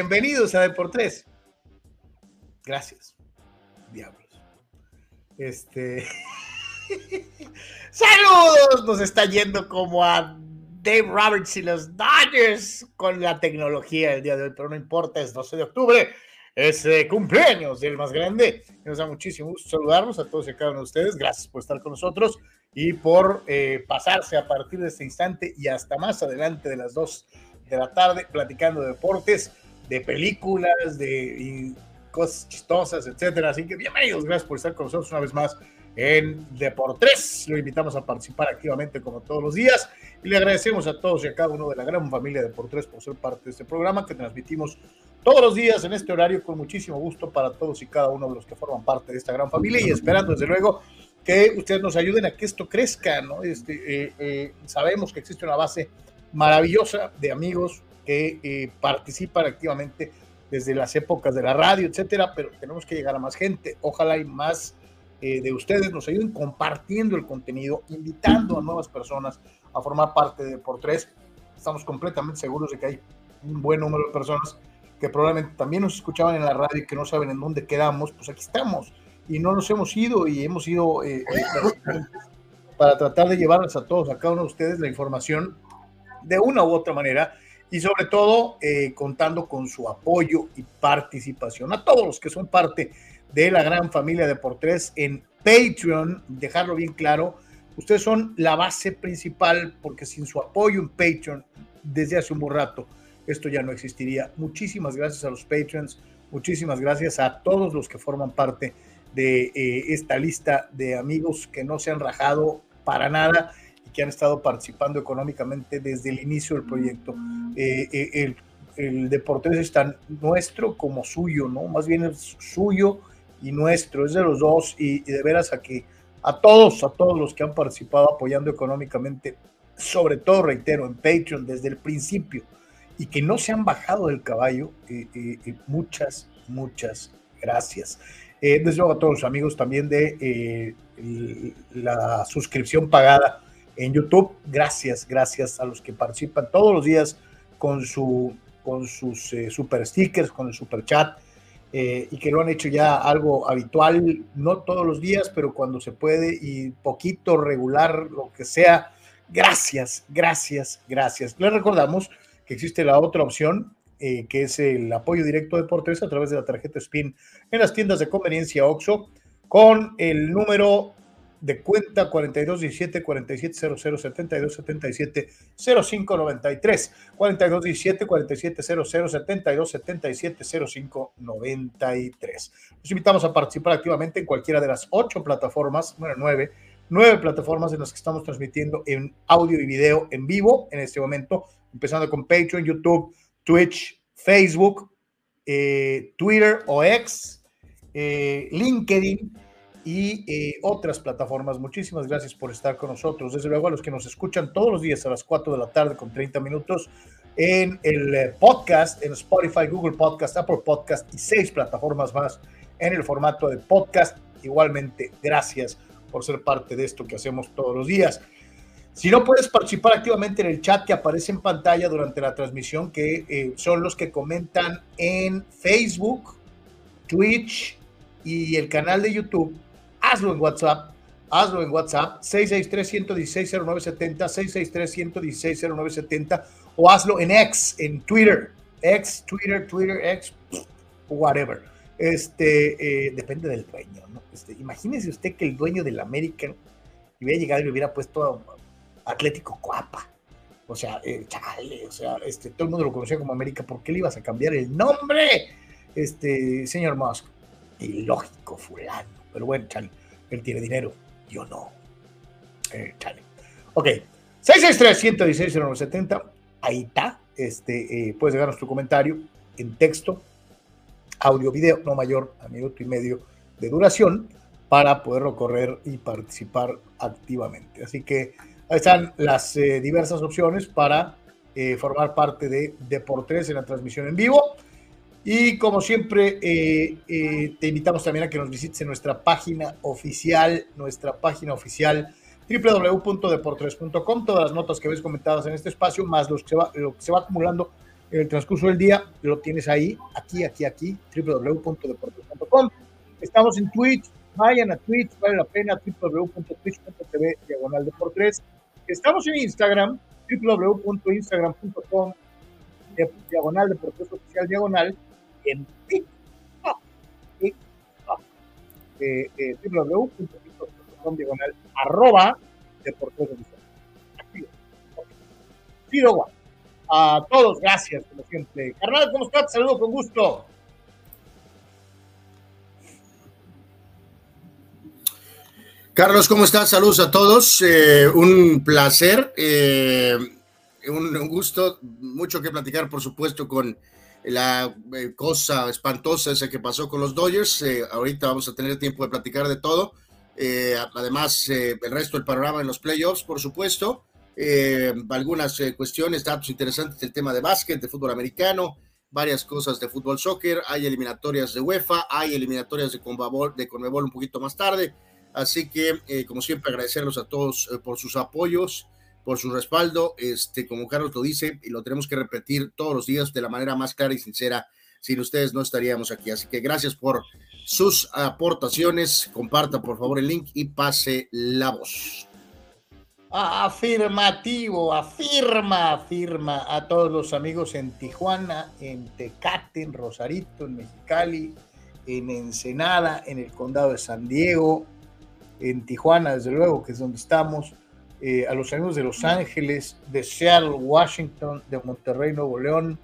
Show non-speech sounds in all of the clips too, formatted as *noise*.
Bienvenidos a Deportes. Gracias, diablos. Este. *laughs* ¡Saludos! Nos está yendo como a Dave Roberts y los Dodgers con la tecnología el día de hoy, pero no importa, es 12 de octubre, es eh, cumpleaños del más grande. Nos da muchísimo gusto saludarnos a todos y a cada uno de ustedes. Gracias por estar con nosotros y por eh, pasarse a partir de este instante y hasta más adelante de las 2 de la tarde platicando de deportes de películas, de cosas chistosas, etcétera. Así que bienvenidos, gracias por estar con nosotros una vez más en Deportes. Lo invitamos a participar activamente como todos los días y le agradecemos a todos y a cada uno de la gran familia de Deportes por ser parte de este programa que transmitimos todos los días en este horario con muchísimo gusto para todos y cada uno de los que forman parte de esta gran familia y esperando desde luego que ustedes nos ayuden a que esto crezca, ¿no? Este, eh, eh, sabemos que existe una base maravillosa de amigos, que eh, participan activamente desde las épocas de la radio, etcétera, pero tenemos que llegar a más gente. Ojalá y más eh, de ustedes nos ayuden compartiendo el contenido, invitando a nuevas personas a formar parte de Por Tres. Estamos completamente seguros de que hay un buen número de personas que probablemente también nos escuchaban en la radio y que no saben en dónde quedamos. Pues aquí estamos y no nos hemos ido y hemos ido eh, para tratar de llevarles a todos, a cada uno de ustedes, la información de una u otra manera y sobre todo eh, contando con su apoyo y participación. A todos los que son parte de la gran familia de por tres en Patreon, dejarlo bien claro, ustedes son la base principal porque sin su apoyo en Patreon desde hace un buen rato esto ya no existiría. Muchísimas gracias a los Patreons, muchísimas gracias a todos los que forman parte de eh, esta lista de amigos que no se han rajado para nada que han estado participando económicamente desde el inicio del proyecto. Eh, eh, el, Deportes es tan nuestro como suyo, ¿no? Más bien es suyo y nuestro, es de los dos y, de veras a que a todos, a todos los que han participado apoyando económicamente, sobre todo, reitero, en Patreon desde el principio y que no se han bajado del caballo, eh, muchas, muchas gracias. desde luego a todos los amigos también de la suscripción pagada en YouTube. Gracias, gracias a los que participan todos los días con, su, con sus eh, super stickers, con el super chat, eh, y que lo han hecho ya algo habitual, no todos los días, pero cuando se puede y poquito regular, lo que sea. Gracias, gracias, gracias. Les recordamos que existe la otra opción, eh, que es el apoyo directo de Deportes a través de la tarjeta SPIN en las tiendas de conveniencia OXO, con el número de cuenta 4217 4700 72 77 0593 4217 4700 72 77 0593. Los invitamos a participar activamente en cualquiera de las ocho plataformas, bueno, nueve, nueve plataformas en las que estamos transmitiendo en audio y video en vivo en este momento, empezando con Patreon, YouTube, Twitch, Facebook, eh, Twitter o X, eh, LinkedIn y eh, otras plataformas. Muchísimas gracias por estar con nosotros. Desde luego a los que nos escuchan todos los días a las 4 de la tarde con 30 minutos en el podcast, en Spotify, Google Podcast, Apple Podcast y seis plataformas más en el formato de podcast. Igualmente, gracias por ser parte de esto que hacemos todos los días. Si no puedes participar activamente en el chat que aparece en pantalla durante la transmisión, que eh, son los que comentan en Facebook, Twitch y el canal de YouTube, hazlo en WhatsApp. Hazlo en WhatsApp 663-116-0970, 663-116-0970 o hazlo en X, en Twitter, X, Twitter, Twitter, X, whatever. Este, eh, depende del dueño, ¿no? Este, imagínese usted que el dueño del American hubiera llegado y le hubiera puesto Atlético Coapa. O sea, eh, chale, o sea, este, todo el mundo lo conocía como América, ¿por qué le ibas a cambiar el nombre? Este, señor Musk, ilógico, fulano. Pero bueno, chale, él tiene dinero, yo no. Eh, chale. Ok, 663-116-0970, ahí está. Este, eh, puedes dejarnos tu comentario en texto, audio, video, no mayor a minuto y medio de duración, para poderlo correr y participar activamente. Así que Ahí están las eh, diversas opciones para eh, formar parte de Deportes en la transmisión en vivo. Y como siempre, eh, te invitamos también a que nos visites en nuestra página oficial, nuestra página oficial www.deportres.com. Todas las notas que ves comentadas en este espacio, más los que se va, lo que se va acumulando en el transcurso del día, lo tienes ahí, aquí, aquí, aquí, www.deportres.com. Estamos en Twitch, vayan a Twitch, vale la pena, www.twitch.tv diagonal deportes. Estamos en Instagram, www.instagram.com, diagonal de proceso oficial diagonal, en TikTok, TikTok eh, eh, arroba de proceso oficial. A todos, gracias, como siempre. Carnal, ¿cómo estás? Saludo con gusto. Carlos, ¿cómo estás? Saludos a todos. Eh, un placer, eh, un, gusto, mucho que platicar, por supuesto, con la eh, cosa espantosa esa que pasó con los Dodgers. ahorita vamos a tener tiempo de platicar de todo. además, el resto del panorama en los playoffs, por supuesto. algunas cuestiones, datos interesantes del tema de básquet, de fútbol americano, varias cosas de fútbol soccer. Hay eliminatorias de UEFA, hay eliminatorias de Conmebol, de Conmebol un poquito más tarde Así que, eh, como siempre, agradecerlos a todos eh, por sus apoyos, por su respaldo. Este, como Carlos lo dice, y lo tenemos que repetir todos los días de la manera más clara y sincera. Sin ustedes no estaríamos aquí. Así que gracias por sus aportaciones. Comparta, por favor, el link y pase la voz. Afirmativo, afirma, afirma a todos los amigos en Tijuana, en Tecate, en Rosarito, en Mexicali, en Ensenada, en el condado de San Diego, en Tijuana, desde luego, que es donde estamos, eh, a los amigos de Los Ángeles, de Seattle, Washington, de Monterrey, Nuevo León,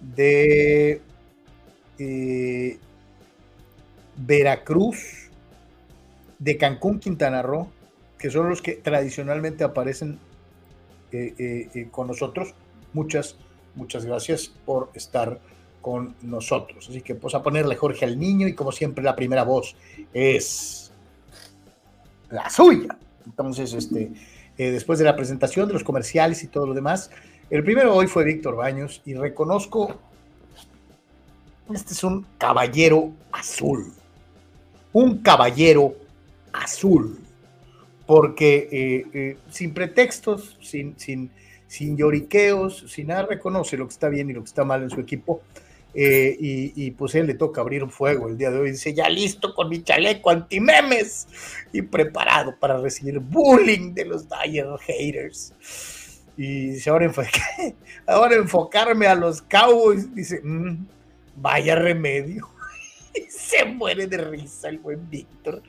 de eh, Veracruz, de Cancún, Quintana Roo, que son los que tradicionalmente aparecen eh, con nosotros. Muchas, muchas gracias por estar con nosotros. Así que pues a ponerle Jorge al niño y como siempre la primera voz es la suya. Entonces, este, eh, después de la presentación de los comerciales y todo lo demás, el primero hoy fue Víctor Baños y reconozco, este es un caballero azul, un caballero azul, porque eh, eh, sin pretextos, sin, sin, sin lloriqueos, sin nada, reconoce lo que está bien y lo que está mal en su equipo eh, y, pues él le toca abrir un fuego el día de hoy. Dice, ya listo con mi chaleco anti-memes y preparado para recibir bullying de los Dyer haters. Y dice, ahora, *laughs* ahora enfocarme a los Cowboys. Dice, mm, vaya remedio. *laughs* y se muere de risa el buen Víctor.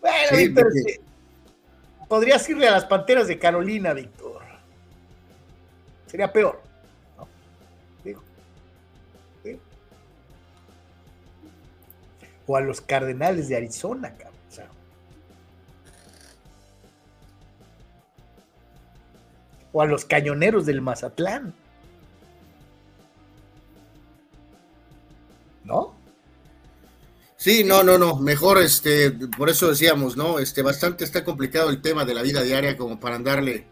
Bueno, Víctor, podrías irle a las Panteras de Carolina, Víctor. Sería peor. O a los Cardenales de Arizona, cabrón. O, a los Cañoneros del Mazatlán. ¿No? Sí, no, no, no, mejor, este, por eso decíamos, ¿no? Este, bastante está complicado el tema de la vida diaria como para andarle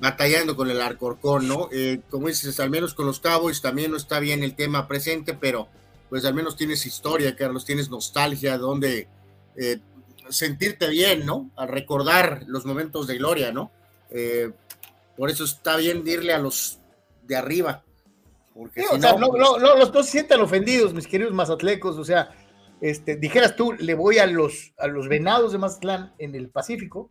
batallando con el Arcorcón, ¿no? Eh, como dices, al menos con los Cowboys también no está bien el tema presente, pero pues al menos tienes historia, Carlos, tienes nostalgia, donde eh, sentirte bien, ¿no? Al recordar los momentos de gloria, ¿no? Eh, por eso está bien irle a los de arriba. Porque si no, no, no, no, los dos se sientan ofendidos, mis queridos mazatlecos, o sea, este, dijeras tú, le voy a los, a los venados de Mazatlán en el Pacífico,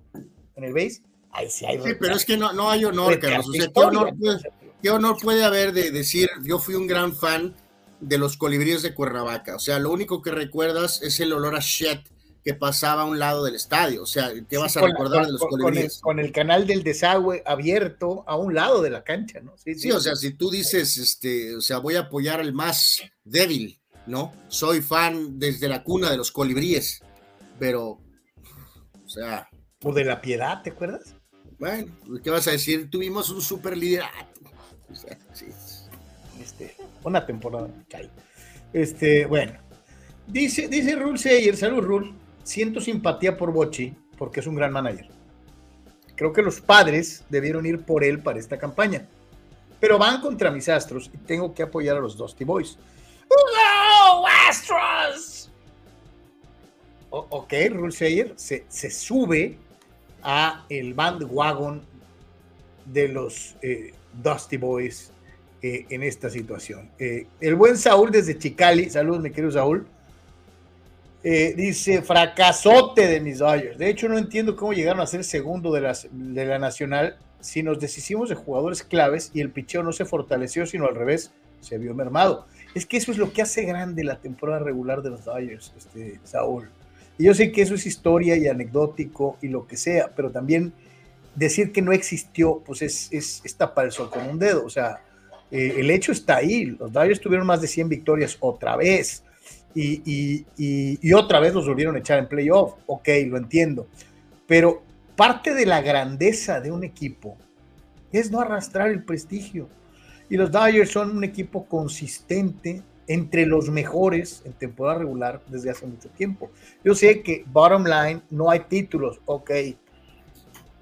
en el base, ahí sí hay. Sí, pero es que no, no hay honor, Carlos. O sea, ¿qué honor, puede, ¿qué honor puede haber de decir, yo fui un gran fan de los colibríes de Cuernavaca. O sea, lo único que recuerdas es el olor a shit que pasaba a un lado del estadio. O sea, ¿qué vas a recordar de los colibríes? Con el, canal del desagüe abierto a un lado de la cancha, ¿no? Sí, sí, o sea, si tú dices, este, o sea, voy a apoyar al más débil, ¿no? Soy fan desde la cuna de los colibríes, pero, o sea... O de la piedad, ¿te acuerdas? Bueno, ¿qué vas a decir? Tuvimos un super liderato. O sea, sí. Una temporada. Este, bueno. Dice, dice Rule Seyer, salud Rule, siento simpatía por Bochi porque es un gran manager. Creo que los padres debieron ir por él para esta campaña. Pero van contra mis astros y tengo que apoyar a los Dusty Boys. ¡No, Astros! ok, Rule Sayer se, se, sube a el bandwagon de los eh, Dusty Boys eh, en esta situación. Eh, el buen Saúl desde Chicali, saludos mi querido Saúl, eh, dice fracasote de mis Dodgers. De hecho, no entiendo cómo llegaron a ser segundo de, las, de la Nacional si nos deshicimos de jugadores claves y el picheo no se fortaleció, sino al revés, se vio mermado. Es que eso es lo que hace grande la temporada regular de los Dodgers, este, Saúl. Y yo sé que eso es historia y anecdótico y lo que sea, pero también decir que no existió, pues es, es, es tapar el sol con un dedo. O sea, eh, el hecho está ahí. Los Dodgers tuvieron más de 100 victorias otra vez. Y, otra vez los volvieron a echar en playoff. Ok, lo entiendo. Pero parte de la grandeza de un equipo es no arrastrar el prestigio. Y los Dodgers son un equipo consistente entre los mejores en temporada regular desde hace mucho tiempo. Yo sé que bottom line no hay títulos, ok,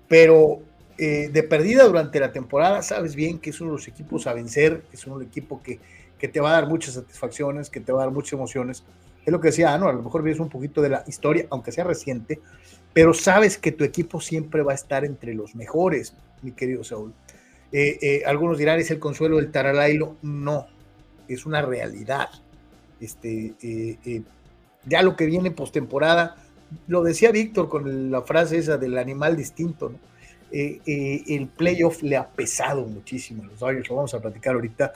pero eh, de perdida durante la temporada, sabes bien que es uno de los equipos a vencer, es un equipo que, que te va a dar muchas satisfacciones, que te va a dar muchas emociones. Es lo que decía, ¿no? A lo mejor ves un poquito de la historia, aunque sea reciente, pero sabes que tu equipo siempre va a estar entre los mejores, mi querido Saúl. Eh, eh, algunos dirán, es el consuelo del Taralailo. No, es una realidad. Este, ya lo que viene postemporada, lo decía Víctor con la frase esa del animal distinto, ¿no? Eh, eh, el playoff le ha pesado muchísimo los Dodgers, lo vamos a platicar ahorita.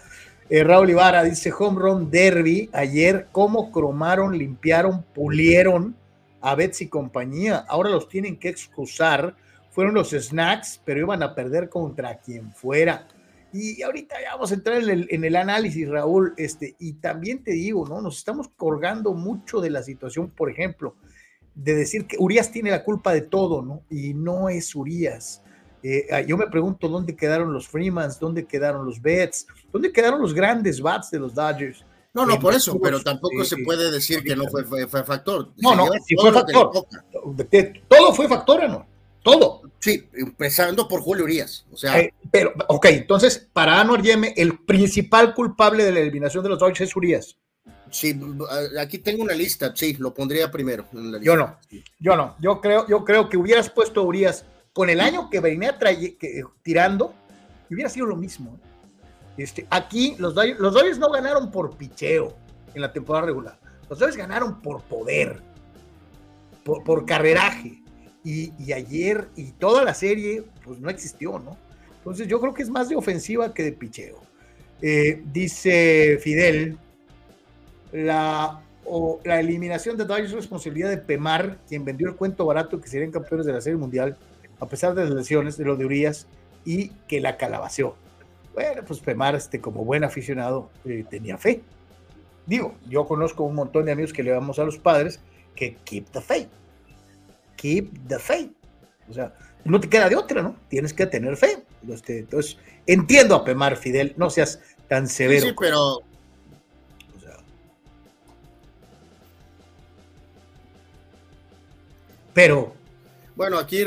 Eh, Raúl Ibarra dice Home Run Derby, ayer cómo cromaron, limpiaron, pulieron a Betsy y compañía, ahora los tienen que excusar, fueron los snacks, pero iban a perder contra quien fuera. Y ahorita ya vamos a entrar en el, en el, análisis, Raúl, este, y también te digo, ¿no? Nos estamos colgando mucho de la situación, por ejemplo, de decir que Urias tiene la culpa de todo, ¿no? Y no es Urias. Eh, ah, yo me pregunto dónde quedaron los Freemans, dónde quedaron los Bets, dónde quedaron los grandes bats de los Dodgers. No, no, por eso, pero tampoco se puede decir que no fue, fue, factor. No, no, sí fue factor. Todo fue factor, ¿no? Todo. Sí, empezando por Julio Urias. O sea. Eh, pero, ok, entonces, para Anor Yeme, el principal culpable de la eliminación de los Dodgers es Urias. Sí, aquí tengo una lista, sí, lo pondría primero. Yo no, yo no, yo creo, yo creo que hubieras puesto a Urias con el año que venía tirando, hubiera sido lo mismo. ¿eh? Este, aquí los Dodgers, los no ganaron por picheo en la temporada regular. Los Dodgers ganaron por poder, por, carreraje. Y, ayer y toda la serie, pues no existió, ¿no? Entonces yo creo que es más de ofensiva que de picheo. Eh, dice Fidel, la, la eliminación de Dodgers es responsabilidad de Pemar, quien vendió el cuento barato que serían campeones de la Serie Mundial a pesar de las lesiones de lo de Urias y que la calabació. Bueno, pues Pemar, este, como buen aficionado, eh, tenía fe. Digo, yo conozco un montón de amigos que le damos a los padres que keep the faith. Keep the faith. O sea, no te queda de otra, ¿no? Tienes que tener fe. Este, entonces, entiendo a Pemar, Fidel, no seas tan severo. Sí, pero. Pero. Bueno, aquí,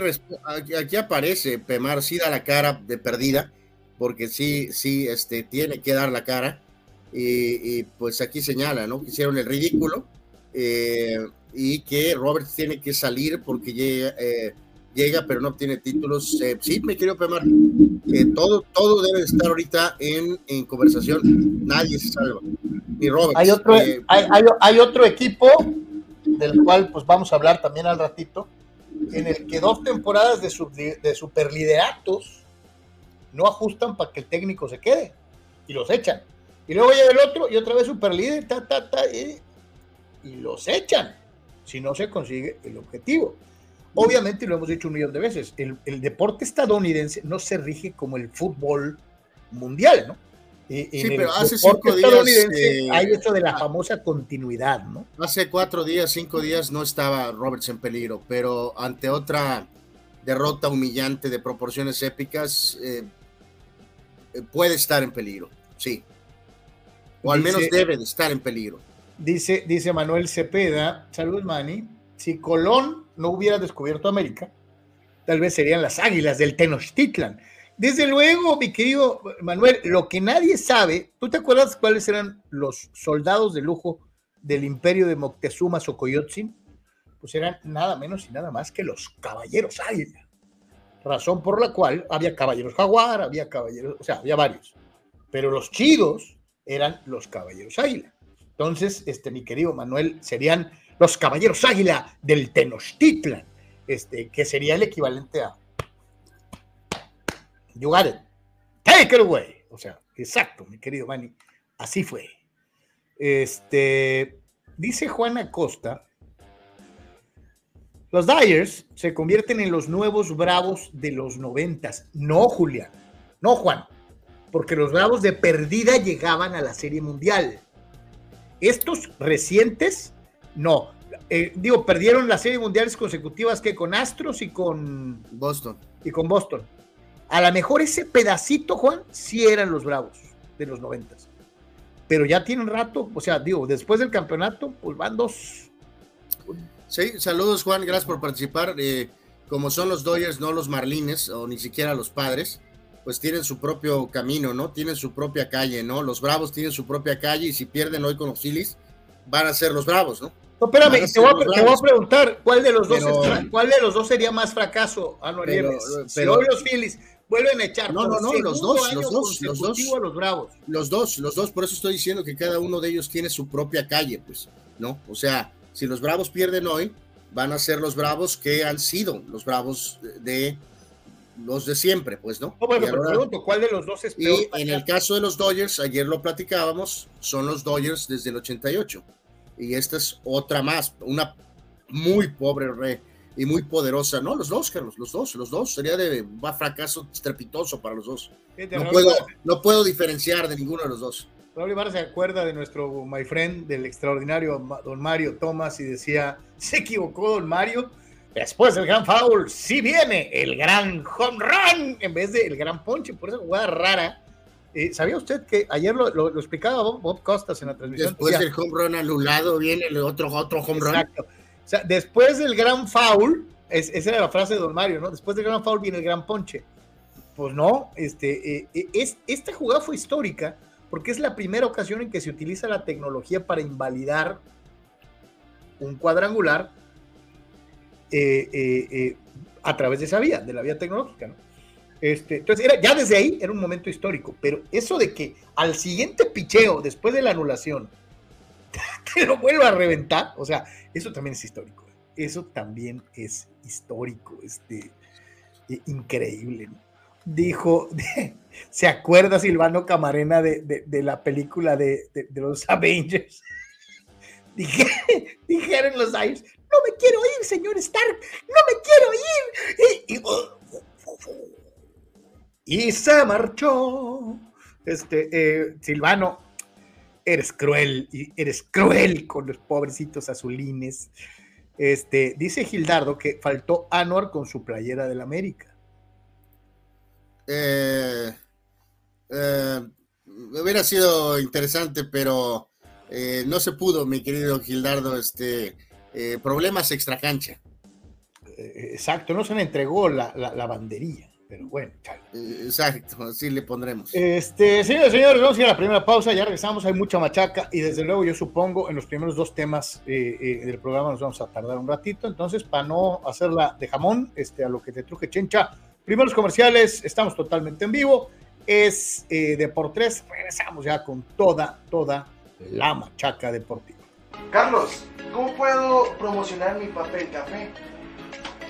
aquí, aparece, Pemar sí da la cara de perdida, porque sí, sí, este, tiene que dar la cara. Y, pues aquí señala, ¿no? Que hicieron el ridículo eh, y que Roberts tiene que salir porque llega. Eh, llega, pero no obtiene títulos. Eh, sí, me quiero Pemar. todo, todo debe estar ahorita en, en, conversación. Nadie se salva. Y Robert. Hay otro, eh, hay, hay, otro equipo del cual pues vamos a hablar también al ratito, en el que dos temporadas de, sub, de superlideratos no ajustan para que el técnico se quede y los echan. Y luego llega el otro y otra vez superlíder, ta, ta, ta, y, y los echan si no se consigue el objetivo. Obviamente, lo hemos dicho un millón de veces, el, deporte estadounidense no se rige como el fútbol mundial, ¿no? Sí, pero hace cinco días. Eh, hay esto de la ah, famosa continuidad, ¿no? Hace cuatro días, cinco días no estaba Roberts en peligro, pero ante otra derrota humillante de proporciones épicas, eh, eh, puede estar en peligro, sí. O al menos debe de estar en peligro. Dice, dice Manuel Cepeda, saludos Manny, si Colón no hubiera descubierto América, tal vez serían las águilas del Tenochtitlan. Desde luego, mi querido Manuel, lo que nadie sabe, ¿tú te acuerdas cuáles eran los soldados de lujo del imperio de Moctezuma Xocoyotzin? Pues eran nada menos y nada más que los caballeros águila. Razón por la cual había caballeros jaguar, había caballeros, o sea, había varios. Pero los chidos eran los caballeros águila. Entonces, este, mi querido Manuel, serían los caballeros águila del Tenochtitlan, este, que sería el equivalente a You got it. Take it away. O sea, exacto, mi querido Manny. Así fue. Este, dice Juana Costa, los Dyers se convierten en los nuevos bravos de los noventas. No, Julián. No, Juan. Porque los bravos de perdida llegaban a la Serie Mundial. Estos recientes no. Eh, digo, perdieron las series mundiales consecutivas que con Astros y con Boston. Y con Boston. A lo mejor ese pedacito, Juan, sí eran los Bravos de los noventas. Pero ya tienen rato, o sea, digo, después del campeonato, pues van dos. Sí, saludos Juan, gracias por participar. Eh, como son los Dodgers, no los Marlines, o ni siquiera los padres, pues tienen su propio camino, ¿no? Tienen su propia calle, ¿no? Los Bravos tienen su propia calle y si pierden hoy con los Phillies, van a ser los Bravos, ¿no? No, espérame, te voy, a, preguntar, ¿cuál de los dos cuál de los dos sería más fracaso, a pero, si hoy los Phillies vuelven a echar no, no, no, los dos, los dos, los dos, los bravos. Los dos, los dos, por eso estoy diciendo que cada uno de ellos tiene su propia calle, pues, ¿no? O sea, si los bravos pierden hoy, van a ser los bravos que han sido los bravos de los de siempre, pues, ¿no? no bueno, pregunto, ¿cuál de los dos es peor? Y en el caso de los Dodgers, ayer lo platicábamos, son los Dodgers desde el 88 y esta es otra más, una muy pobre re, y muy poderosa. No, los dos, Carlos, los dos, los dos. Sería de un fracaso estrepitoso para los dos. No puedo, no puedo diferenciar de ninguno de los dos. Raúl Ibarra se acuerda de nuestro my friend, del extraordinario don Mario Thomas, y decía, se equivocó don Mario, después del gran foul, sí viene el gran home run, en vez del gran ponche, por esa jugada rara eh, ¿Sabía usted que ayer lo, explicaba Bob, Costas en la transmisión? Después del home run anulado viene el otro, otro home run. O sea, después del gran foul, esa era la frase de Don Mario, ¿no? Después del gran foul viene el gran ponche. Pues no, este, eh, eh, es, esta jugada fue histórica porque es la primera ocasión en que se utiliza la tecnología para invalidar un cuadrangular a través de esa vía, de la vía tecnológica, ¿no? Este, entonces, era, ya desde ahí era un momento histórico, pero eso de que al siguiente picheo, después de la anulación, *laughs* te lo vuelva a reventar, o sea, eso también es histórico. Eso también es histórico, este, e, increíble. Dijo, *laughs* ¿se acuerda Silvano Camarena de, la película de, *laughs* *laughs* los Avengers? dijeron los Ayers, no me quiero ir, señor Stark, no me quiero ir. Y, y se marchó. Este, eh, Silvano, eres cruel, y eres cruel con los pobrecitos azulines. Este, dice Gildardo que faltó Anuar con su playera del América. Eh, eh, hubiera sido interesante, pero no se pudo, mi querido Gildardo. Este, problemas extra cancha. exacto, no se le entregó la, la, la banderilla. Pero bueno, eh, Exacto, así le pondremos. Este, señores, señores, vamos a ir a la primera pausa, ya regresamos, hay mucha machaca y desde luego yo supongo en los primeros dos temas eh, eh, del programa nos vamos a tardar un ratito, entonces para no hacerla de jamón, este, a lo que te truje chencha, primeros comerciales, estamos totalmente en vivo, es de por tres, regresamos ya con toda, toda la machaca deportiva. Carlos, ¿cómo puedo promocionar mi papel café?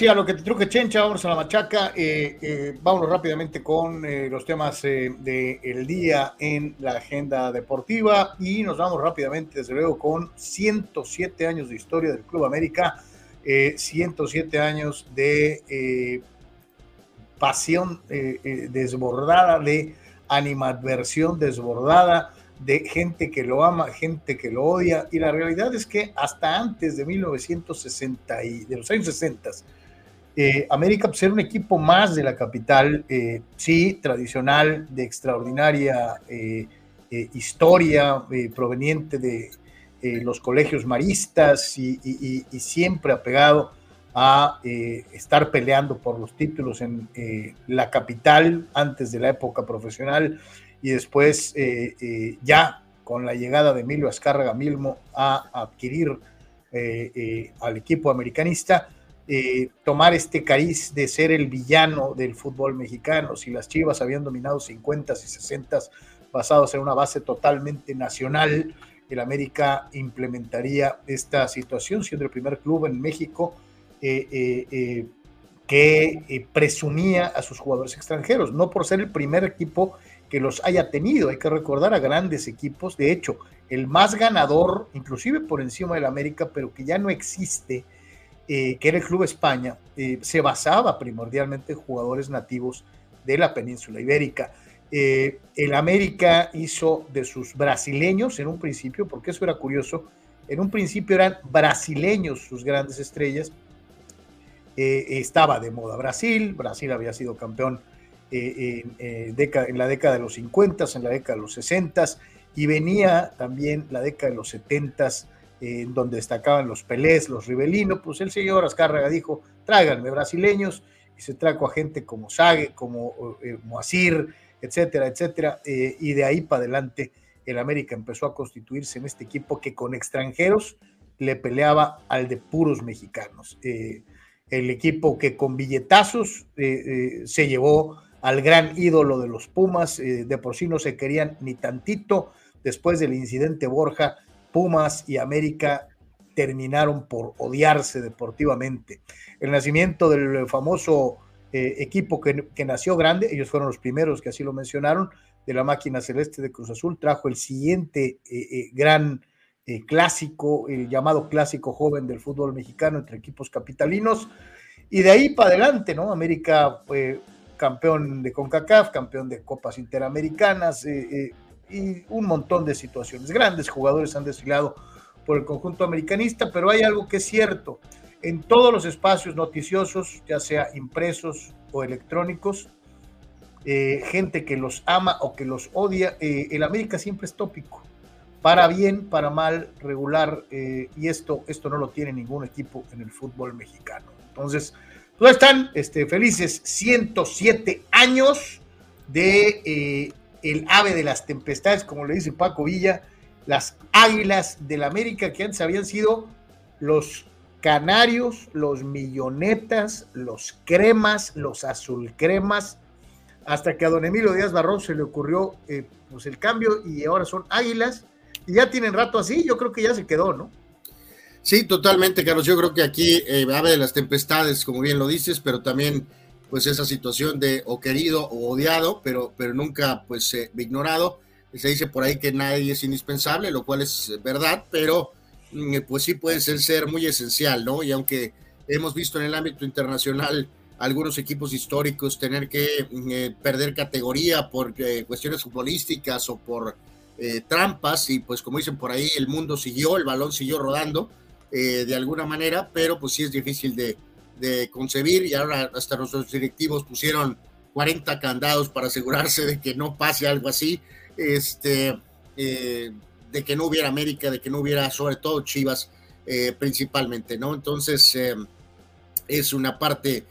Y a lo que te truque Chencha, vamos a la machaca. Eh, eh, vámonos rápidamente con eh, los temas del día en la agenda deportiva y nos vamos rápidamente, desde luego, con 107 años de historia del Club América, 107 años de pasión desbordada, de animadversión desbordada de gente que lo ama, gente que lo odia, y la realidad es que hasta antes de 1960 y de los años 60, eh, América pues, era un equipo más de la capital, eh, sí, tradicional, de extraordinaria eh, historia, proveniente de los colegios maristas y siempre apegado a estar peleando por los títulos en la capital antes de la época profesional y después ya con la llegada de Emilio Azcárraga Milmo a adquirir al equipo americanista eh, tomar este cariz de ser el villano del fútbol mexicano. Si las Chivas habían dominado 50 y 60 basados en una base totalmente nacional, el América implementaría esta situación, siendo el primer club en México eh, eh, que presumía a sus jugadores extranjeros, no por ser el primer equipo que los haya tenido. Hay que recordar a grandes equipos. De hecho, el más ganador, inclusive por encima del América, pero que ya no existe, eh, que era el Club España, eh, se basaba primordialmente en jugadores nativos de la península ibérica. Eh, el América hizo de sus brasileños en un principio, porque eso era curioso, en un principio eran brasileños sus grandes estrellas. estaba de moda Brasil, Brasil había sido campeón en, en, la década de los 50, en la década de los 60 y venía también la década de los 70 en donde destacaban los Pelés, los Rivelino, pues el señor Azcárraga dijo, tráiganme brasileños, y se trajo a gente como Sague, como eh, Moacir, etcétera, etcétera, eh, y de ahí para adelante el América empezó a constituirse en este equipo que con extranjeros le peleaba al de puros mexicanos. Eh, el equipo que con billetazos se llevó al gran ídolo de los Pumas, de por sí no se querían ni tantito, después del incidente Borja, Pumas y América terminaron por odiarse deportivamente. El nacimiento del famoso eh, equipo que, nació grande, ellos fueron los primeros que así lo mencionaron, de la máquina celeste de Cruz Azul, trajo el siguiente eh, eh, gran clásico, el llamado clásico joven del fútbol mexicano entre equipos capitalinos, y de ahí para adelante, ¿no? América campeón de CONCACAF, campeón de Copas Interamericanas, y un montón de situaciones. Grandes jugadores han desfilado por el conjunto americanista, pero hay algo que es cierto. En todos los espacios noticiosos, ya sea impresos o electrónicos, eh, gente que los ama o que los odia, eh, el América siempre es tópico. Para bien, para mal, regular, eh, y esto, esto no lo tiene ningún equipo en el fútbol mexicano. Entonces, pues están este, felices 107 años de el ave de las tempestades, como le dice Paco Villa, las águilas del América que antes habían sido los canarios, los millonetas, los cremas, los azul cremas, hasta que a don Emilio Díaz Barrón se le ocurrió eh, pues el cambio y ahora son águilas y ya tienen rato así, yo creo que ya se quedó, ¿no? Sí, totalmente, Carlos. Yo creo que aquí eh, ave de las tempestades, como bien lo dices, pero también pues esa situación de o querido o odiado, pero, pero nunca pues eh, ignorado. Se dice por ahí que nadie es indispensable, lo cual es verdad, pero mm, pues sí puede ser, ser muy esencial, ¿no? Y aunque hemos visto en el ámbito internacional algunos equipos históricos tener que mm, eh, perder categoría por eh, cuestiones futbolísticas o por trampas, y pues como dicen por ahí, el mundo siguió, el balón siguió rodando de alguna manera, pero pues sí es difícil de, concebir y ahora hasta nuestros directivos pusieron 40 candados para asegurarse de que no pase algo así, este, eh, de que no hubiera América, de que no hubiera sobre todo Chivas eh, principalmente, ¿no? Entonces eh, es una parte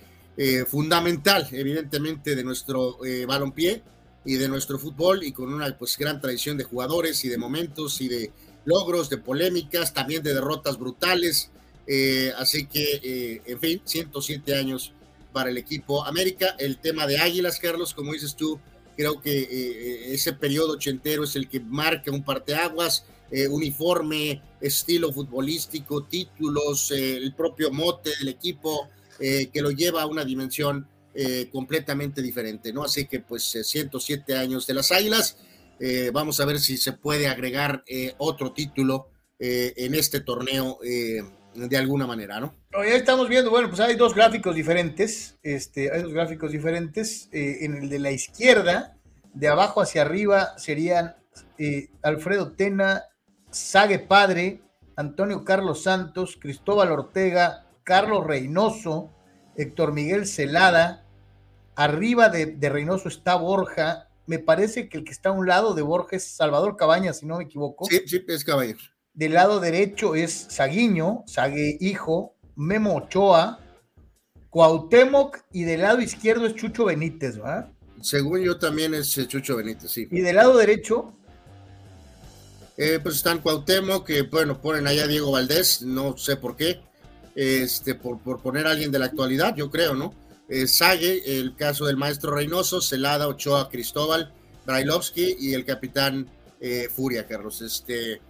fundamental, evidentemente, de nuestro balompié y de nuestro fútbol y con una pues gran tradición de jugadores y de momentos y de logros, de polémicas, también de derrotas brutales, eh, así que, eh, en fin, 107 años para el equipo América. El tema de Águilas, Carlos, como dices tú, creo que eh, ese periodo ochentero es el que marca un parteaguas, uniforme, estilo futbolístico, títulos, el propio mote del equipo, que lo lleva a una dimensión completamente diferente, ¿no? Así que, pues, 107 años de las Águilas. Vamos a ver si se puede agregar otro título en este torneo de alguna manera, ¿no? Ya estamos viendo, bueno, pues hay dos gráficos diferentes, este, hay dos gráficos diferentes. Eh, en el de la izquierda, de abajo hacia arriba, serían eh, Alfredo Tena, Sague Padre, Antonio Carlos Santos, Cristóbal Ortega, Carlos Reynoso, Héctor Miguel Celada. Arriba de, de Reynoso está Borja. Me parece que el que está a un lado de Borja es Salvador Cabañas, si no me equivoco. Sí, sí, es Cabañas. Del lado derecho es Saguiño, Sague Hijo, Memo Ochoa, Cuauhtémoc y del lado izquierdo es Chucho Benítez, ¿verdad? Según yo también es Chucho Benítez, sí. ¿Y del lado derecho? Eh, pues están Cuauhtémoc, que bueno, ponen allá Diego Valdés, no sé por qué, este, por, por poner a alguien de la actualidad, yo creo, ¿no? Eh, Sague, el caso del maestro Reynoso, Celada, Ochoa, Cristóbal, Brailovsky y el capitán eh, Furia, Carlos. Este,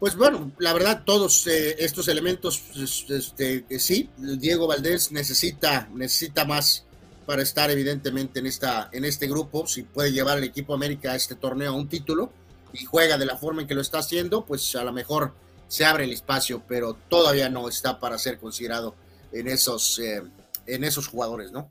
pues bueno, la verdad, todos eh, estos elementos, este, sí, Diego Valdés necesita, necesita más para estar evidentemente en, esta, en este grupo, si puede llevar el equipo América a este torneo a un título y juega de la forma en que lo está haciendo, pues a lo mejor se abre el espacio, pero todavía no está para ser considerado en esos, en esos jugadores, ¿no?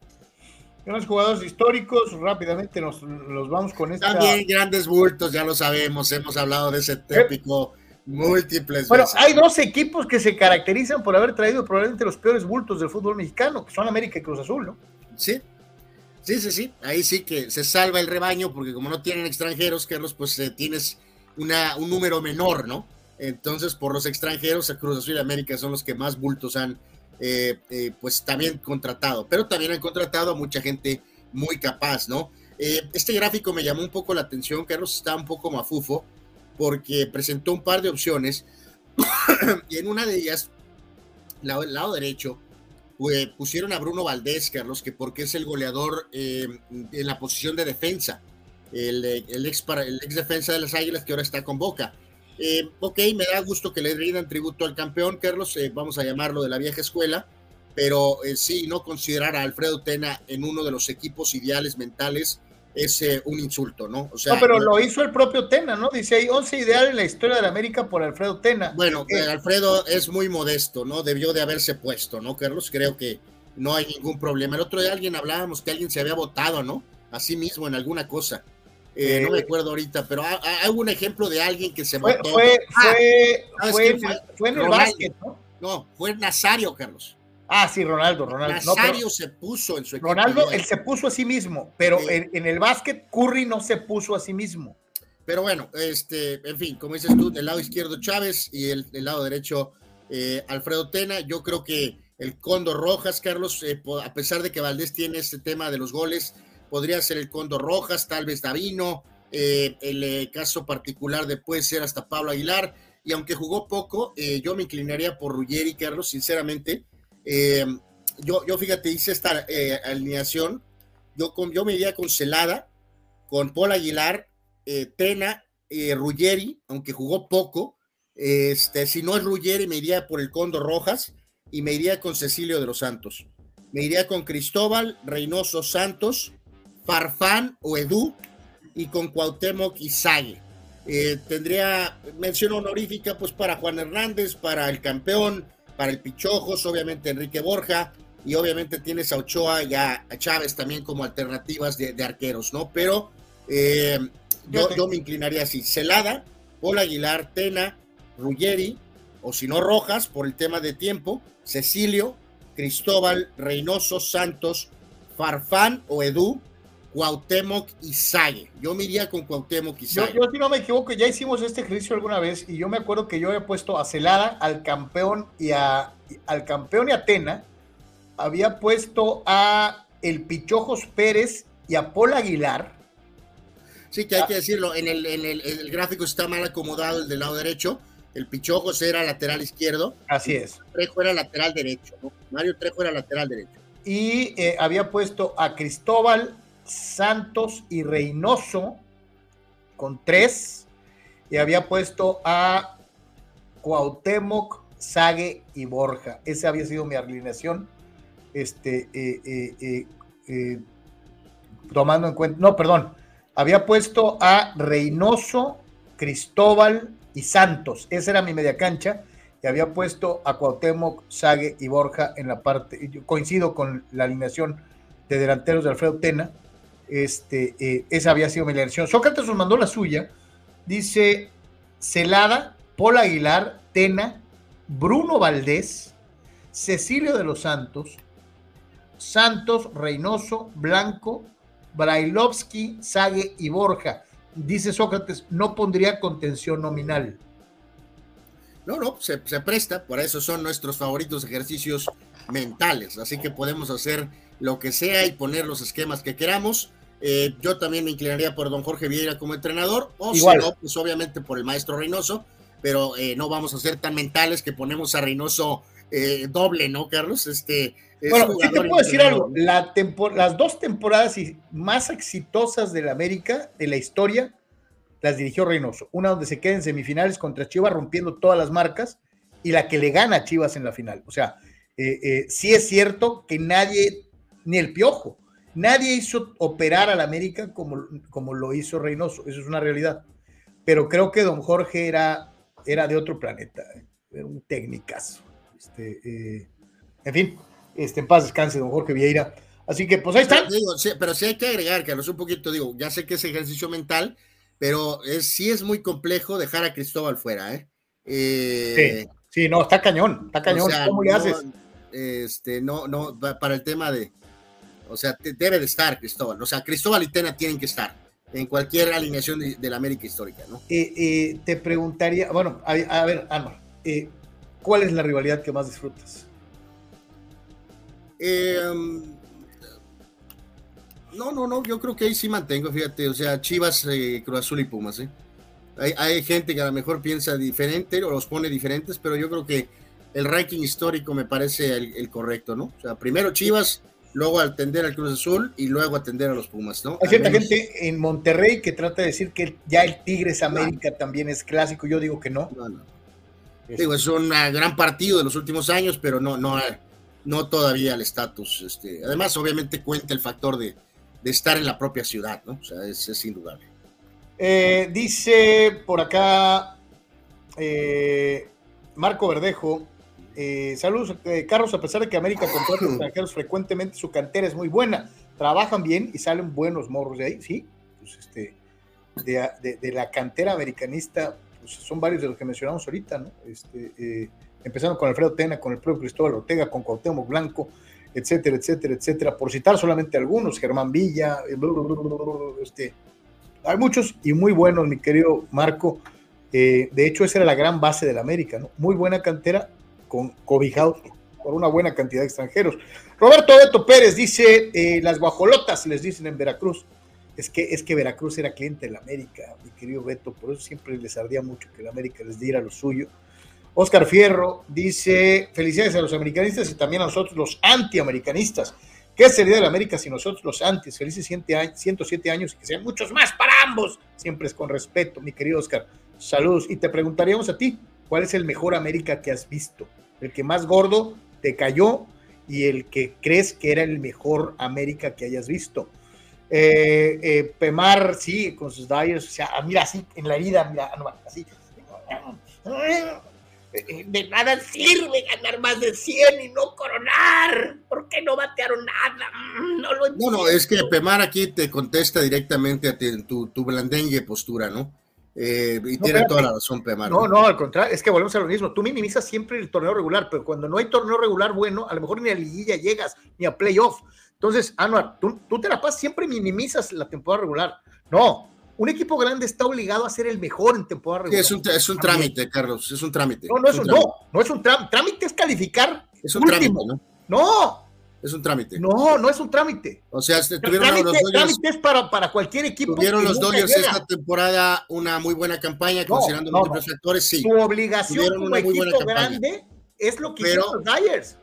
Unos jugadores históricos, rápidamente nos los vamos con esta. También grandes bultos, ya lo sabemos, hemos hablado de ese típico múltiples bueno, hay dos equipos que se caracterizan por haber traído probablemente los peores bultos del fútbol mexicano, que son América y Cruz Azul, ¿no? Sí, sí, sí, sí. Ahí sí que se salva el rebaño, porque como no tienen extranjeros, Carlos, pues eh, tienes una, un número menor, ¿no? Entonces, por los extranjeros, Cruz Azul y América son los que más bultos han, eh, eh, pues también contratado, pero también han contratado a mucha gente muy capaz, ¿no? este gráfico me llamó un poco la atención, Carlos está un poco mafufo, porque presentó un par de opciones *coughs* y en una de ellas, el lado derecho, pues, pusieron a Bruno Valdés, Carlos, que porque es el goleador eh, en la posición de defensa, el, el, ex para, el ex defensa de las Águilas que ahora está con Boca. Eh, ok, me da gusto que le rindan tributo al campeón, Carlos, eh, vamos a llamarlo de la vieja escuela, pero sí, no considerar a Alfredo Tena en uno de los equipos ideales mentales es un insulto, ¿no? O sea, no, pero lo hizo el propio Tena, ¿no? Dice, hay 11 ideales en la historia de la América por Alfredo Tena. Bueno, eh, Alfredo es muy modesto, ¿no? Debió de haberse puesto, ¿no, Carlos? Creo que no hay ningún problema. El otro día alguien hablábamos que alguien se había votado, ¿no? A sí mismo en alguna cosa. Eh, no me acuerdo ahorita, pero hay, un ejemplo de alguien que se votó. Fue, fue, ah, fue, fue, en el básquet, ¿no? No, fue Nazario, Carlos. Ah, sí, Ronaldo, Ronaldo. Nazario se puso en su equipo. Ronaldo, él se puso a sí mismo, pero en, el básquet Curry no se puso a sí mismo. Pero bueno, este, en fin, como dices tú, del lado izquierdo Chávez y el, del lado derecho eh, Alfredo Tena. Yo creo que el Condor Rojas, Carlos, eh, a pesar de que Valdés tiene este tema de los goles, podría ser el Condor Rojas, tal vez Davino, eh, el caso particular de ser hasta Pablo Aguilar. Y aunque jugó poco, yo me inclinaría por Ruggeri, Carlos, sinceramente eh, yo, yo, fíjate, hice esta eh, alineación. Yo, con, yo me iría con Celada, con Paul Aguilar, eh, Tena, Ruggeri, aunque jugó poco. Este, si no es Ruggeri, me iría por el Condo Rojas y me iría con Cecilio de los Santos. Me iría con Cristóbal, Reynoso Santos, Farfán o Edu y con Cuauhtémoc y tendría mención honorífica pues para Juan Hernández, para el campeón, para el Pichojos, obviamente Enrique Borja, y obviamente tienes a Ochoa y a, Chávez también como alternativas de, arqueros, ¿no? Pero eh, yo, yo, me inclinaría así, Celada, Paul Aguilar, Tena, Ruggeri, o si no Rojas, por el tema de tiempo, Cecilio, Cristóbal, Reynoso, Santos, Farfán o Edu, Cuauhtémoc y Sague. Yo me iría con Cuauhtémoc y Sague. Yo, si no me equivoco, ya hicimos este ejercicio alguna vez y yo me acuerdo que yo había puesto a Celada, al campeón y a al campeón y a Tena, había puesto a el Pichojos Pérez y a Paul Aguilar. Sí, que hay que decirlo, en el, en el, gráfico está mal acomodado el del lado derecho. El Pichojos era lateral izquierdo. Así es. Trejo era lateral derecho. Mario Trejo era lateral derecho. Y eh, había puesto a Cristóbal, Santos y Reynoso con tres. Y había puesto a Cuauhtémoc, Sague y Borja. Esa había sido mi alineación. Este, eh, eh, eh, tomando en cuenta, no, perdón, había puesto a Reynoso, Cristóbal y Santos. Esa era mi media cancha. Y había puesto a Cuauhtémoc, Sague y Borja en la parte. Coincido con la alineación de delanteros de Alfredo Tena. Este, eh, esa había sido mi elección. Sócrates nos mandó la suya. Dice Celada, Paul Aguilar, Tena, Bruno Valdés, Cecilio de los Santos, Santos, Reynoso, Blanco, Brailovsky, Sague y Borja. Dice Sócrates, no pondría contención nominal. No, no, se, se, presta, por eso son nuestros favoritos ejercicios mentales, así que podemos hacer lo que sea y poner los esquemas que queramos. Eh, yo también me inclinaría por don Jorge Vieira como entrenador, o si no, pues obviamente por el maestro Reynoso, pero eh, no vamos a ser tan mentales que ponemos a Reynoso eh, doble, ¿no, Carlos? Este, bueno, sí te puedo decir algo, la las dos temporadas más exitosas de la América, de la historia, las dirigió Reynoso. Una donde se queda en semifinales contra Chivas rompiendo todas las marcas y la que le gana a Chivas en la final. O sea, sí es cierto que nadie, ni el Piojo, Nadie hizo operar al América como, como lo hizo Reynoso, eso es una realidad. Pero creo que don Jorge era, era de otro planeta, era un técnicazo. Este, eh, en fin, este, en paz descanse don Jorge Vieira. Así que, pues ahí está. pero sí hay que agregar, Carlos, un poquito, digo, ya sé que es ejercicio mental, pero es, sí es muy complejo dejar a Cristóbal fuera, ¿eh? eh sí, no, está cañón, está cañón. ¿Cómo le haces? Este, no, no, para el tema de, o sea, debe de estar Cristóbal. O sea, Cristóbal y Tena tienen que estar en cualquier alineación de, la América histórica, ¿no? Eh, eh, te preguntaría, bueno, a, ver, Ana, eh, ¿cuál es la rivalidad que más disfrutas? Um, no, no, no, yo creo que ahí sí mantengo, fíjate, o sea, Chivas, Cruz Azul y Pumas, ¿eh? Hay, hay, gente que a lo mejor piensa diferente o los pone diferentes, pero yo creo que el ranking histórico me parece el correcto, ¿no? O sea, primero Chivas, luego atender al Cruz Azul y luego atender a los Pumas, ¿no? Hay cierta gente en Monterrey que trata de decir que ya el Tigres América también es clásico, yo digo que no. no, no. Digo, es un gran partido de los últimos años, pero no, no, no todavía el estatus. Este, además, obviamente cuenta el factor de, estar en la propia ciudad, ¿no? O sea, es, indudable. Eh, dice por acá eh, Marco Verdejo, eh, saludos, eh, Carlos, a pesar de que América contrata extranjeros frecuentemente, su cantera es muy buena. Trabajan bien y salen buenos morros de ahí, sí. Pues este, de, la cantera americanista, pues son varios de los que mencionamos ahorita, ¿no? Este, eh, empezando con Alfredo Tena, con el propio Cristóbal Ortega, con Cuauhtémoc Blanco, etcétera, etcétera, etcétera, por citar solamente algunos, Germán Villa, este, hay muchos y muy buenos, mi querido Marco. de hecho, esa era la gran base de la América, ¿no? Muy buena cantera con cobijados por una buena cantidad de extranjeros. Roberto Beto Pérez dice, eh, las guajolotas les dicen en Veracruz. Es que, es que Veracruz era cliente de la América, mi querido Beto, por eso siempre les ardía mucho que la América les diera lo suyo. Oscar Fierro dice, felicidades a los americanistas y también a nosotros los antiamericanistas. ¿Qué sería de la América si nosotros los antis, felices 107 años y que sean muchos más para ambos? Siempre es con respeto, mi querido Oscar. Saludos. Y te preguntaríamos a ti, ¿Cuál es el mejor América que has visto? El que más gordo te cayó y el que crees que era el mejor América que hayas visto. Eh, eh, Pemar, sí, con sus Dyers, o sea, mira así en la herida, mira, no, así. De nada sirve ganar más de 100 y no coronar. ¿Por qué no batearon nada? No lo entiendo. No, no, es que Pemar aquí te contesta directamente a tu, tu blandengue postura, ¿no? Eh, y tiene toda la razón, Pemar. No, no, al contrario, es que volvemos a lo mismo. Tú minimizas siempre el torneo regular, pero cuando no hay torneo regular bueno, a lo mejor ni a liguilla llegas, ni a playoff. Entonces, Anuar, tú, tú te la pasas, siempre minimizas la temporada regular. No, un equipo grande está obligado a ser el mejor en temporada regular. es, un, es un, trámite, Carlos, es un trámite. No, no es un, no, no es un trámite. Trámite es calificar. Es un trámite, ¿no? No, es un trámite. No, no es un trámite. O sea, tuvieron los Dodgers. Trámite es para, para cualquier equipo. Tuvieron los Dodgers esta temporada una muy buena campaña, considerando los múltiples factores, sí. Su obligación como equipo grande es lo que hicieron los Dodgers.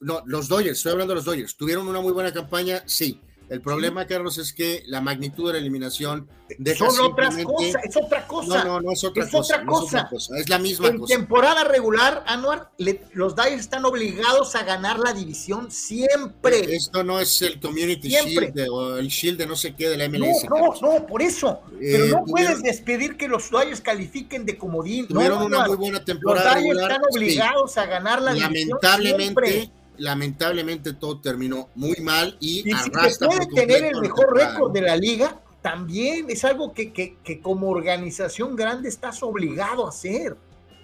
No, los Dodgers, estoy hablando de los Dodgers. ¿Tuvieron una muy buena campaña? Sí. El problema, Carlos, es que la magnitud de la eliminación deja Son otras cosas, es otra cosa. No, no, no es otra, cosa, otra cosa. es la misma en temporada regular, Anuar, los Dyers están obligados a ganar la división siempre. Esto no es el Community Shield o el Shield de no sé qué de la MLS. No, no, no, por eso. Pero no puedes despedir que los Dyers califiquen de comodín. Tuvieron una muy buena temporada Los Dyers están obligados a ganar la división Lamentablemente lamentablemente todo terminó muy mal y, y si puede tener el mejor récord de la liga, también es algo que, que, que, como organización grande estás obligado a hacer.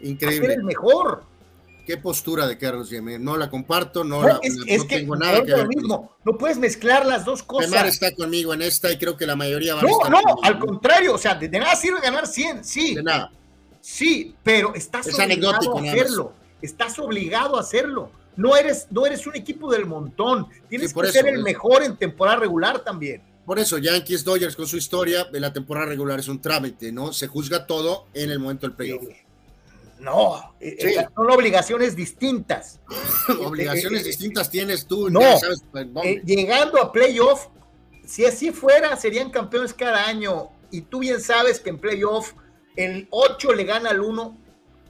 Increíble. A ser el mejor. Qué postura de Carlos Yemer. No la comparto, no, la, es, no tengo nada que ver. Mismo. No puedes mezclar las dos cosas. Pemar está conmigo en esta y creo que la mayoría va no, a estar No, no, al contrario, o sea, de, nada sirve ganar 100, sí. De nada. Sí, pero estás obligado a hacerlo. Estás obligado a hacerlo. No eres, no eres un equipo del montón. Tienes que ser el mejor en temporada regular también. Por eso, Yankees Dodgers con su historia de la temporada regular es un trámite, ¿no? Se juzga todo en el momento del playoff. No, eh, eh, son obligaciones distintas. *laughs* obligaciones eh, distintas tienes tú. No, pues, llegando a playoff, si así fuera, serían campeones cada año. Y tú bien sabes que en playoff el 8 le gana al 1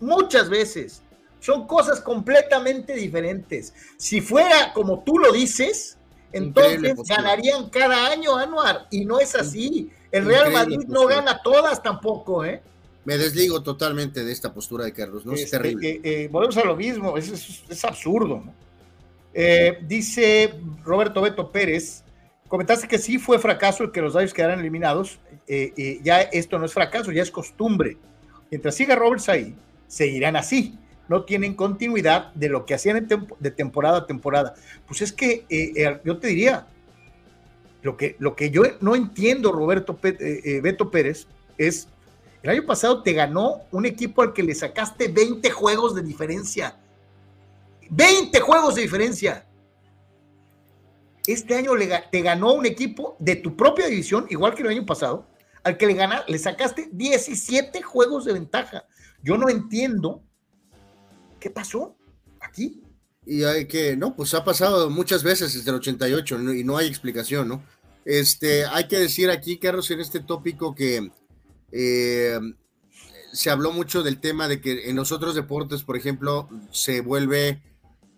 muchas veces. Son cosas completamente diferentes. Si fuera como tú lo dices, entonces ganarían cada año, Anuar, y no es así. El Real Madrid no gana todas tampoco, ¿eh? Me desligo totalmente de esta postura de Carlos, ¿no? es este, terrible. Eh, eh, volvemos a lo mismo, es, absurdo, ¿no? Eh, dice Roberto Beto Pérez, comentaste que sí fue fracaso el que los Dodgers quedaran eliminados. ya esto no es fracaso, ya es costumbre. Mientras siga Roberts ahí, seguirán así. No tienen continuidad de lo que hacían de temporada a temporada. Pues es que yo te diría, lo que, lo que yo no entiendo, Roberto Beto Pérez, es el año pasado te ganó un equipo al que le sacaste 20 juegos de diferencia. 20 juegos de diferencia. Este año le, te ganó un equipo de tu propia división, igual que el año pasado, al que le, le sacaste 17 juegos de ventaja. Yo no entiendo qué pasó aquí. Y hay que, no, pues ha pasado muchas veces desde el 88 y no hay explicación, ¿no? Este, hay que decir aquí, Carlos, en este tópico que eh, se habló mucho del tema de que en los otros deportes, por ejemplo, se vuelve,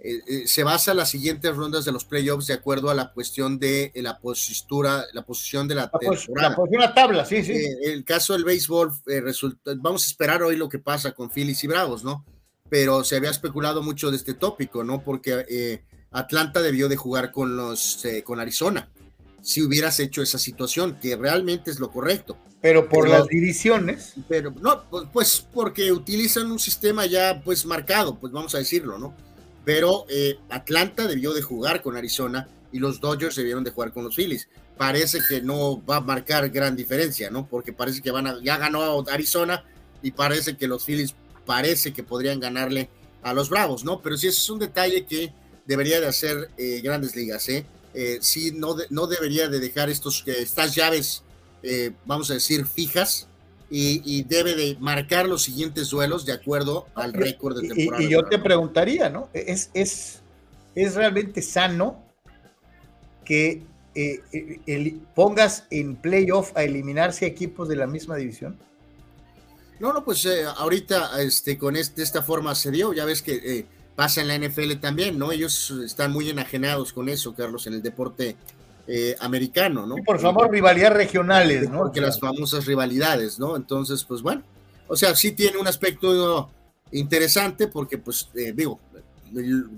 eh, eh, se basa las siguientes rondas de los playoffs de acuerdo a la cuestión de la postura, la posición de la, temporada. La posición la tabla, sí, sí. el caso del béisbol, resulta, vamos a esperar hoy lo que pasa con Phillies y Bravos, ¿no? Pero se había especulado mucho de este tópico, ¿no? Porque Atlanta debió de jugar con los, con Arizona si hubieras hecho esa situación, que realmente es lo correcto. Pero por las divisiones. Pero no, pues, pues porque utilizan un sistema ya pues marcado, pues vamos a decirlo, ¿no? Pero eh, Atlanta debió de jugar con Arizona y los Dodgers debieron de jugar con los Phillies. Parece que no va a marcar gran diferencia, ¿no? Porque parece que van a, ya ganó Arizona y parece que los Phillies parece que podrían ganarle a los Bravos, ¿no? Pero sí, ese es un detalle que debería de hacer eh, grandes ligas, ¿eh? eh sí, no, no debería de dejar estos, estas llaves eh, vamos a decir, fijas y, debe de marcar los siguientes duelos de acuerdo al récord de temporada. Y, yo te preguntaría, ¿no? ¿Es, es, es realmente sano que eh, eh, pongas en playoff a eliminarse equipos de la misma división? No, no, pues ahorita este, con este, esta forma se dio, ya ves que pasa en la NFL también, ¿no? Ellos están muy enajenados con eso, Carlos, en el deporte eh, americano, ¿no? por favor, rivalidades regionales, ¿no? Porque las famosas rivalidades, ¿no? Entonces, pues bueno, o sea, sí tiene un aspecto interesante porque, pues, eh, digo,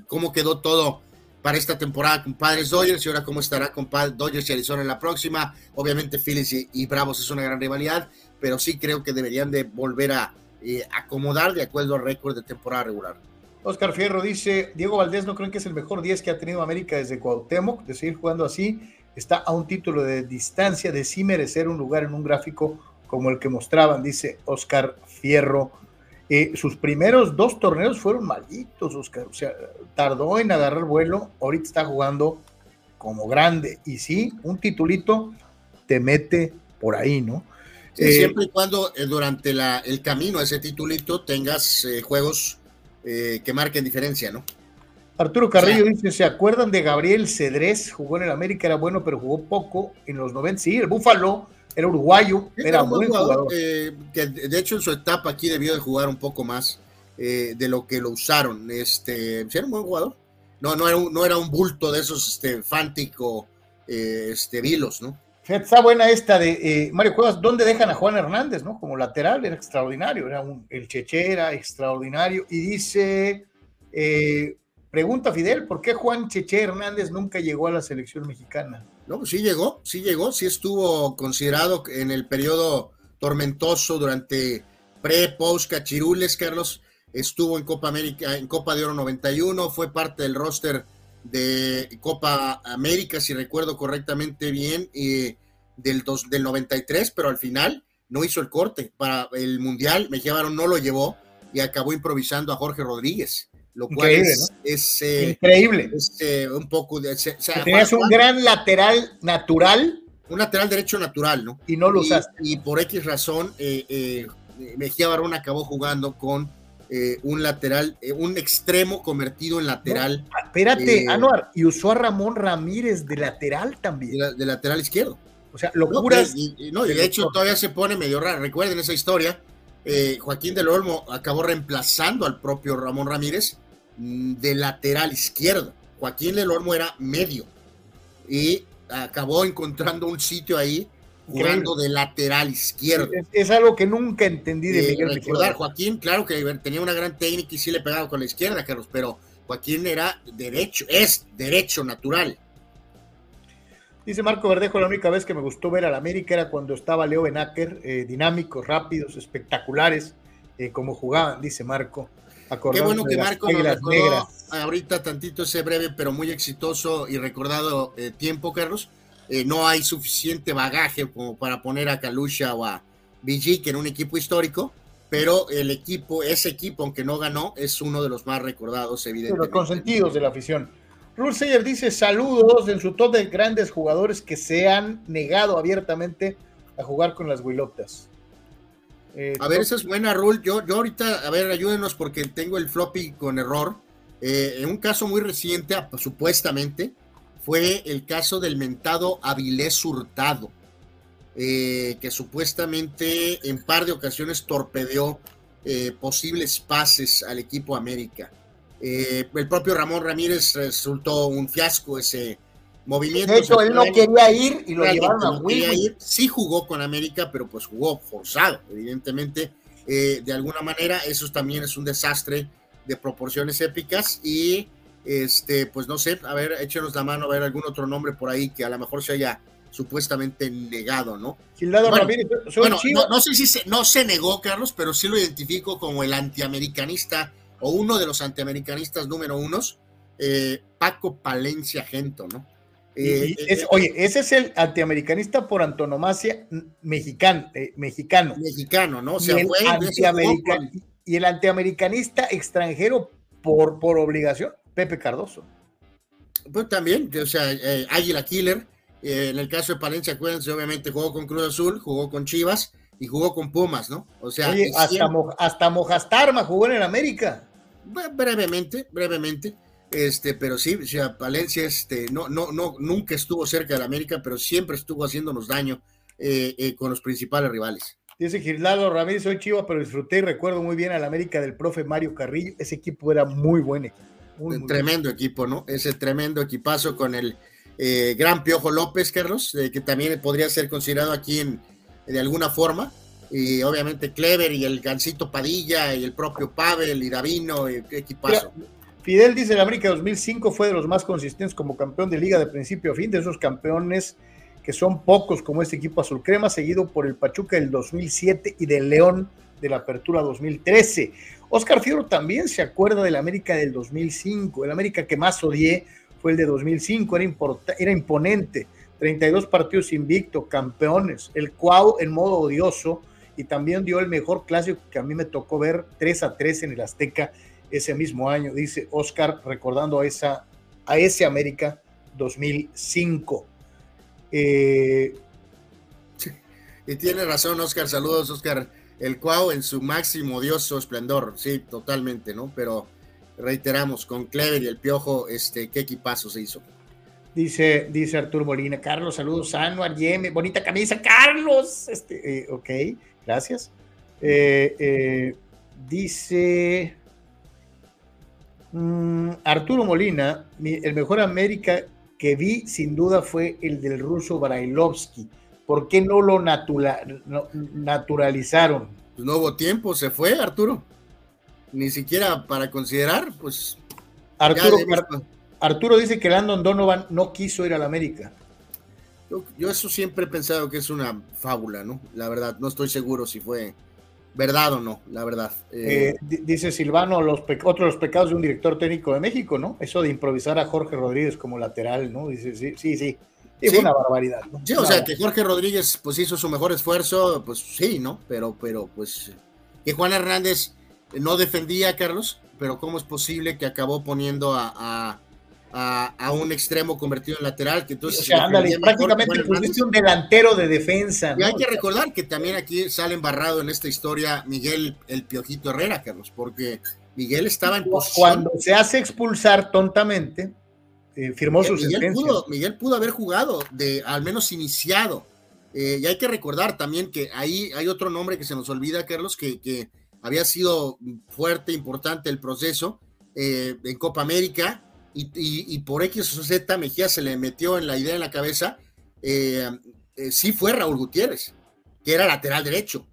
cómo quedó todo para esta temporada con Padres Dodgers y ahora cómo estará con Padres Dodgers y Arizona en la próxima. Obviamente Phillies y, Bravos es una gran rivalidad, pero sí creo que deberían de volver a eh, acomodar de acuerdo al récord de temporada regular. Oscar Fierro dice, Diego Valdés no creen que es el mejor 10 que ha tenido América desde Cuauhtémoc, de seguir jugando así está a un título de distancia de sí merecer un lugar en un gráfico como el que mostraban, dice Oscar Fierro. Eh, sus primeros dos torneos fueron malditos, Oscar. O sea, tardó en agarrar vuelo, ahorita está jugando como grande. Y sí, un titulito te mete por ahí, ¿no? Eh, siempre y cuando eh, durante la, el camino a ese titulito tengas juegos que marquen diferencia, ¿no? Arturo Carrillo dice, ¿se acuerdan de Gabriel Cedrés? Jugó en el América, era bueno, pero jugó poco en los 90. Sí, el Búfalo era uruguayo, era, muy buen jugador. Eh, que de hecho en su etapa aquí debió de jugar un poco más eh, de lo que lo usaron. Este, ¿sí era un buen jugador? No, no era un, no era un bulto de esos este, fántico, eh, este, vilos, ¿no? Está buena esta de Mario Cuevas, ¿dónde dejan a Juan Hernández, no? Como lateral, era extraordinario, era un, el Chechera, extraordinario. Y dice, Pregunta Fidel, ¿por qué Juan Cheche Hernández nunca llegó a la selección mexicana? No, sí llegó, sí llegó, sí estuvo considerado en el periodo tormentoso durante pre, post, cachirules, Carlos. Estuvo en Copa América, en Copa de Oro 91, fue parte del roster de Copa América, si recuerdo correctamente bien, del, del 93, pero al final no hizo el corte para el Mundial. Mejía Barón no lo llevó y acabó improvisando a Jorge Rodríguez lo cual es, eh, increíble. Eh, un poco de. tenías un gran lateral natural. Un lateral derecho natural, ¿no? Y no lo usaste. Y, por X razón, eh, Mejía Barón acabó jugando con un lateral, un extremo convertido en lateral. espérate, Anuar, y usó a Ramón Ramírez de lateral también. De, lateral izquierdo. O sea, locuras. No, y, de hecho todavía se pone medio raro. Recuerden esa historia. Joaquín del Olmo acabó reemplazando al propio Ramón Ramírez Mm, de lateral izquierdo. Joaquín Lelormo era medio. y acabó encontrando un sitio ahí jugando de lateral izquierdo. Es, algo que nunca entendí de eh, Miguel recordar, Joaquín, claro que tenía una gran técnica y sí le pegaba con la izquierda, Carlos, pero Joaquín era derecho, es derecho natural. Dice Marco Verdejo, la única vez que me gustó ver al América era cuando estaba Leo Benacker, eh, dinámicos, rápidos, espectaculares, eh, como jugaban, dice Marco. Qué bueno que Marco nos recordó ahorita tantito ese breve pero muy exitoso y recordado eh, tiempo, Carlos. No hay suficiente bagaje como para poner a Kalusha o a BG, que en un equipo histórico, pero el equipo, ese equipo, aunque no ganó, es uno de los más recordados, evidentemente. Los consentidos de la afición. Rule dice saludos en su top de grandes jugadores que se han negado abiertamente a jugar con las Wilotas. Eh, a ver, esa es buena, Rule. Yo, yo ahorita, a ver, ayúdenos porque tengo el floppy con error. Eh, en un caso muy reciente, supuestamente, fue el caso del mentado Avilés Hurtado, eh, que supuestamente en par de ocasiones torpedeó posibles pases al equipo América. Eh, el propio Ramón Ramírez resultó un fiasco ese movimiento. De hecho, él no quería ir y lo llevaron a no ir. Sí jugó con América, pero pues jugó forzado, evidentemente. Eh, de alguna manera, eso también es un desastre de proporciones épicas y este, pues no sé, a ver, échenos la mano a ver algún otro nombre por ahí que a lo mejor se haya supuestamente negado, ¿no? Ramírez, bueno no, no, sé si se, no se negó, Carlos, pero sí lo identifico como el antiamericanista o uno de los antiamericanistas número unos, eh, Paco Palencia Gento, ¿no? Eh, eh, oye, ese es el antiamericanista por antonomasia mexicano. mexicano. Mexicano, ¿no? O sea, y, el fue y el antiamericanista extranjero por, por obligación, Pepe Cardoso. Pues también, o sea, Águila Killer. en el caso de Palencia, acuérdense, obviamente jugó con Cruz Azul, jugó con Chivas y jugó con Pumas, ¿no? O sea, hasta, hasta Mojastarma jugó en el América brevemente, brevemente, este, pero sí, o sea, Valencia este, no, no, no, nunca estuvo cerca de la América, pero siempre estuvo haciéndonos daño eh, eh, con los principales rivales. Dice Girlado Ramírez, soy chivo, pero disfruté y recuerdo muy bien a la América del profe Mario Carrillo. Ese equipo era muy buen tremendo equipo, ¿no? Ese tremendo equipazo con el eh, gran Piojo López, Carlos, que también podría ser considerado aquí en, de alguna forma y obviamente Clever y el Gancito Padilla y el propio Pavel y Davino, y qué equipazo. Fidel dice, el América 2005 fue de los más consistentes como campeón de liga de principio a fin, de esos campeones que son pocos como este equipo azul crema, seguido por el Pachuca del 2007 y del León de la Apertura 2013. Oscar Fierro también se acuerda del América del 2005, el América que más odié fue el de 2005, era, era imponente, 32 partidos invicto, campeones, el Cuau en modo odioso, y también dio el mejor clásico que a mí me tocó ver 3 a 3 en el Azteca ese mismo año, dice Oscar, recordando a, esa, a ese América 2005. Eh, y tiene razón, Oscar. Saludos, Oscar. El Cuau en su máximo odioso esplendor. Sí, totalmente, ¿no? Pero reiteramos, con Clever y el Piojo, este, qué equipazo se hizo. Dice, dice Arturo Molina, Carlos, saludos, Anuar, Yeme, bonita camisa, Carlos. Este, eh, ok. Gracias. Eh, eh, dice mm, Arturo Molina, el mejor América que vi sin duda fue el del ruso Brailovsky. ¿Por qué no lo naturalizaron? Pues no hubo tiempo, se fue Arturo. Ni siquiera para considerar, pues. Arturo, Arturo dice que Landon Donovan no quiso ir a la América. Yo, eso siempre he pensado que es una fábula, ¿no? La verdad, no estoy seguro si fue verdad o no, la verdad. Eh, eh, dice Silvano, los otro de los pecados de un director técnico de México, ¿no? Eso de improvisar a Jorge Rodríguez como lateral, ¿no? Dice, sí, sí, sí. Es una barbaridad, ¿no? Sí, o sea, que Jorge Rodríguez pues hizo su mejor esfuerzo, pues sí, ¿no? Pero, pero, pues, que Juan Hernández no defendía a Carlos, pero ¿cómo es posible que acabó poniendo a a, un extremo convertido en lateral, que entonces... prácticamente un delantero de defensa. Y hay que recordar que también aquí sale embarrado en esta historia Miguel el Piojito Herrera, Carlos, porque Miguel estaba en posición... Cuando se hace expulsar tontamente, eh, firmó su Miguel pudo, Miguel pudo haber jugado, de al menos iniciado. Eh, y hay que recordar también que ahí hay otro nombre que se nos olvida, Carlos, que, que había sido fuerte, importante el proceso eh, en Copa América, y, por X o Z Mejía se le metió en la idea en la cabeza, sí fue Raúl Gutiérrez, que era lateral derecho,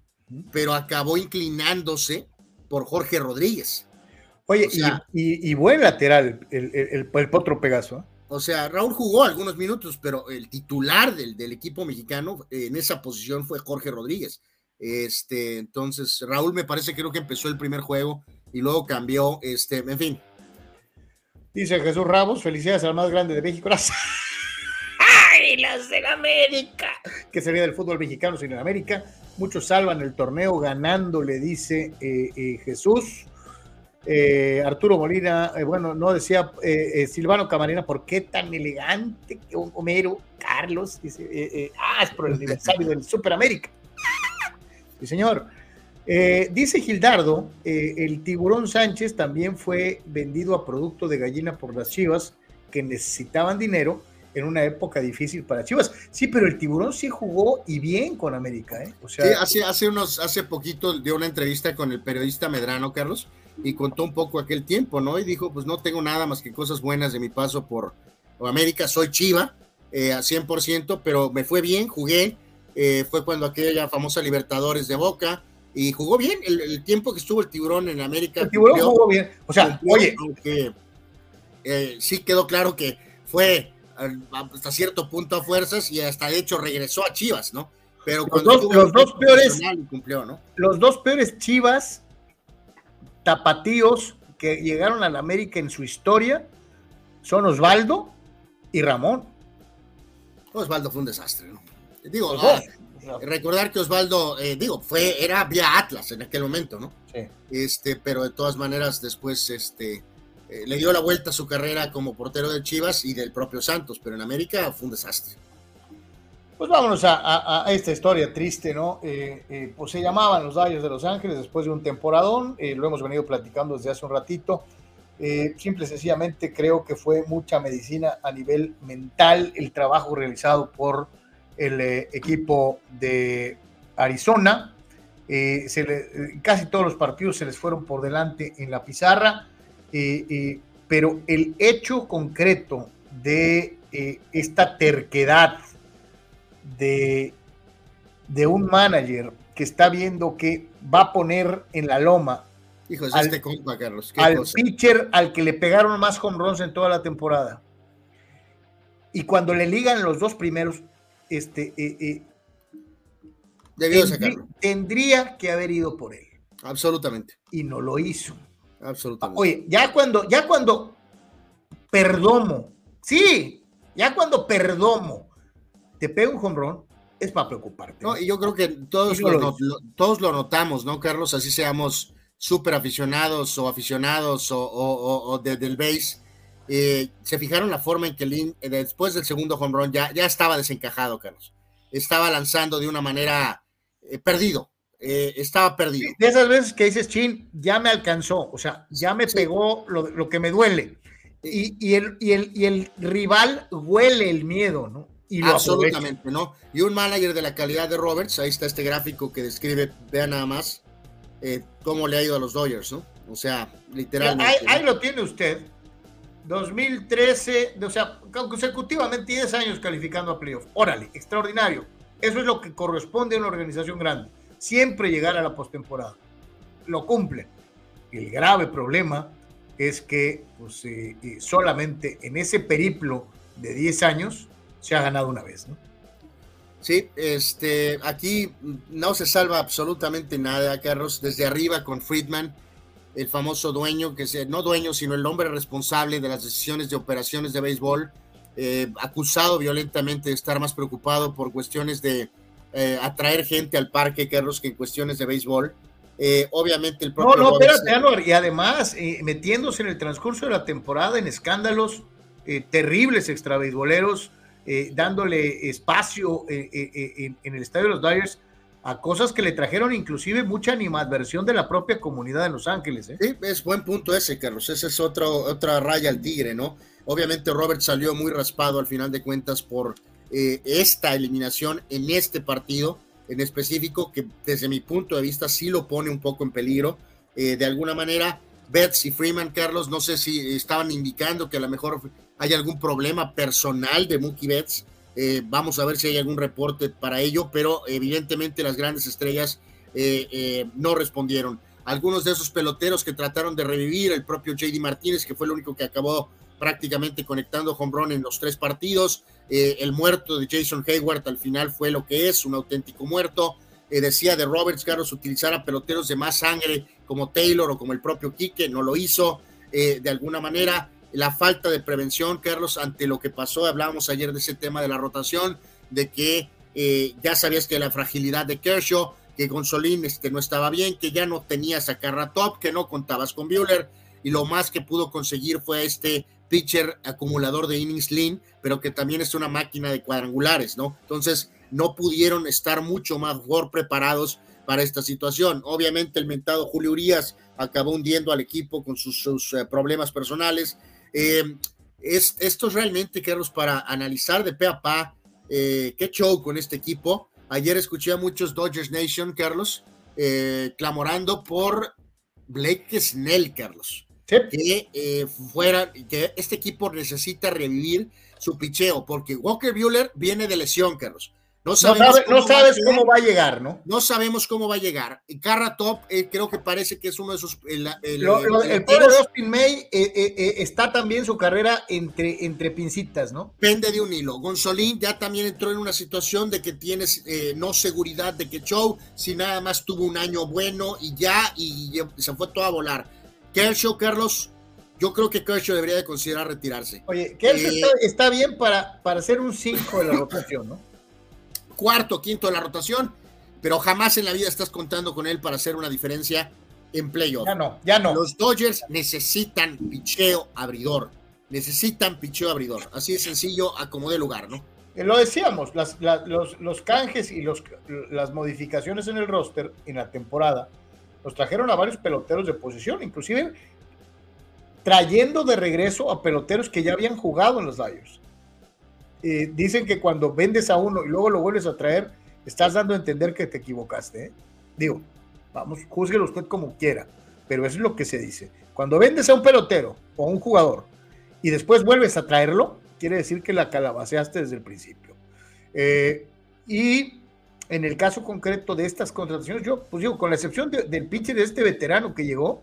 pero acabó inclinándose por Jorge Rodríguez. Oye, y, buen lateral el, el, Potro Pegaso. ¿eh? O sea, Raúl jugó algunos minutos, pero el titular del, del, equipo mexicano en esa posición fue Jorge Rodríguez. Este, entonces, Raúl me parece, creo que empezó el primer juego y luego cambió, este, en fin, Dice Jesús Ramos, felicidades al más grande de México. *laughs* ¡Ay, las de América! Que sería del fútbol mexicano sin en América. Muchos salvan el torneo ganando, le dice eh, eh, Jesús. Eh, Arturo Molina, bueno, no decía Silvano Camarena, ¿por qué tan elegante? Homero, Carlos, dice, ah, es por el aniversario del Super América. Sí, señor. Eh, dice Gildardo, eh, el tiburón Sánchez también fue vendido a producto de gallina por las Chivas que necesitaban dinero en una época difícil para Chivas. Sí, pero el tiburón sí jugó y bien con América, ¿eh? O sea, hace, hace unos, hace poquito dio una entrevista con el periodista Medrano, Carlos, y contó un poco aquel tiempo, ¿no? Y dijo, pues no tengo nada más que cosas buenas de mi paso por América, soy Chiva, eh, a 100%, pero me fue bien, jugué, fue cuando aquella famosa Libertadores de Boca, y jugó bien el, tiempo que estuvo el tiburón en América. El tiburón jugó bien. O sea, oye. Eh, sí quedó claro que fue hasta cierto punto a fuerzas y hasta de hecho regresó a Chivas, ¿no? Pero los dos, los dos peores, los dos peores Chivas tapatíos que llegaron a la América en su historia son Osvaldo y Ramón. Osvaldo fue un desastre, ¿no? Digo, ah, Recordar que Osvaldo, eh, digo, fue, era vía Atlas en aquel momento, ¿no? Sí. Este, pero de todas maneras, después, este, eh, le dio la vuelta a su carrera como portero de Chivas y del propio Santos, pero en América fue un desastre. Pues vámonos a, esta historia triste, ¿no? Eh, pues se llamaban los Dodgers de Los Ángeles después de un temporadón, lo hemos venido platicando desde hace un ratito. simple y sencillamente creo que fue mucha medicina a nivel mental el trabajo realizado por el eh, equipo de Arizona. Eh, se casi todos los partidos se les fueron por delante en la pizarra, eh, pero el hecho concreto de esta terquedad de, de un manager que está viendo que va a poner en la loma al, este Carlos. al pitcher al que le pegaron más home runs en toda la temporada. Y cuando le ligan los dos primeros, este, eh, eh, tendría, que haber ido por él. Absolutamente. Y no lo hizo. Absolutamente. Oye, ya cuando, ya cuando perdomo, sí, ya cuando perdomo, te pega un home es para preocuparte. No, y yo creo que todos, lo, todos lo notamos, ¿no, Carlos? Así seamos súper aficionados o aficionados o, o, del base eh, se fijaron la forma en que Lin, eh, después del segundo home run, ya, ya estaba desencajado, Carlos. Estaba lanzando de una manera eh, perdido. estaba perdido. De esas veces que dices, Chin, ya me alcanzó, o sea, ya me pegó lo, que me duele. Y, el, y, el, y el rival huele el miedo, ¿no? Y Absolutamente, ¿no? Y un manager de la calidad de Roberts, ahí está este gráfico que describe, vean nada más, cómo le ha ido a los Dodgers, ¿no? O sea, literalmente. ahí lo tiene usted 2013, o sea, consecutivamente 10 años calificando a playoff. Órale, extraordinario. Eso es lo que corresponde a una organización grande. Siempre llegar a la postemporada. Lo cumple. El grave problema es que pues, eh, eh, solamente en ese periplo de 10 años se ha ganado una vez, ¿no? Sí, este, aquí no se salva absolutamente nada, Carlos, desde arriba con Friedman el famoso dueño, que sea, no dueño, sino el hombre responsable de las decisiones de operaciones de béisbol, eh, acusado violentamente de estar más preocupado por cuestiones de eh, atraer gente al parque, Carlos, que en cuestiones de béisbol. Eh, obviamente el propio... No, no, espérate, y además metiéndose en el transcurso de la temporada en escándalos terribles extrabeisboleros, dándole espacio en, en el estadio de los Dyers a cosas que le trajeron inclusive mucha animadversión de la propia comunidad de Los Ángeles. ¿eh? Sí, es buen punto ese, Carlos. Esa es otro, otra raya al tigre, ¿no? Obviamente Robert salió muy raspado al final de cuentas por eh, esta eliminación en este partido en específico, que desde mi punto de vista sí lo pone un poco en peligro. Eh, de alguna manera, Betts y Freeman, Carlos, no sé si estaban indicando que a lo mejor hay algún problema personal de Mookie Betts. Eh, vamos a ver si hay algún reporte para ello, pero evidentemente las grandes estrellas eh, eh, no respondieron. Algunos de esos peloteros que trataron de revivir, el propio JD Martínez, que fue el único que acabó prácticamente conectando home run en los tres partidos. el muerto de Jason Hayward al final fue lo que es, un auténtico muerto. decía de Roberts Carlos utilizar a peloteros de más sangre como Taylor o como el propio Quique, no lo hizo de alguna manera la falta de prevención, Carlos, ante lo que pasó, hablábamos ayer de ese tema de la rotación, de que eh, ya sabías que la fragilidad de Kershaw, que Gonzolín este, no estaba bien, que ya no tenías a Carra Top, que no contabas con Bueller, y lo más que pudo conseguir fue este pitcher acumulador de innings lean, pero que también es una máquina de cuadrangulares, ¿no? Entonces, no pudieron estar mucho mejor preparados para esta situación. Obviamente, el mentado Julio Urias acabó hundiendo al equipo con sus, eh, problemas personales. Eh, es, esto es realmente, Carlos, para analizar de pe a pa eh, qué show con este equipo. Ayer escuché a muchos Dodgers Nation, Carlos, eh, clamorando por Blake Snell, Carlos. Que fuera, que este equipo necesita revivir su picheo, porque Walker Bueller viene de lesión, Carlos. No, sabes cómo va a llegar, ¿no? No sabemos cómo va a llegar. Y Carra Top eh, creo que parece que es uno de esos... El, el, pobre Austin May eh, eh, está también su carrera entre, entre pincitas, ¿no? Pende de un hilo. Gonzolín ya también entró en una situación de que tienes no seguridad de que Show, si nada más tuvo un año bueno y ya, y, se fue todo a volar. Kershaw, Carlos, yo creo que Kershaw debería de considerar retirarse. Oye, Kershaw está, está, bien para, para ser un 5 de la *laughs* rotación, ¿no? Cuarto, quinto de la rotación, pero jamás en la vida estás contando con él para hacer una diferencia en playoff. Ya no, ya no. Los Dodgers necesitan picheo abridor, necesitan picheo abridor. Así de sencillo, acomode lugar, ¿no? Eh, lo decíamos, las, los, los, canjes y los, las modificaciones en el roster en la temporada nos trajeron a varios peloteros de posición, inclusive trayendo de regreso a peloteros que ya habían jugado en los Dodgers. Eh, dicen que cuando vendes a uno y luego lo vuelves a traer, estás dando a entender que te equivocaste. ¿eh? Digo, vamos, juzguelo usted como quiera, pero eso es lo que se dice. Cuando vendes a un pelotero o a un jugador y después vuelves a traerlo, quiere decir que la calabaceaste desde el principio. Eh, y en el caso concreto de estas contrataciones, yo, pues digo, con la excepción del pitcher de este veterano que llegó,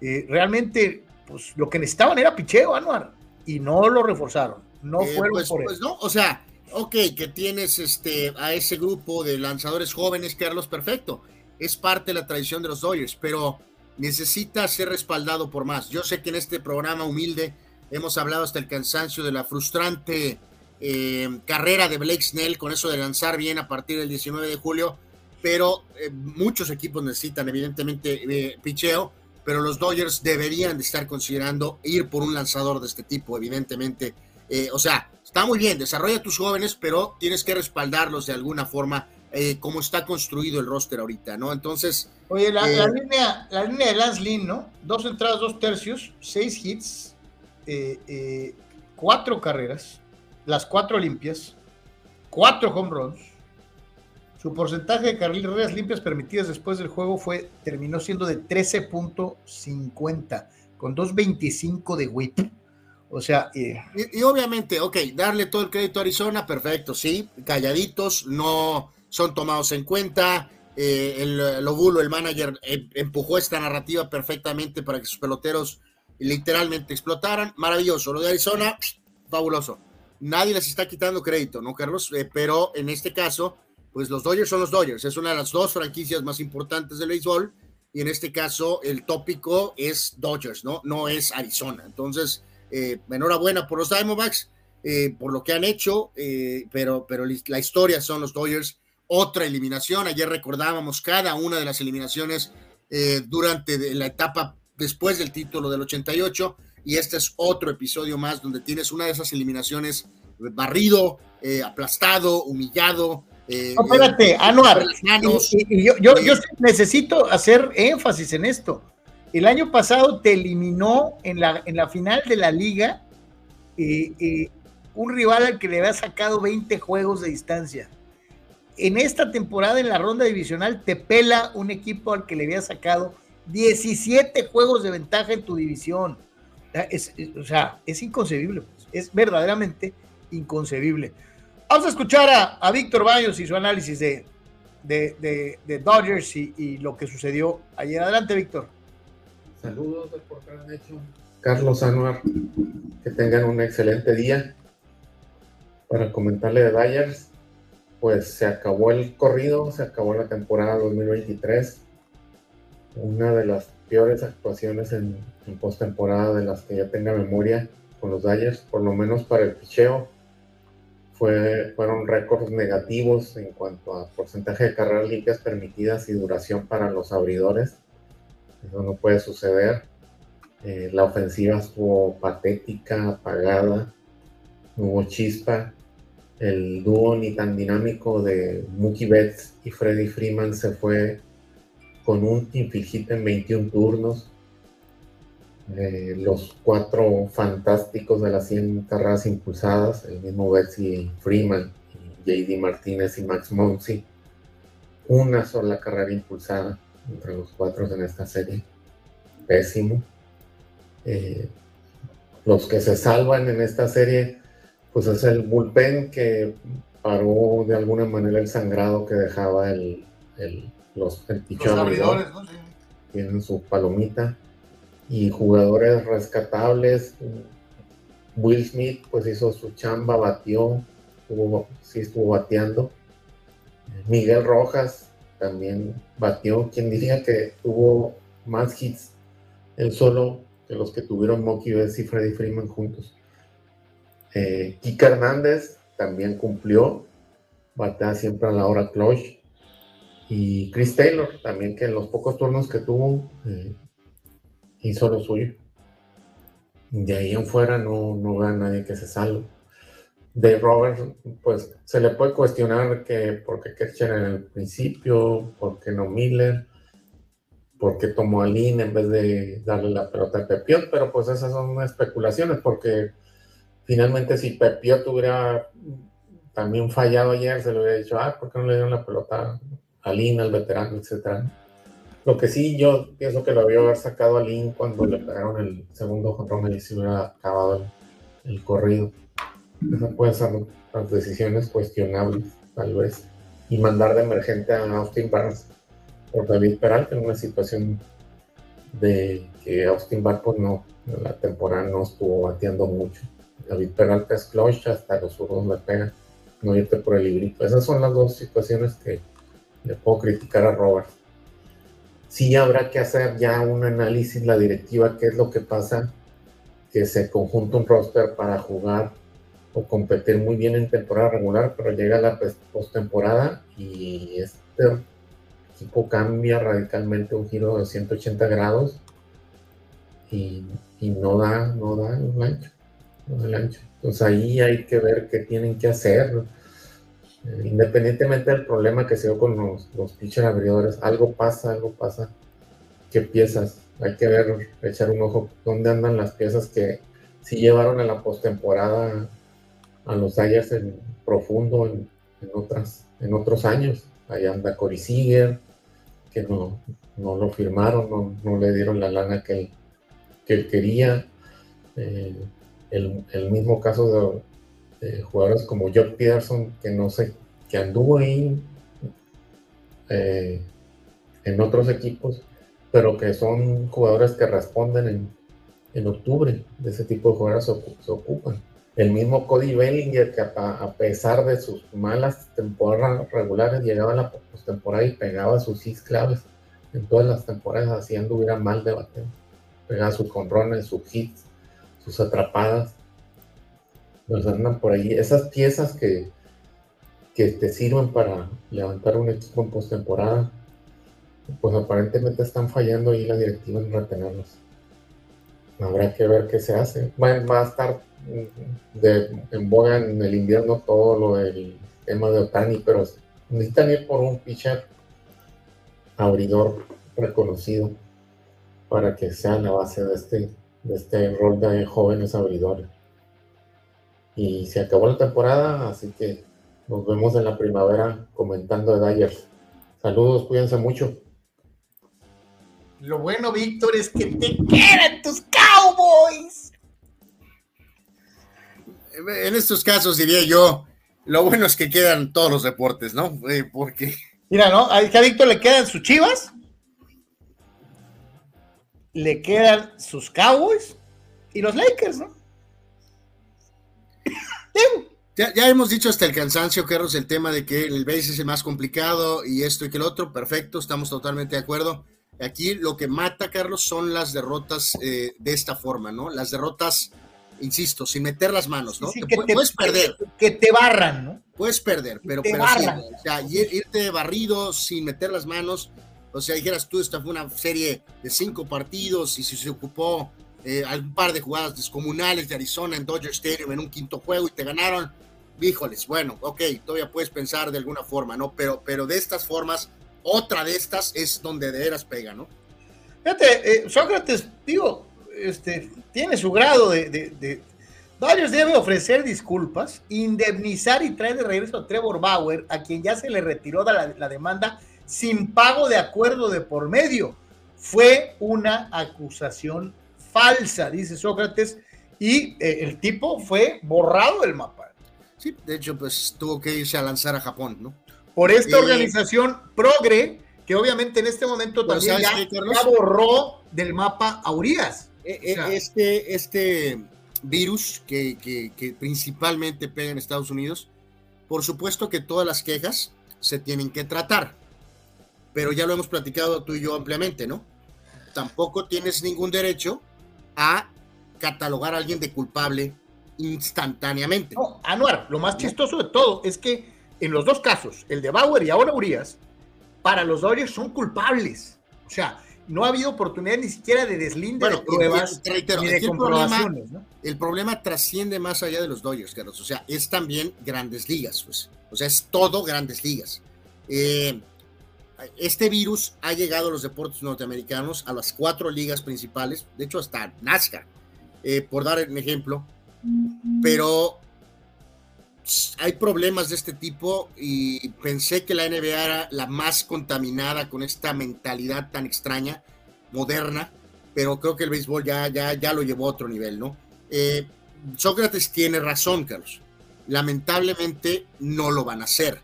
realmente, pues lo que necesitaban era picheo, Anuar, y no lo reforzaron. No eh, fueron pues, por pues no, o sea, ok, que tienes este, a ese grupo de lanzadores jóvenes, Carlos, perfecto. Es parte de la tradición de los Dodgers, pero necesita ser respaldado por más. Yo sé que en este programa humilde hemos hablado hasta el cansancio de la frustrante eh, carrera de Blake Snell con eso de lanzar bien a partir del 19 de julio, pero eh, muchos equipos necesitan evidentemente picheo, pero los Dodgers deberían de estar considerando ir por un lanzador de este tipo, evidentemente eh, o sea, está muy bien, desarrolla tus jóvenes, pero tienes que respaldarlos de alguna forma, eh, como está construido el roster ahorita, ¿no? Entonces. Oye, la, eh, línea, la línea de Lance Lynn, ¿no? Dos entradas, dos tercios, seis hits, cuatro carreras, las cuatro limpias, cuatro home runs. Su porcentaje de carreras limpias permitidas después del juego fue, terminó siendo de 13.50, con 2.25 de whip. O sea, y, obviamente, ok, darle todo el crédito a Arizona, perfecto, sí, calladitos, no son tomados en cuenta. Eh, el Lobulo, el manager, em, empujó esta narrativa perfectamente para que sus peloteros literalmente explotaran. Maravilloso. Lo de Arizona, fabuloso. Nadie les está quitando crédito, ¿no, Carlos? Eh, pero en este caso, pues los Dodgers son los Dodgers. Es una de las dos franquicias más importantes del béisbol. Y en este caso, el tópico es Dodgers, ¿no? No es Arizona. Entonces, eh, enhorabuena por los Diamondbacks, eh, por lo que han hecho, eh, pero, pero la historia son los Dodgers. Otra eliminación, ayer recordábamos cada una de las eliminaciones durante la etapa después del título del 88 y este es otro episodio más donde tienes una de esas eliminaciones barrido, aplastado, humillado, espérate, Anuar. yo, yo, yo, necesito hacer énfasis en esto. El año pasado te eliminó en la, en la final de la liga eh, eh, un rival al que le había sacado 20 juegos de distancia. En esta temporada, en la ronda divisional, te pela un equipo al que le había sacado 17 juegos de ventaja en tu división. o sea, es inconcebible, pues. es verdaderamente inconcebible. Vamos a escuchar a, Víctor Baños y su análisis de, de, Dodgers y, lo que sucedió ayer. Adelante, Víctor. Saludos del hecho. Carlos Anuar, que tengan un excelente día. Para comentarle de Dodgers, pues se acabó el corrido, se acabó la temporada 2023. Una de las peores actuaciones en, en postemporada de las que ya tenga memoria con los Dodgers, por lo menos para el picheo fueron récords negativos en cuanto a porcentaje de carreras limpias permitidas y duración para los abridores. Eso no puede suceder. Eh, la ofensiva estuvo patética, apagada, no hubo chispa. El dúo ni tan dinámico de Mookie Betts y Freddie Freeman se fue con un infield en 21 turnos los cuatro fantásticos de las 100 carreras impulsadas, el mismo Betsy Freeman, JD Martínez y Max Monsi, una sola carrera impulsada entre los cuatro en esta serie. Pésimo. Eh, los que se salvan en esta serie, pues es el bullpen que paró de alguna manera el sangrado que dejaba el, el los, el Tienen su palomita y jugadores rescatables. Will Smith pues hizo su chamba, batió, estuvo, sí estuvo bateando. Miguel Rojas también batió. Quien diría que tuvo más hits él solo que los que tuvieron Mocky Betts y Freddy Freeman juntos. Eh, Kika Hernández también cumplió, batea siempre a la hora clutch. Y Chris Taylor también que en los pocos turnos que tuvo eh, hizo lo suyo. De ahí en fuera no, no veo a nadie que se salve. De Roberts, pues se le puede cuestionar que por qué en el principio, por qué no Miller, por qué tomó a Lin en vez de darle la pelota a Pepiot, pero pues esas son especulaciones, porque finalmente si Pepiot hubiera también fallado ayer, se le hubiera dicho, ah, ¿por qué no le dieron la pelota a Lin, al veterano, etcétera? Lo que sí, yo pienso que lo había sacado a Lin cuando le pegaron el segundo control y se hubiera acabado el, corrido. Esas pueden ser las decisiones cuestionables, tal vez. Y mandar de emergente a Austin Barnes por David Peralta en una situación de que Austin Barnes pues, no, la temporada no estuvo bateando mucho. David Peralta es clutch, hasta los zurdos le pegan, no irte por el librito. Esas son las dos situaciones que le puedo criticar a Robert sí habrá que hacer ya un análisis, la directiva, qué es lo que pasa, que se conjunta un roster para jugar o competir muy bien en temporada regular, pero llega la postemporada y este equipo cambia radicalmente un giro de 180 grados y, no da, no da el ancho, no da el ancho. Entonces ahí hay que ver qué tienen que hacer eh, independientemente del problema que se dio con los, los pitcher abridores, algo pasa, algo pasa. ¿Qué piezas? Hay que ver, echar un ojo dónde andan las piezas que sí llevaron a la postemporada a los Dyers en profundo en, otras, en otros años. Ahí anda Cory Seager, que no, no lo firmaron, no, le dieron la lana que él, que él quería. Eh, el, el, mismo caso de, jugadores como Jock Peterson, que no sé, que anduvo ahí eh, en otros equipos, pero que son jugadores que responden en, en octubre. De ese tipo de jugadores se, ocupan. El mismo Cody Bellinger, que a, pesar de sus malas temporadas regulares, llegaba a la postemporada y pegaba sus hits claves. En todas las temporadas así anduviera mal de bater. Pegaba sus conrones, sus hits, sus atrapadas nos andan por ahí. Esas piezas que, que te sirven para levantar un equipo en postemporada, pues aparentemente están fallando ahí la directiva en retenerlos. Habrá que ver qué se hace. Va, a estar de, en boga en el invierno todo lo del tema de Otani, pero necesitan ir por un pitcher abridor reconocido para que sea la base de este, de este rol de jóvenes abridores. Y se acabó la temporada, así que nos vemos en la primavera comentando de Dyers. Saludos, cuídense mucho. Lo bueno, Víctor, es que te quedan tus Cowboys. En estos casos diría yo, lo bueno es que quedan todos los deportes, ¿no? Eh, porque... Mira, ¿no? A Víctor le quedan sus chivas, le quedan sus Cowboys y los Lakers, ¿no? Ya, ya, hemos dicho hasta el cansancio, Carlos, el tema de que el base es el más complicado y esto y que el otro. Perfecto, estamos totalmente de acuerdo. Aquí lo que mata, Carlos, son las derrotas eh, de esta forma, ¿no? Las derrotas, insisto, sin meter las manos, ¿no? que te, puedes perder. Que te barran, ¿no? Puedes perder, pero, pero sí, o sea, irte barrido sin meter las manos. O sea, dijeras tú, esta fue una serie de cinco partidos y si se ocupó eh, un par de jugadas descomunales de Arizona en Dodger Stadium en un quinto juego y te ganaron, híjoles, bueno, ok, todavía puedes pensar de alguna forma, ¿no? Pero, pero de estas formas otra de estas es donde de veras pega, ¿no? Fíjate, eh, Sócrates, digo, este, tiene su grado de, de, debe ofrecer disculpas, indemnizar y traer de regreso a Trevor Bauer, a quien ya se le retiró la, la demanda sin pago de acuerdo de por medio. Fue una acusación falsa, dice Sócrates, y eh, el tipo fue borrado del mapa. Sí, de hecho, pues tuvo que irse a lanzar a Japón, ¿no? por esta organización progre, que obviamente en este momento también ya, borró del mapa a Urias. Eh, eh, este, este virus que, que, principalmente pega en Estados Unidos, por supuesto que todas las quejas se tienen que tratar, pero ya lo hemos platicado tú y yo ampliamente, ¿no? Tampoco tienes ningún derecho a catalogar a alguien de culpable instantáneamente. No, Anuar, lo más chistoso de todo es que en los dos casos, el de Bauer y ahora Urias, para los Dodgers son culpables. O sea, no ha habido oportunidad ni siquiera de deslinde de pruebas ni de comprobaciones. El problema, trasciende más allá de los Dodgers, Carlos. O sea, es también grandes ligas, pues. O sea, es todo grandes ligas. Eh, este virus ha llegado a los deportes norteamericanos, a las cuatro ligas principales, de hecho hasta NASCAR, eh, por dar un ejemplo. Pero hay problemas de este tipo y pensé que la NBA era la más contaminada con esta mentalidad tan extraña, moderna, pero creo que el béisbol ya, ya, ya lo llevó a otro nivel, ¿no? Eh, Sócrates tiene razón, Carlos. Lamentablemente no lo van a hacer.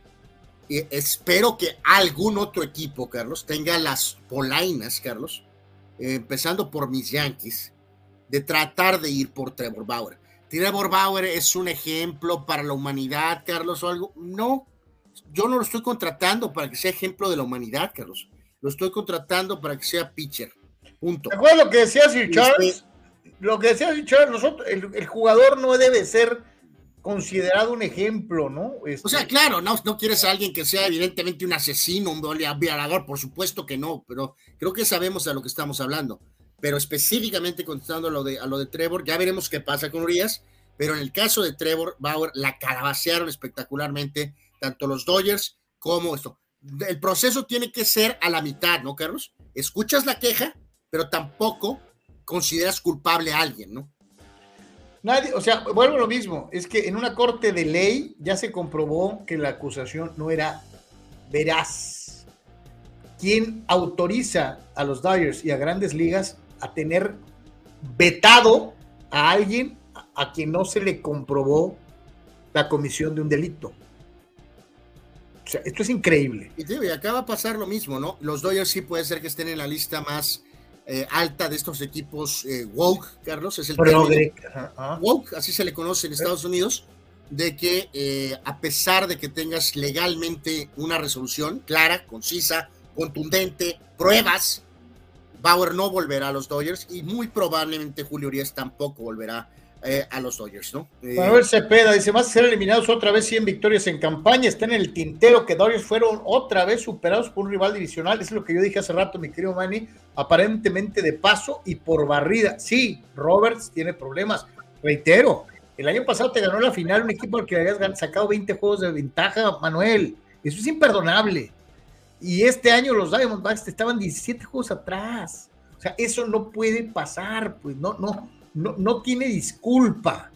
espero que algún otro equipo, Carlos, tenga las polainas, Carlos, eh, empezando por mis Yankees, de tratar de ir por Trevor Bauer Trevor Bauer es un ejemplo para la humanidad, Carlos, o algo. No, yo no lo estoy contratando para que sea ejemplo de la humanidad, Carlos. Lo estoy contratando para que sea pitcher. Punto. ¿Te acuerdas lo que decía Sir Charles? Lo que decía Sir Charles, nosotros, el, jugador no debe ser considerado un ejemplo, ¿no? O sea, este, claro, no, no quieres a alguien que sea evidentemente un asesino, un violador, por supuesto que no, pero creo que sabemos de lo que estamos hablando pero específicamente contestando a lo, de, a lo de Trevor, ya veremos qué pasa con Urias, pero en el caso de Trevor Bauer la calabacearon espectacularmente, tanto los Dodgers como esto. El proceso tiene que ser a la mitad, ¿no, Carlos? Escuchas la queja, pero tampoco consideras culpable a alguien, ¿no? Nadie, o sea, vuelvo a lo mismo, es que en una corte de ley ya se comprobó que la acusación no era veraz. ¿Quién autoriza a los Dodgers y a grandes ligas a tener vetado a alguien a quien no se le comprobó la comisión de un delito. O sea, esto es increíble. Y, acá va a pasar lo mismo, ¿no? Los Dodgers sí puede ser que estén en la lista más eh, alta de estos equipos eh, woke, Carlos, es el woke, así se le conoce en Estados Unidos, de que eh, a pesar de que tengas legalmente una resolución clara, concisa, contundente, pruebas, Bauer no volverá a los Dodgers y muy probablemente Julio Urias tampoco volverá eh, a los Dodgers, ¿no? Eh, Manuel Cepeda dice, más ser eliminados otra vez 100 victorias en campaña, está en el tintero que Dodgers fueron otra vez superados por un rival divisional, es lo que yo dije hace rato, mi querido Manny, aparentemente de paso y por barrida. Sí, Roberts tiene problemas, reitero, el año pasado te ganó la final un equipo al que habías sacado 20 juegos de ventaja, Manuel, eso es imperdonable. Y este año los Diamondbacks estaban 17 juegos atrás. O sea, eso no puede pasar, pues no, no, no, no tiene disculpa.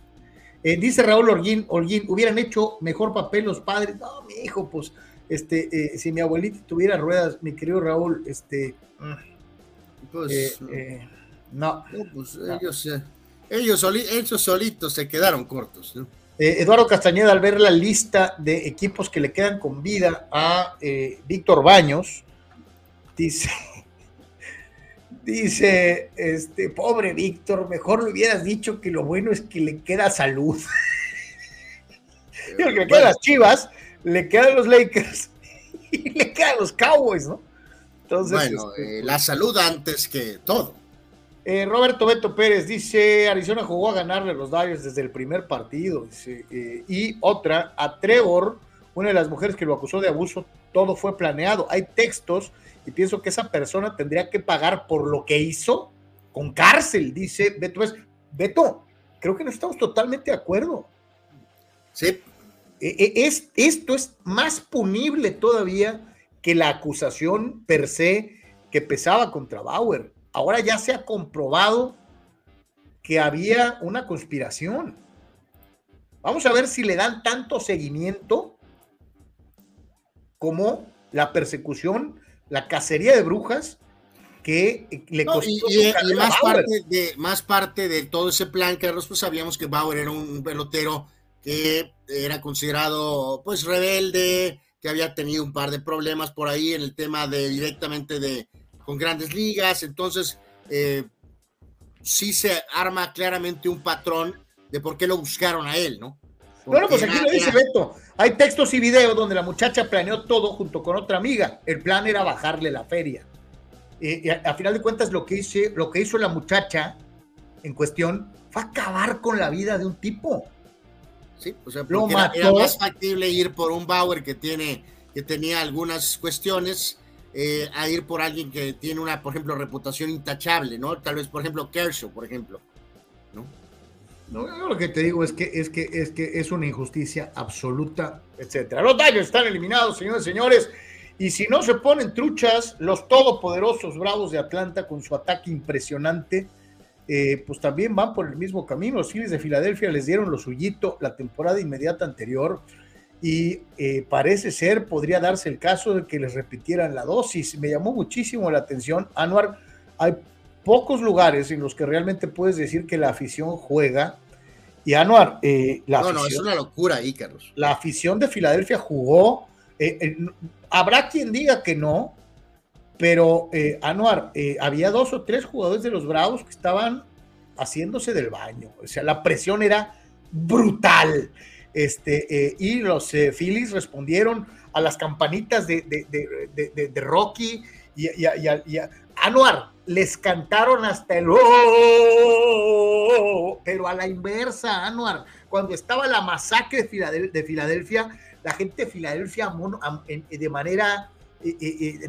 Eh, dice Raúl Holguín, Holguín, hubieran hecho mejor papel los padres. No, mi hijo, pues, este, eh, si mi abuelita tuviera ruedas, mi querido Raúl, este. Pues. Eh, eh, no. pues ellos, ellos, ellos, solitos se quedaron cortos. Eduardo Castañeda, al ver la lista de equipos que le quedan con vida a Víctor Baños, dice. *laughs* Dice, este, pobre Víctor, mejor le hubieras dicho que lo bueno es que le queda salud. *laughs* que le quedan las chivas, le quedan los Lakers *laughs* y le quedan los Cowboys, ¿no? Entonces, bueno, este, eh, la salud antes que todo. Eh, Roberto Beto Pérez dice: Arizona jugó a ganarle a los Dodgers desde el primer partido. Eh, y otra, a Trevor, una de las mujeres que lo acusó de abuso, todo fue planeado. Hay textos y pienso que esa persona tendría que pagar por lo que hizo con cárcel, dice Beto. Beto, creo que no estamos totalmente de acuerdo. Sí. E, e, es, esto es más punible todavía que la acusación per se que pesaba contra Bauer. Ahora ya se ha comprobado que había una conspiración. Vamos a ver si le dan tanto seguimiento como la persecución, la cacería de brujas que le costó. y, más, parte de, más parte de todo ese plan, Carlos, pues sabíamos que Bauer era un pelotero que era considerado pues rebelde, que había tenido un par de problemas por ahí en el tema de directamente de con grandes ligas, entonces eh, sí se arma claramente un patrón de por qué lo buscaron a él, ¿no? bueno, pues aquí lo dice Beto, hay textos y videos donde la muchacha planeó todo junto con otra amiga, el plan era bajarle la feria. y a, final de cuentas lo que, hice, lo que hizo la muchacha en cuestión fue acabar con la vida de un tipo. Sí, o sea, era, más factible ir por un Bauer que tiene, que tenía algunas cuestiones, eh, a ir por alguien que tiene una, por ejemplo, reputación intachable, ¿no? Tal vez, por ejemplo, Kershaw, por ejemplo, ¿no? Yo lo que te digo es que es que es que es una injusticia absoluta, etcétera. Los daños están eliminados, señores y señores. Y si no se ponen truchas, los todopoderosos Bravos de Atlanta con su ataque impresionante eh, pues también van por el mismo camino. Los Phillies de Filadelfia les dieron lo suyito la temporada inmediata anterior y eh, parece ser, podría darse el caso de que les repitieran la dosis. Me llamó muchísimo la atención, Anuar, hay pocos lugares en los que realmente puedes decir que la afición juega. Y Anuar, eh, la no, no, es una locura ahí, Carlos. La afición de Filadelfia jugó. habrá quien diga que no, pero, eh, Anuar, eh, había dos o tres jugadores de los Bravos que estaban haciéndose del baño. O sea, la presión era brutal. Este, eh, y los eh, Phillies respondieron a las campanitas de, de, Rocky y, a, Anuar. Les cantaron hasta el oh", pero a la inversa, Anuar. Cuando estaba la masacre de Filadelfia, la gente de Filadelfia de manera eh, eh,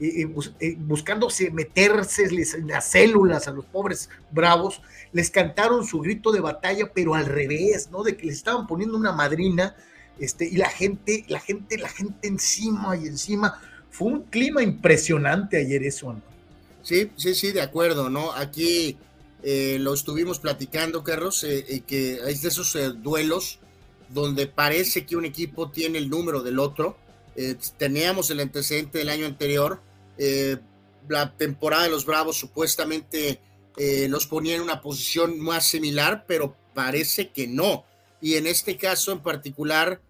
eh, de burla, buscándose meterse en las células a los pobres bravos, les cantaron su grito de batalla, pero al revés, ¿no? De que les estaban poniendo una madrina, este, y la gente, la gente, la gente encima y encima. Fue un clima impresionante ayer eso, ¿no? Sí, sí, sí, de acuerdo, ¿no? Aquí lo estuvimos platicando, Carlos, que es de esos duelos donde parece que un equipo tiene el número del otro, eh, teníamos el antecedente del año anterior. Eh, la temporada de los Bravos supuestamente eh, los ponía en una posición más similar, pero parece que no. Y en este caso en particular,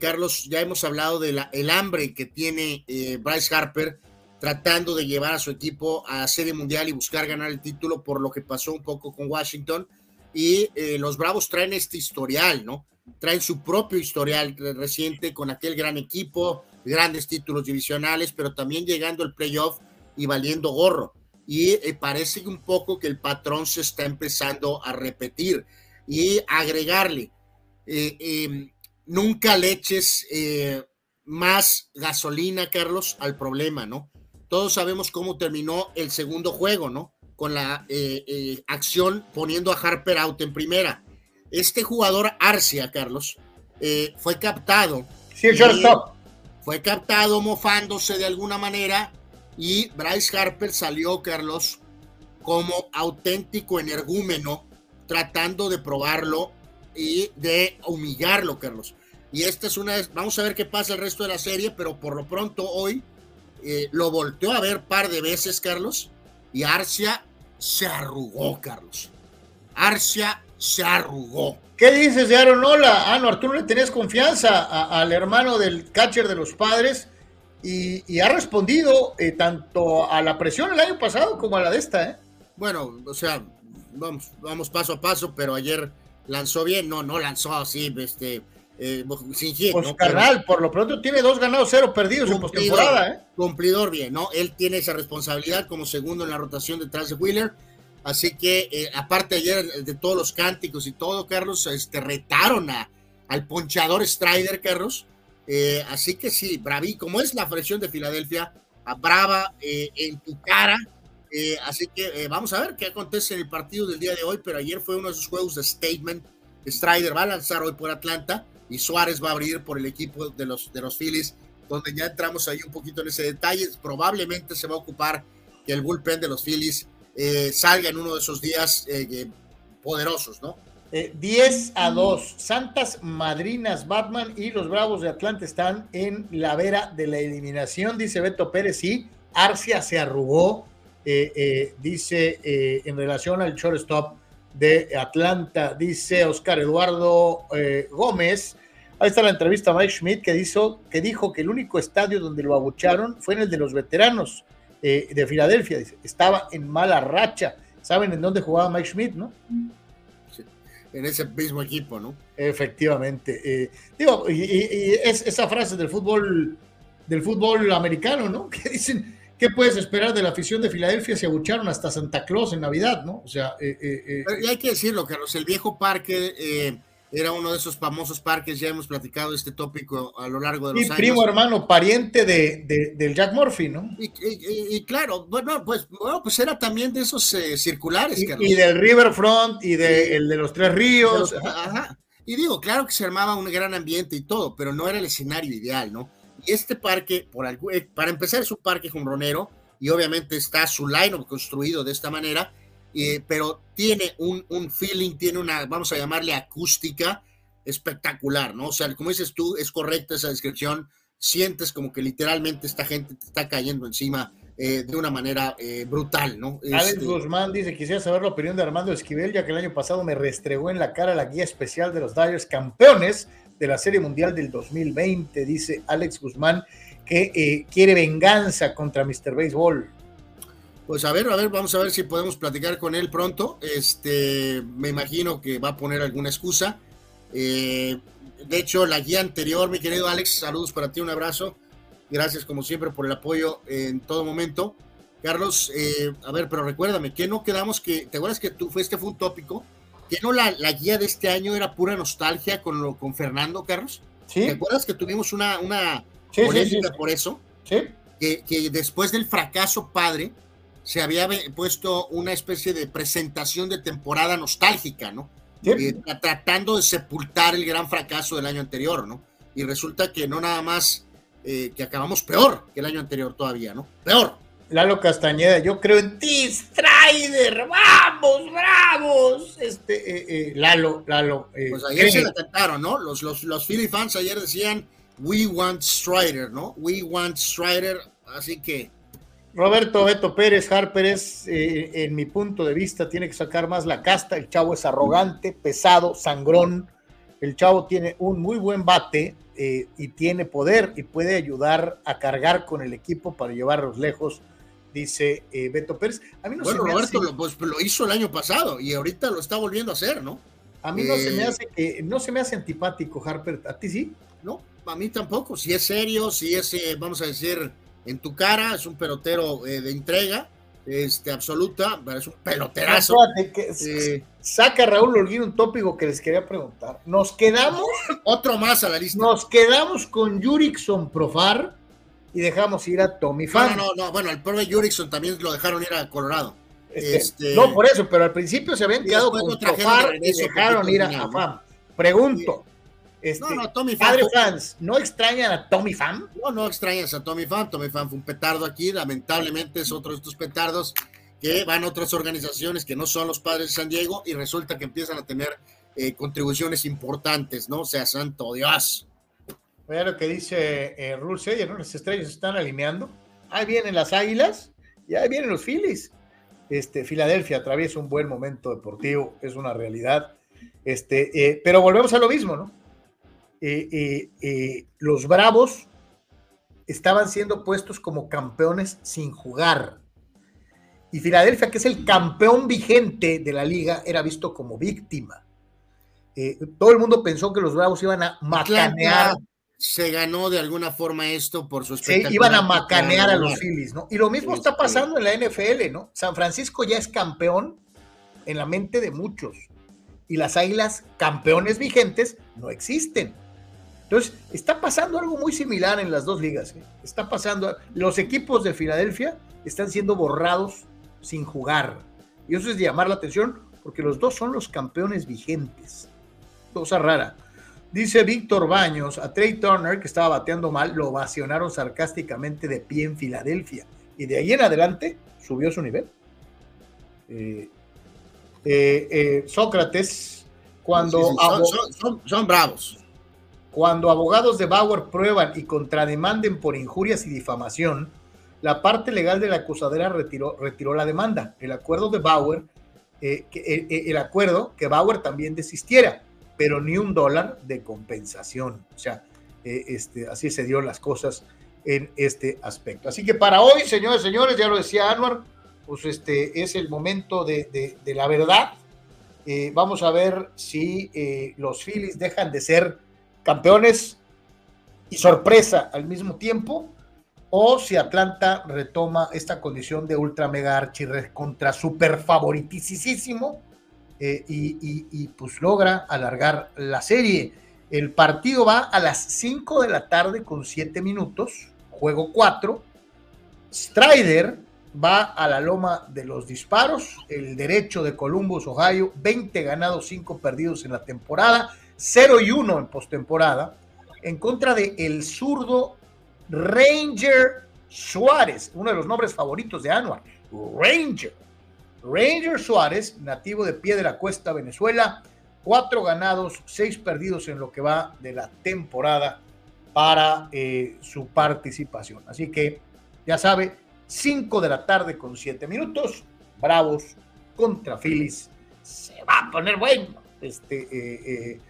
Carlos, ya hemos hablado del el hambre que tiene Bryce Harper tratando de llevar a su equipo a Serie Mundial y buscar ganar el título por lo que pasó un poco con Washington. Y los Bravos traen este historial, ¿no? traen su propio historial reciente con aquel gran equipo, grandes títulos divisionales, pero también llegando al playoff y valiendo gorro. Y eh, parece un poco que el patrón se está empezando a repetir y agregarle. Eh, em, nunca le eches eh, más gasolina, Carlos, al problema, ¿no? Todos sabemos cómo terminó el segundo juego, ¿no? Con la acción poniendo a Harper out en primera este jugador Arcia, Carlos, eh, fue captado. Sí, shortstop. Fue captado mofándose de alguna manera y Bryce Harper salió, Carlos, como auténtico energúmeno, tratando de probarlo y de humillarlo, Carlos. Y esta es una, vamos a ver qué pasa el resto de la serie, pero por lo pronto hoy eh, lo volteó a ver par de veces, Carlos, y Arcia se arrugó, Carlos. Arcia se arrugó. ¿Qué dices de Aaron Ola? Ah, no, tú no le tenías confianza al hermano del catcher de los padres y, ha respondido eh, tanto a la presión el año pasado como a la de esta, ¿eh? Bueno, o sea, vamos, vamos paso a paso, pero ayer lanzó bien, no, no lanzó así, este, eh, sin hit, pues carnal, por lo pronto tiene dos ganados, cero perdidos en postemporada, ¿eh? Cumplidor bien, ¿no? Él tiene esa responsabilidad como segundo en la rotación detrás de Wheeler. Así que, eh, aparte ayer de todos los cánticos y todo, Carlos, este, retaron a, al ponchador Strider, Carlos. Eh, así que sí, braví, como es la fracción de Filadelfia, a brava en tu cara, eh, así que eh, vamos a ver qué acontece en el partido del día de hoy, pero ayer fue uno de esos juegos de statement. Strider va a lanzar hoy por Atlanta y Suárez va a abrir por el equipo de los, de los Phillies, donde ya entramos ahí un poquito en ese detalle. Probablemente se va a ocupar que el bullpen de los Phillies eh, salga en uno de esos días poderosos, ¿no? 10 a 2. Santas Madrinas, Batman y los Bravos de Atlanta están en la vera de la eliminación, dice Beto Pérez. Y Arcia se arrugó eh, eh, dice eh, en relación al shortstop de Atlanta, dice Oscar Eduardo Gómez. Ahí está la entrevista a Mike Schmidt que, dijo, que dijo que el único estadio donde lo abucharon fue en el de los veteranos de Filadelfia. Dice, estaba en mala racha. ¿Saben en dónde jugaba Mike Schmidt, no? en ese mismo equipo, ¿no? Efectivamente. digo, y, es esa frase del fútbol, del fútbol americano, ¿no? *laughs* Que dicen, ¿qué puedes esperar de la afición de Filadelfia? Se abucharon hasta Santa Claus en Navidad, ¿no? O sea, eh, eh, eh y hay que decirlo, Carlos, el viejo parque eh, era uno de esos famosos parques, ya hemos platicado este tópico a lo largo de los años. Y primo hermano, pariente de, del Jack Murphy, ¿no? Y, claro, bueno, pues, bueno, pues era también de esos circulares, Carlos. Y del Riverfront y de, el de los Tres Ríos. ajá. Y digo, claro que se armaba un gran ambiente y todo, pero no era el escenario ideal, ¿no? Y este parque, por algo, eh, para empezar, es un parque jonronero y obviamente está su line construido de esta manera, eh, pero tiene un, un, feeling, tiene una, vamos a llamarle acústica espectacular, ¿no? O sea, como dices tú, es correcta esa descripción, sientes como que literalmente esta gente te está cayendo encima eh, de una manera brutal, ¿no? Alex este Guzmán dice, quisiera saber la opinión de Armando Esquivel, ya que el año pasado me restregó en la cara la guía especial de los Dyers campeones de la Serie Mundial del 2020, dice Alex Guzmán, que eh, quiere venganza contra Mr. Baseball. Pues a ver, a ver, vamos a ver si podemos platicar con él pronto. Este, me imagino que va a poner alguna excusa. Eh, de hecho, la guía anterior, mi querido Alex, saludos para ti, un abrazo. Gracias como siempre por el apoyo en todo momento. Carlos, eh, a ver, pero recuérdame, ¿qué no quedamos que, te acuerdas que tú fuiste, fue un tópico? Que no la, guía de este año era pura nostalgia con, lo, con Fernando Carlos. ¿Sí? ¿Te acuerdas que tuvimos una, una polémica por eso? Sí. Que, que, después del fracaso padre se había puesto una especie de presentación de temporada nostálgica, ¿no? Eh, tratando de sepultar el gran fracaso del año anterior, ¿no? Y resulta que no nada más eh, que acabamos peor que el año anterior todavía, ¿no? Peor. Lalo Castañeda, yo creo en ti, Strider, vamos, bravos. Este, eh, eh, Lalo, Lalo. Eh, pues ayer se la cantaron, ¿no? Los, los, los Philly fans ayer decían, we want Strider, ¿no? We want Strider, así que... Roberto Beto Pérez, Harper es, en mi punto de vista, tiene que sacar más la casta. El chavo es arrogante, pesado, sangrón. El chavo tiene un muy buen bate y tiene poder y puede ayudar a cargar con el equipo para llevarlos lejos dice eh, Beto Pérez. A mí no bueno, Roberto lo, pues, lo, hizo el año pasado y ahorita lo está volviendo a hacer, ¿no? A mí no se me eh, hace que no se me hace antipático Harper, ¿a ti sí? No, a mí tampoco. Si es serio, si es, eh, vamos a decir, en tu cara, es un pelotero de entrega, este, absoluta, pero es un peloterazo. saca Raúl Holguín un tópico que les quería preguntar. Nos quedamos. Otro más a la lista. Nos quedamos con Jurickson Profar y dejamos ir a Tommy Fan. No, no, no, bueno, el pobre Jurickson también lo dejaron ir a Colorado. Este, este, no, por eso, pero al principio se habían quedado con Profar y dejaron ir a, Fan. Pregunto. Este, no, no, Tommy Fan. Padre fans, ¿no extrañan a Tommy Fan? No, no extrañas a Tommy Fan. Tommy Fan fue un petardo aquí. Lamentablemente es otro de estos petardos que van a otras organizaciones que no son los padres de San Diego y resulta que empiezan a tener eh, contribuciones importantes, ¿no? O sea, santo Dios. Vea lo que dice eh, Rule ¿no? Las estrellas están alineando. Ahí vienen las Águilas y ahí vienen los Phillies. Este, Filadelfia atraviesa un buen momento deportivo, es una realidad. Este, eh, pero volvemos a lo mismo, ¿no? Eh, eh, los Bravos estaban siendo puestos como campeones sin jugar. Y Filadelfia, que es el campeón vigente de la liga, era visto como víctima. todo el mundo pensó que los Bravos iban a macanear. Se ganó de alguna forma esto por su Sí, iban a macanear a los Phillies, ¿no? Y lo mismo está pasando en la NFL, ¿no? San Francisco ya es campeón en la mente de muchos. Y las águilas campeones vigentes no existen. Entonces, está pasando algo muy similar en las dos ligas. ¿eh? Está pasando, los equipos de Filadelfia están siendo borrados sin jugar. Y eso es de llamar la atención porque los dos son los campeones vigentes. Cosa rara. Dice Víctor Baños, a Trey Turner, que estaba bateando mal, lo vacionaron sarcásticamente de pie en Filadelfia. Y de ahí en adelante subió su nivel. Eh, eh, Sócrates, cuando... son, bravos. Cuando abogados de Bauer prueban y contrademanden por injurias y difamación, la parte legal de la acusadera retiró, retiró la demanda. El acuerdo de Bauer, eh, eh, eh, el acuerdo que Bauer también desistiera, pero ni un dólar de compensación. O sea, este, así se dieron las cosas en este aspecto. Así que para hoy, señores, señores, ya lo decía Anwar, pues este es el momento de, de la verdad. vamos a ver si los Phillies dejan de ser campeones y sorpresa al mismo tiempo, o si Atlanta retoma esta condición de ultra mega archi contra super favoritísimo eh, y, pues logra alargar la serie. El partido va a las 5 de la tarde con 7 minutos, juego 4. Strider va a la loma de los disparos, el derecho de Columbus, Ohio, 20 ganados, 5 perdidos en la temporada. 0 y 1 en postemporada, en contra de el zurdo Ranger Suárez, uno de los nombres favoritos de Anuar. Ranger. Ranger Suárez, nativo de Pie de la Cuesta, Venezuela, cuatro ganados, seis perdidos en lo que va de la temporada para eh, su participación. Así que, ya sabe, 5 de la tarde con 7 minutos, Bravos contra Phillies. Se va a poner bueno. Este, eh,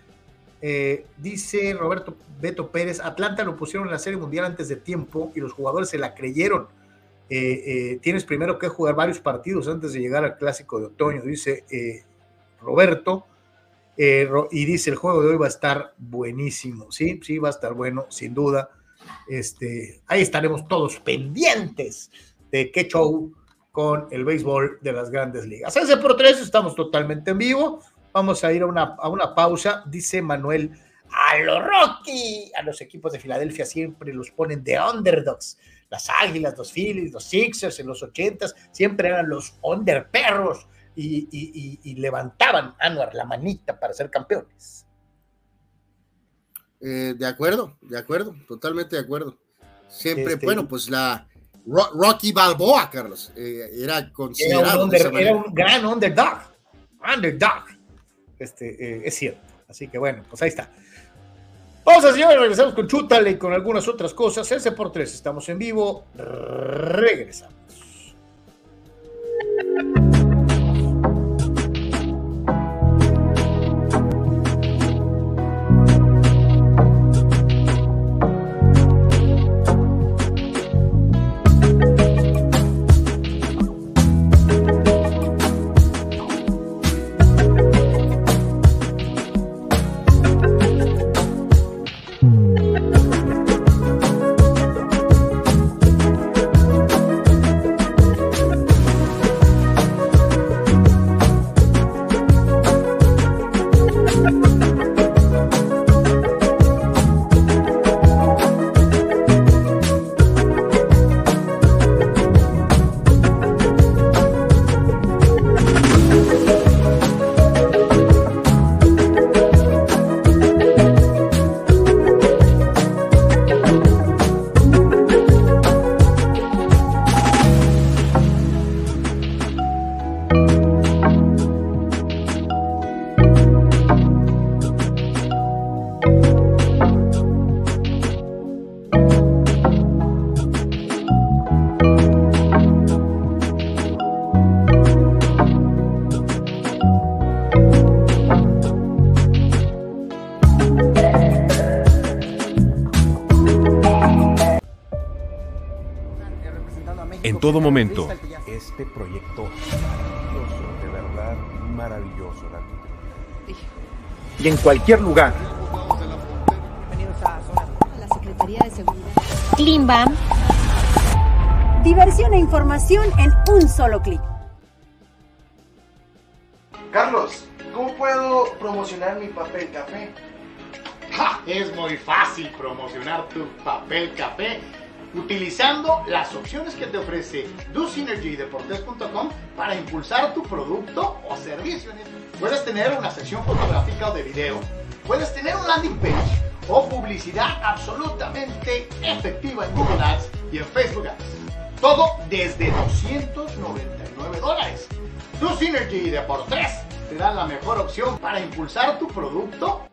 eh, dice Roberto Beto Pérez, Atlanta lo pusieron en la Serie Mundial antes de tiempo y los jugadores se la creyeron. Eh, eh, tienes primero que jugar varios partidos antes de llegar al clásico de otoño, dice Roberto. y dice, el juego de hoy va a estar buenísimo, ¿sí? Sí, va a estar bueno, sin duda. Este, ahí estaremos todos pendientes de qué show con el béisbol de las grandes ligas. Ese por tres, estamos totalmente en vivo. Vamos a ir a una, a una pausa, dice Manuel. A los Rocky, a los equipos de Filadelfia siempre los ponen de underdogs. Las Águilas, los Phillies, los Sixers en los ochentas siempre eran los underperros y, y, y, levantaban Anuar la manita para ser campeones. Eh, de acuerdo, de acuerdo, totalmente de acuerdo. Siempre, este, bueno, pues la Rocky Balboa, Carlos, eh, era considerado. era un gran underdog, underdog este, eh, es cierto. Así que bueno, pues ahí está. Vamos a señores, regresamos con Chútale y con algunas otras cosas. Ese por tres, estamos en vivo. Regresamos. En todo momento. Este proyecto maravilloso, de verdad maravilloso, Y en cualquier lugar. La Secretaría de Seguridad. Klimbam. Diversión e información en un solo clic. Carlos, ¿cómo puedo promocionar mi papel café? Es muy fácil promocionar tu papel café utilizando las opciones que te ofrece DoSynergyDeportes.com para impulsar tu producto o servicio. Puedes tener una sección fotográfica o de video, puedes tener un landing page o publicidad absolutamente efectiva en Google Ads y en Facebook Ads. Todo desde 299 dólares. DoSynergy te da la mejor opción para impulsar tu producto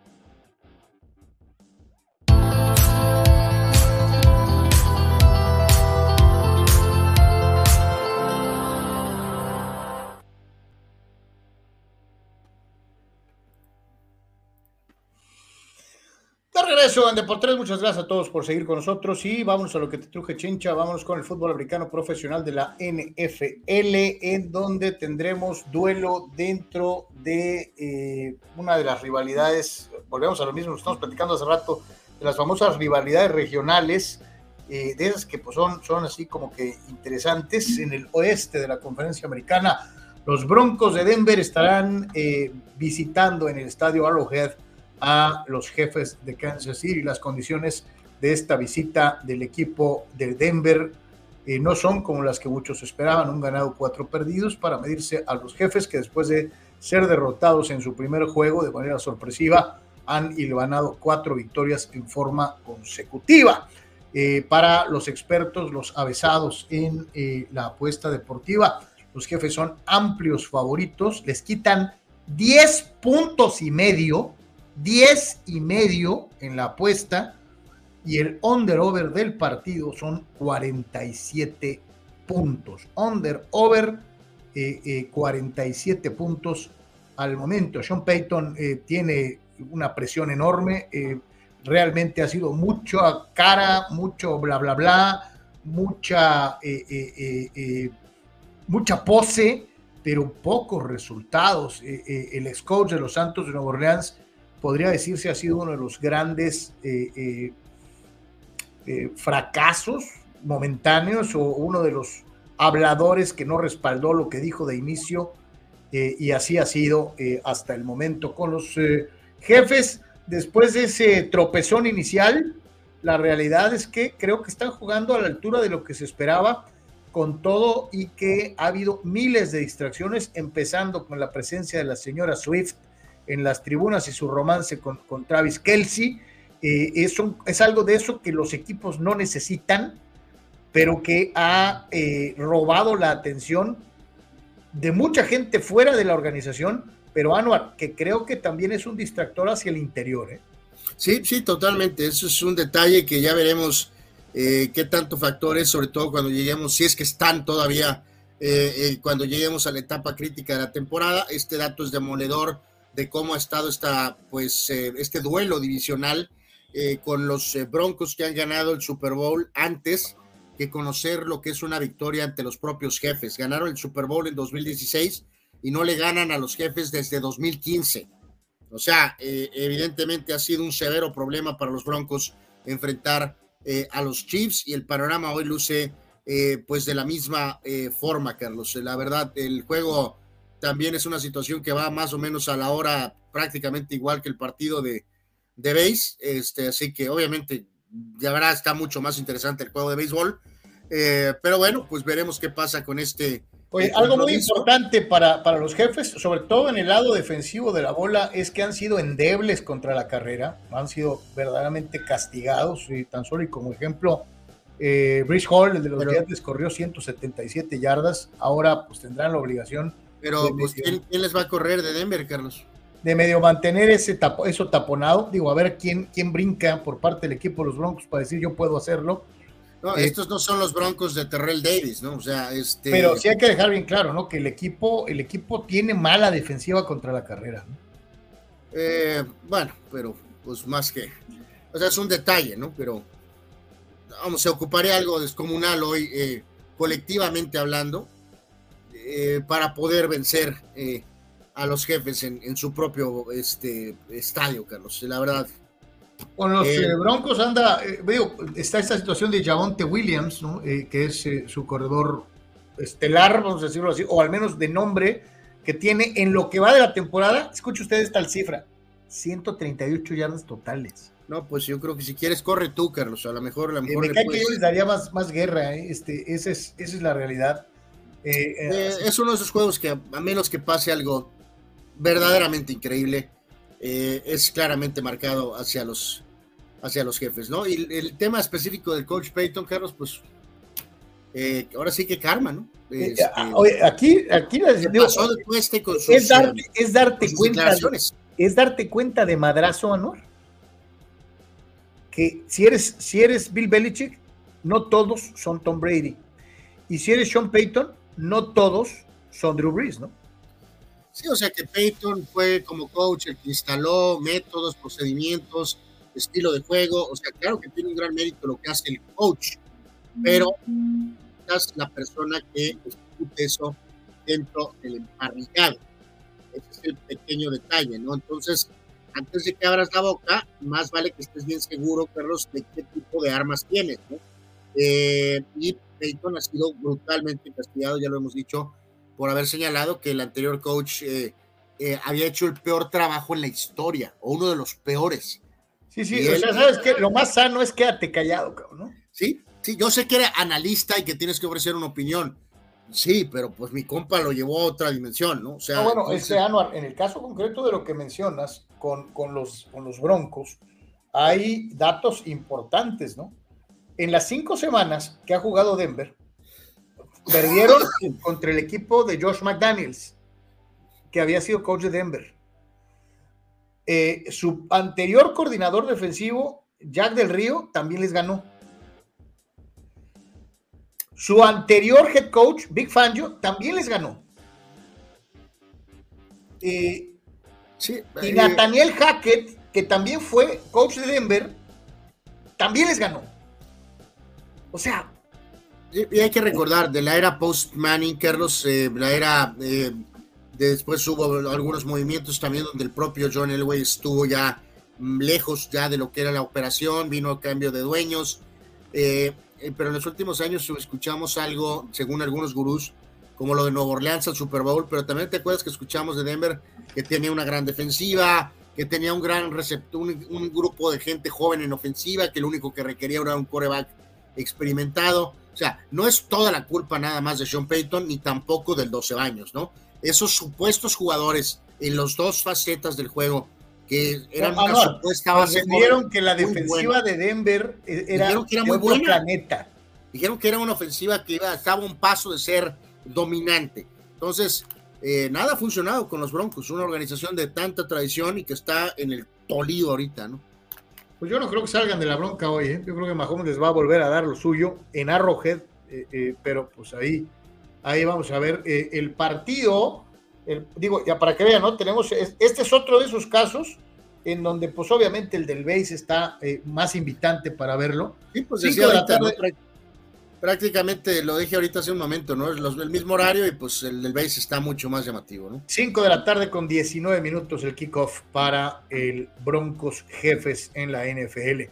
Regreso en Deportes, muchas gracias a todos por seguir con nosotros y vámonos a lo que te truje chincha, vámonos con el fútbol americano profesional de la NFL, en donde tendremos duelo dentro de eh, una de las rivalidades, volvemos a lo mismo, estamos platicando hace rato, de las famosas rivalidades regionales, eh, de esas que pues, son, son así como que interesantes, en el oeste de la conferencia americana, los Broncos de Denver estarán eh, visitando en el estadio Arrowhead a los jefes de Kansas City. Las condiciones de esta visita del equipo de Denver eh, no son como las que muchos esperaban, un ganado, cuatro perdidos, para medirse a los jefes que después de ser derrotados en su primer juego de manera sorpresiva, han ganado cuatro victorias en forma consecutiva. Eh, para los expertos, los avesados en eh, la apuesta deportiva, los jefes son amplios favoritos, les quitan 10 puntos y medio 10 y medio en la apuesta y el under-over del partido son 47 puntos. Under-over 47 eh, eh, puntos al momento. Sean Payton eh, tiene una presión enorme. realmente ha sido mucha cara, mucho bla, bla, bla, mucha, mucha pose, pero pocos resultados. el ex de los Santos de Nueva Orleans podría decirse ha sido uno de los grandes eh, eh, eh, fracasos momentáneos o uno de los habladores que no respaldó lo que dijo de inicio y así ha sido hasta el momento con los jefes. Después de ese tropezón inicial, la realidad es que creo que están jugando a la altura de lo que se esperaba con todo y que ha habido miles de distracciones, empezando con la presencia de la señora Swift en las tribunas y su romance con, Travis Kelsey. Eh, es, algo de eso que los equipos no necesitan, pero que ha eh, robado la atención de mucha gente fuera de la organización, pero Anuar, que creo que también es un distractor hacia el interior. ¿eh? Sí, sí, totalmente. Eso es un detalle que ya veremos qué tanto factores, sobre todo cuando lleguemos, si es que están todavía, cuando lleguemos a la etapa crítica de la temporada. Este dato es demoledor de cómo ha estado esta, pues, eh, este duelo divisional eh, con los eh, Broncos que han ganado el Super Bowl antes que conocer lo que es una victoria ante los propios jefes. Ganaron el Super Bowl en 2016 y no le ganan a los jefes desde 2015. O sea, evidentemente ha sido un severo problema para los Broncos enfrentar a los Chiefs y el panorama hoy luce pues de la misma forma, Carlos. La verdad, el juego también es una situación que va más o menos a la hora prácticamente igual que el partido de, de base, este, así que obviamente ya verá, está mucho más interesante el juego de béisbol, eh, pero bueno, pues veremos qué pasa con este. Oye, algo muy importante para, para los jefes, sobre todo en el lado defensivo de la bola, es que han sido endebles contra la carrera, han sido verdaderamente castigados, y tan solo y como ejemplo, eh, Hall, el de los Gigantes, corrió 177 yardas, ahora pues tendrán la obligación pero, pues, ¿quién, les va a correr de Denver, Carlos? De medio mantener ese tapo, eso taponado. Digo, a ver quién, quién brinca por parte del equipo de los Broncos para decir yo puedo hacerlo. No, eh, estos no son los Broncos de Terrell Davis, ¿no? O sea, este. Pero sí hay que dejar bien claro, ¿no? Que el equipo, el equipo tiene mala defensiva contra la carrera. ¿no? Eh, bueno, pero pues más que. O sea, es un detalle, ¿no? Pero vamos, se ocuparía algo descomunal hoy. Eh, colectivamente hablando, eh, para poder vencer eh, a los jefes en, en, su propio este, estadio, Carlos. La verdad. Con los eh, Broncos anda, digo, está esta situación de Javonte Williams, ¿no? que es su corredor estelar, vamos a decirlo así, o al menos de nombre, que tiene en lo que va de la temporada, escuche usted esta cifra, 138 yardas totales. No, pues yo creo que si quieres, corre tú, Carlos. A lo mejor, a lo mejor me cae que yo les daría más, más guerra, ¿eh? este, esa, es, esa es la realidad. Eh, eh, es uno de esos juegos que, a menos que pase algo verdaderamente increíble, es claramente marcado hacia los, hacia los jefes, ¿no? Y el, tema específico del coach Peyton, Carlos, pues ahora sí que karma, ¿no? Este, oye, aquí, aquí digo, este es, darte, es darte cuenta, es darte cuenta de madrazo, Anuar que si eres, si eres Bill Belichick, no todos son Tom Brady. Y si eres Sean Payton, no todos son Drew Brees, ¿no? Sí, o sea que Payton fue como coach el que instaló métodos, procedimientos, estilo de juego. O sea, claro que tiene un gran mérito lo que hace el coach, pero es la persona que discute eso dentro del emparrillado. Ese es el pequeño detalle, ¿no? Entonces, antes de que abras la boca, más vale que estés bien seguro, Carlos, de qué tipo de armas tienes, ¿no? Eh, y Peyton ha sido brutalmente castigado, ya lo hemos dicho, por haber señalado que el anterior coach eh, eh, había hecho el peor trabajo en la historia, o uno de los peores. Sí, sí, o sea, sabes que lo más sano es quédate callado, cabrón, ¿no? Sí, sí, yo sé que eres analista y que tienes que ofrecer una opinión, Sí, pero pues mi compa lo llevó a otra dimensión, ¿no? O sea, bueno, este Anuar, en el caso concreto de lo que mencionas con, con, los, con los Broncos, hay datos importantes, ¿no? En las cinco semanas que ha jugado Denver, perdieron *laughs* contra el equipo de Josh McDaniels, que había sido coach de Denver. Eh, su anterior coordinador defensivo, Jack del Río, también les ganó. Su anterior head coach, Big Fangio, también les ganó. Eh, sí, y eh, Nathaniel Hackett, que también fue coach de Denver, también les ganó. O sea. Y, hay que recordar, de la era post-Manning, Carlos, eh, la era. después hubo algunos movimientos también donde el propio John Elway estuvo ya lejos ya de lo que era la operación, vino a cambio de dueños. Eh, eh, pero en los últimos años escuchamos algo, según algunos gurús, como lo de Nueva Orleans al Super Bowl, pero también te acuerdas que escuchamos de Denver que tenía una gran defensiva, que tenía un gran receptor, un, grupo de gente joven en ofensiva, que lo único que requería era un coreback experimentado. O sea, no es toda la culpa nada más de Sean Payton, ni tampoco del 12 años, ¿no? Esos supuestos jugadores en los dos facetas del juego que eran una supuesta base. Dijeron que la defensiva de Denver era, que era muy buena. planeta. Dijeron que era una ofensiva que iba, estaba a un paso de ser dominante. Entonces, eh, nada ha funcionado con los Broncos, una organización de tanta tradición y que está en el tolido ahorita, ¿no? Pues yo no creo que salgan de la bronca hoy, ¿eh? yo creo que Mahomes les va a volver a dar lo suyo en Arrowhead, eh, pero pues ahí, ahí vamos a ver el partido digo, ya para que vean, ¿no? Tenemos, este es otro de esos casos en donde pues obviamente el del base está eh, más invitante para verlo. Sí, pues decía prácticamente lo dije ahorita hace un momento, ¿no? Es el mismo horario y pues el del base está mucho más llamativo, ¿no? 5 de la tarde con 19 minutos el kickoff para el Broncos Jefes en la NFL.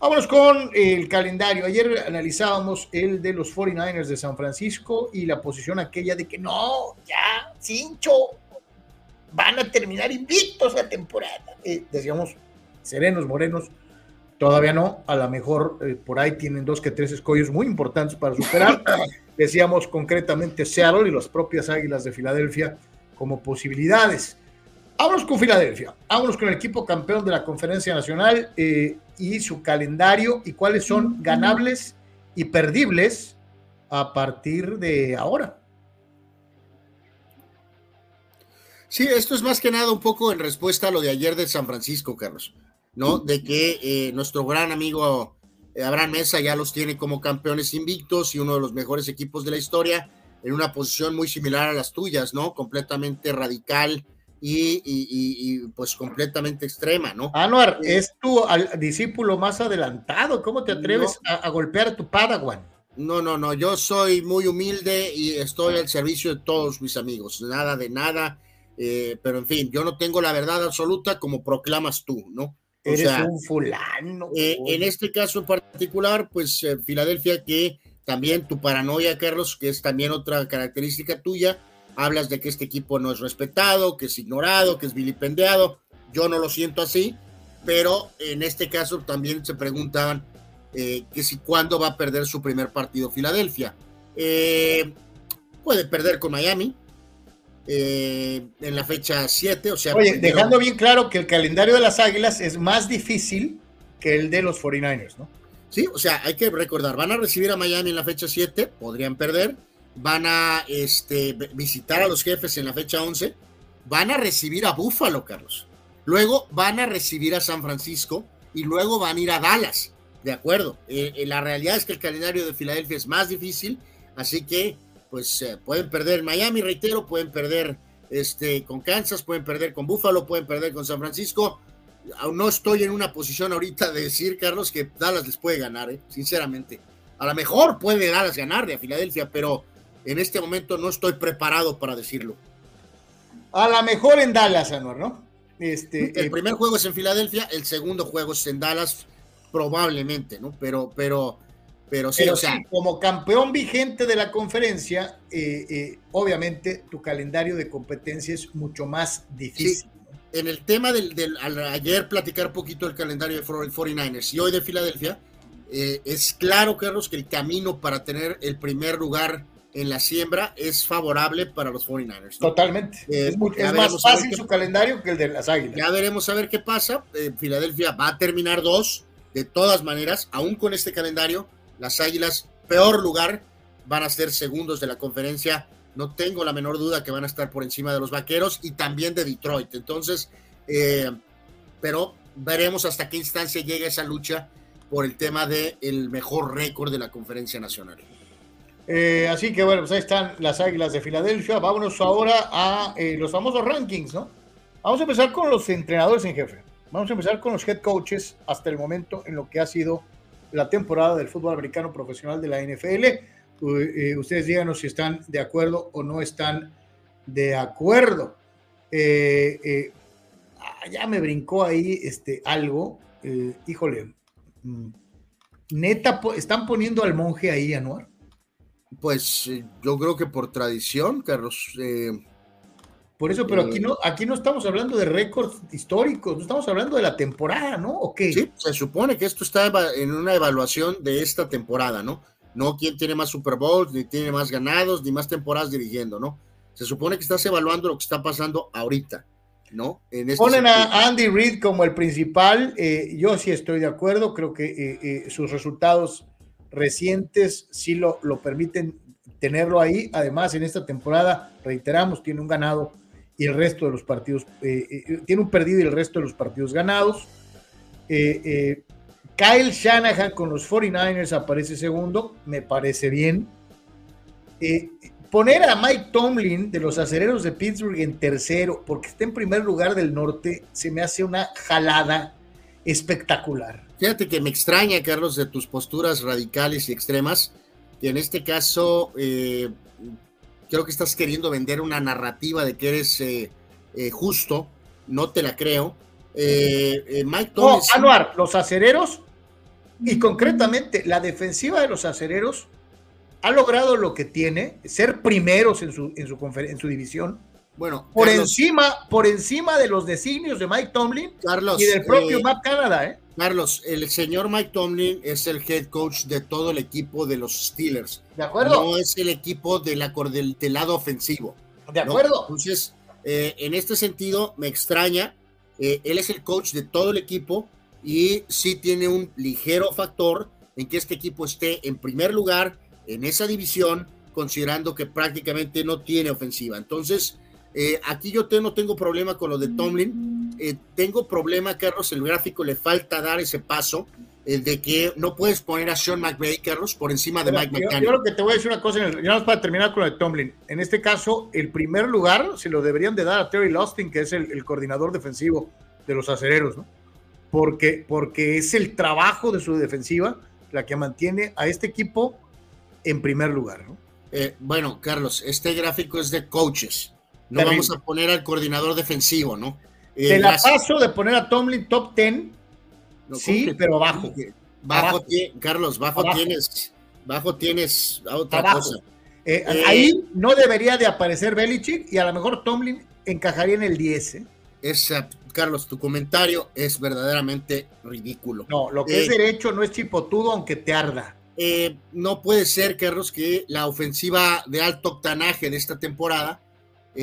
Vámonos con el calendario. Ayer analizábamos el de los 49ers de San Francisco y la posición aquella de que no, ya, cincho, van a terminar invictos la temporada. Eh, decíamos, serenos, morenos, todavía no, a lo mejor eh, por ahí tienen dos que tres escollos muy importantes para superar. *coughs* decíamos concretamente Seattle y las propias Águilas de Filadelfia como posibilidades. Vámonos con Filadelfia, vámonos con el equipo campeón de la Conferencia Nacional eh, y su calendario y cuáles son ganables y perdibles a partir de ahora. Sí, esto es más que nada un poco en respuesta a lo de ayer de San Francisco, Carlos, ¿no? De que eh, nuestro gran amigo eh, Abraham Mesa ya los tiene como campeones invictos y uno de los mejores equipos de la historia, en una posición muy similar a las tuyas, ¿no? Completamente radical, y, pues completamente extrema, ¿no? Anuar, eh, es tu discípulo más adelantado, ¿cómo te atreves a, golpear a tu Padawan? No, no, no, yo soy muy humilde y estoy al servicio de todos mis amigos, nada de nada, eh, pero en fin, yo no tengo la verdad absoluta como proclamas tú, ¿no? O Eres un fulano. Eh, en este caso en particular, pues eh, Filadelfia, que también tu paranoia, Carlos, que es también otra característica tuya, hablas de que este equipo no es respetado, que es ignorado, que es vilipendiado. Yo no lo siento así, pero en este caso también se preguntaban eh, que si cuándo va a perder su primer partido Filadelfia. Puede perder con Miami eh, en la fecha 7, o sea... Oye, dejando bien claro que el calendario de las Águilas es más difícil que el de los 49ers, ¿no? Sí, o sea, hay que recordar, van a recibir a Miami en la fecha 7, podrían perder, van a este, visitar a los jefes en la fecha 11, van a recibir a Buffalo, Carlos. Luego van a recibir a San Francisco y luego van a ir a Dallas. De acuerdo. Eh, eh, la realidad es que el calendario de Filadelfia es más difícil, así que pues eh, pueden perder Miami, reitero, pueden perder este, con Kansas, pueden perder con Buffalo, pueden perder con San Francisco. Aún no estoy en una posición ahorita de decir, Carlos, que Dallas les puede ganar, sinceramente. A lo mejor puede Dallas ganarle a Filadelfia, pero en este momento no estoy preparado para decirlo. A lo mejor en Dallas, Anor, ¿no? Este, el eh, primer juego es en Filadelfia, el segundo juego es en Dallas, probablemente, ¿no? Pero, pero, pero sí, o sea. como campeón vigente de la conferencia, eh, eh, obviamente tu calendario de competencia es mucho más difícil. En el tema del, ayer platicar un poquito del calendario de 49ers y hoy de Filadelfia, es claro, Carlos, que el camino para tener el primer lugar en la siembra es favorable para los 49ers. Totalmente. Eh, es, más fácil su calendario que el de las Águilas. Ya veremos a ver qué pasa. Eh, Filadelfia va a terminar dos, de todas maneras, aún con este calendario. Las Águilas, peor lugar, van a ser segundos de la conferencia. No tengo la menor duda que van a estar por encima de los Vaqueros y también de Detroit. Entonces, eh, pero veremos hasta qué instancia llega esa lucha por el tema del el mejor récord de la conferencia nacional. Eh, así que bueno, pues ahí están las Águilas de Filadelfia. Vámonos ahora a eh, los famosos rankings, ¿no? Vamos a empezar con los entrenadores en jefe. Vamos a empezar con los head coaches hasta el momento en lo que ha sido la temporada del fútbol americano profesional de la NFL. Eh, ustedes díganos si están de acuerdo o no están de acuerdo. Ah, ya me brincó ahí este, algo. híjole. Mm, neta, ¿están poniendo al monje ahí, Anuar? Pues eh, yo creo que por tradición, Carlos. Eh, por eso, pero aquí eh, no, aquí no estamos hablando de récords históricos, no estamos hablando de la temporada, ¿no? ¿O qué? Sí, se supone que esto está en una evaluación de esta temporada, ¿no? No quién tiene más Super Bowls, ni tiene más ganados, ni más temporadas dirigiendo, ¿no? Se supone que estás evaluando lo que está pasando ahorita, ¿no? En este Ponen a Andy Reid como el principal, yo sí estoy de acuerdo, creo que sus resultados recientes sí lo, lo permiten tenerlo ahí. Además, en esta temporada, reiteramos, tiene un ganado y el resto de los partidos, eh, eh, tiene un perdido y el resto de los partidos ganados. Eh, Kyle Shanahan con los 49ers aparece segundo, me parece bien. poner a Mike Tomlin de los acereros de Pittsburgh en tercero, porque está en primer lugar del norte, se me hace una jalada espectacular. Fíjate que me extraña, Carlos, de tus posturas radicales y extremas, que en este caso eh, creo que estás queriendo vender una narrativa de que eres eh, eh, justo, no te la creo. Mike No, Anuar, los acereros y concretamente la defensiva de los acereros ha logrado lo que tiene, ser primeros en su, en su, en su división. Bueno, por encima, por encima de los designios de Mike Tomlin Carlos, y del propio Matt Canada, ¿eh? Carlos, el señor Mike Tomlin es el head coach de todo el equipo de los Steelers. ¿De acuerdo? No es el equipo de la, del, lado ofensivo. ¿De acuerdo? Entonces, eh, en este sentido, me extraña. Eh, él es el coach de todo el equipo y sí tiene un ligero factor en que este equipo esté en primer lugar en esa división, considerando que prácticamente no tiene ofensiva. Entonces, eh, aquí yo no tengo problema con lo de Tomlin. Eh, tengo problema, Carlos, el gráfico le falta dar ese paso eh, de que no puedes poner a Sean McVay, Carlos, por encima de Mike McCann. Yo, lo que te voy a decir una cosa, ya para terminar con lo de Tomlin. En este caso, el primer lugar se lo deberían de dar a Terry Lostin, que es el, coordinador defensivo de los acereros, ¿no? Porque, porque es el trabajo de su defensiva la que mantiene a este equipo en primer lugar. ¿no? Eh, bueno, Carlos, este gráfico es de coaches. No vamos a poner al coordinador defensivo, ¿no? Eh, Te la paso de poner a Tomlin top 10. sí, pero bajo. Bajo, Carlos, bajo, tienes, bajo tienes otra cosa. Eh, ahí no debería de aparecer Belichick y a lo mejor Tomlin encajaría en el 10. Esa, Carlos, tu comentario es verdaderamente ridículo. No, lo que es derecho no es chipotudo aunque te arda. no puede ser, Carlos, que la ofensiva de alto octanaje de esta temporada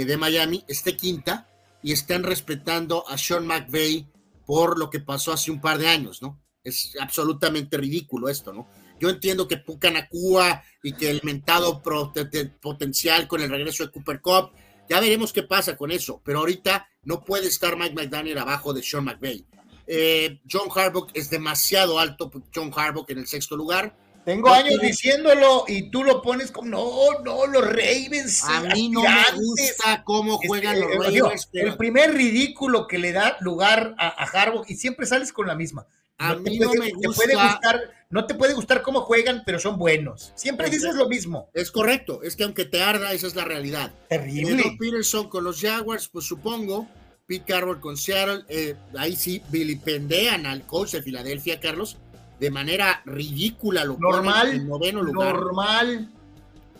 de Miami esté quinta y están respetando a Sean McVay por lo que pasó hace un par de años, ¿no? Es absolutamente ridículo esto, ¿no? Yo entiendo que Pucanacua y que el mentado potencial con el regreso de Cooper Cup, ya veremos qué pasa con eso, pero ahorita no puede estar Mike McDaniel abajo de Sean McVay. Eh, John Harbaugh es demasiado alto, John Harbaugh en el sexto lugar, tengo años diciéndolo y tú lo pones como, no, no, los Ravens. A mí no me gusta cómo juegan los Ravens. El primer ridículo que le da lugar a, a Harbaugh y siempre sales con la misma. A mí no me gusta. puede gustar, no te puede gustar cómo juegan, pero son buenos. Siempre dices lo mismo. Es correcto, es que aunque te arda, esa es la realidad. Terrible. Doug Peterson con los Jaguars, pues supongo. Pete Carroll con Seattle, eh, ahí sí vilipendean al coach de Filadelfia, Carlos, de manera ridícula lo normal, en noveno lugar. Normal.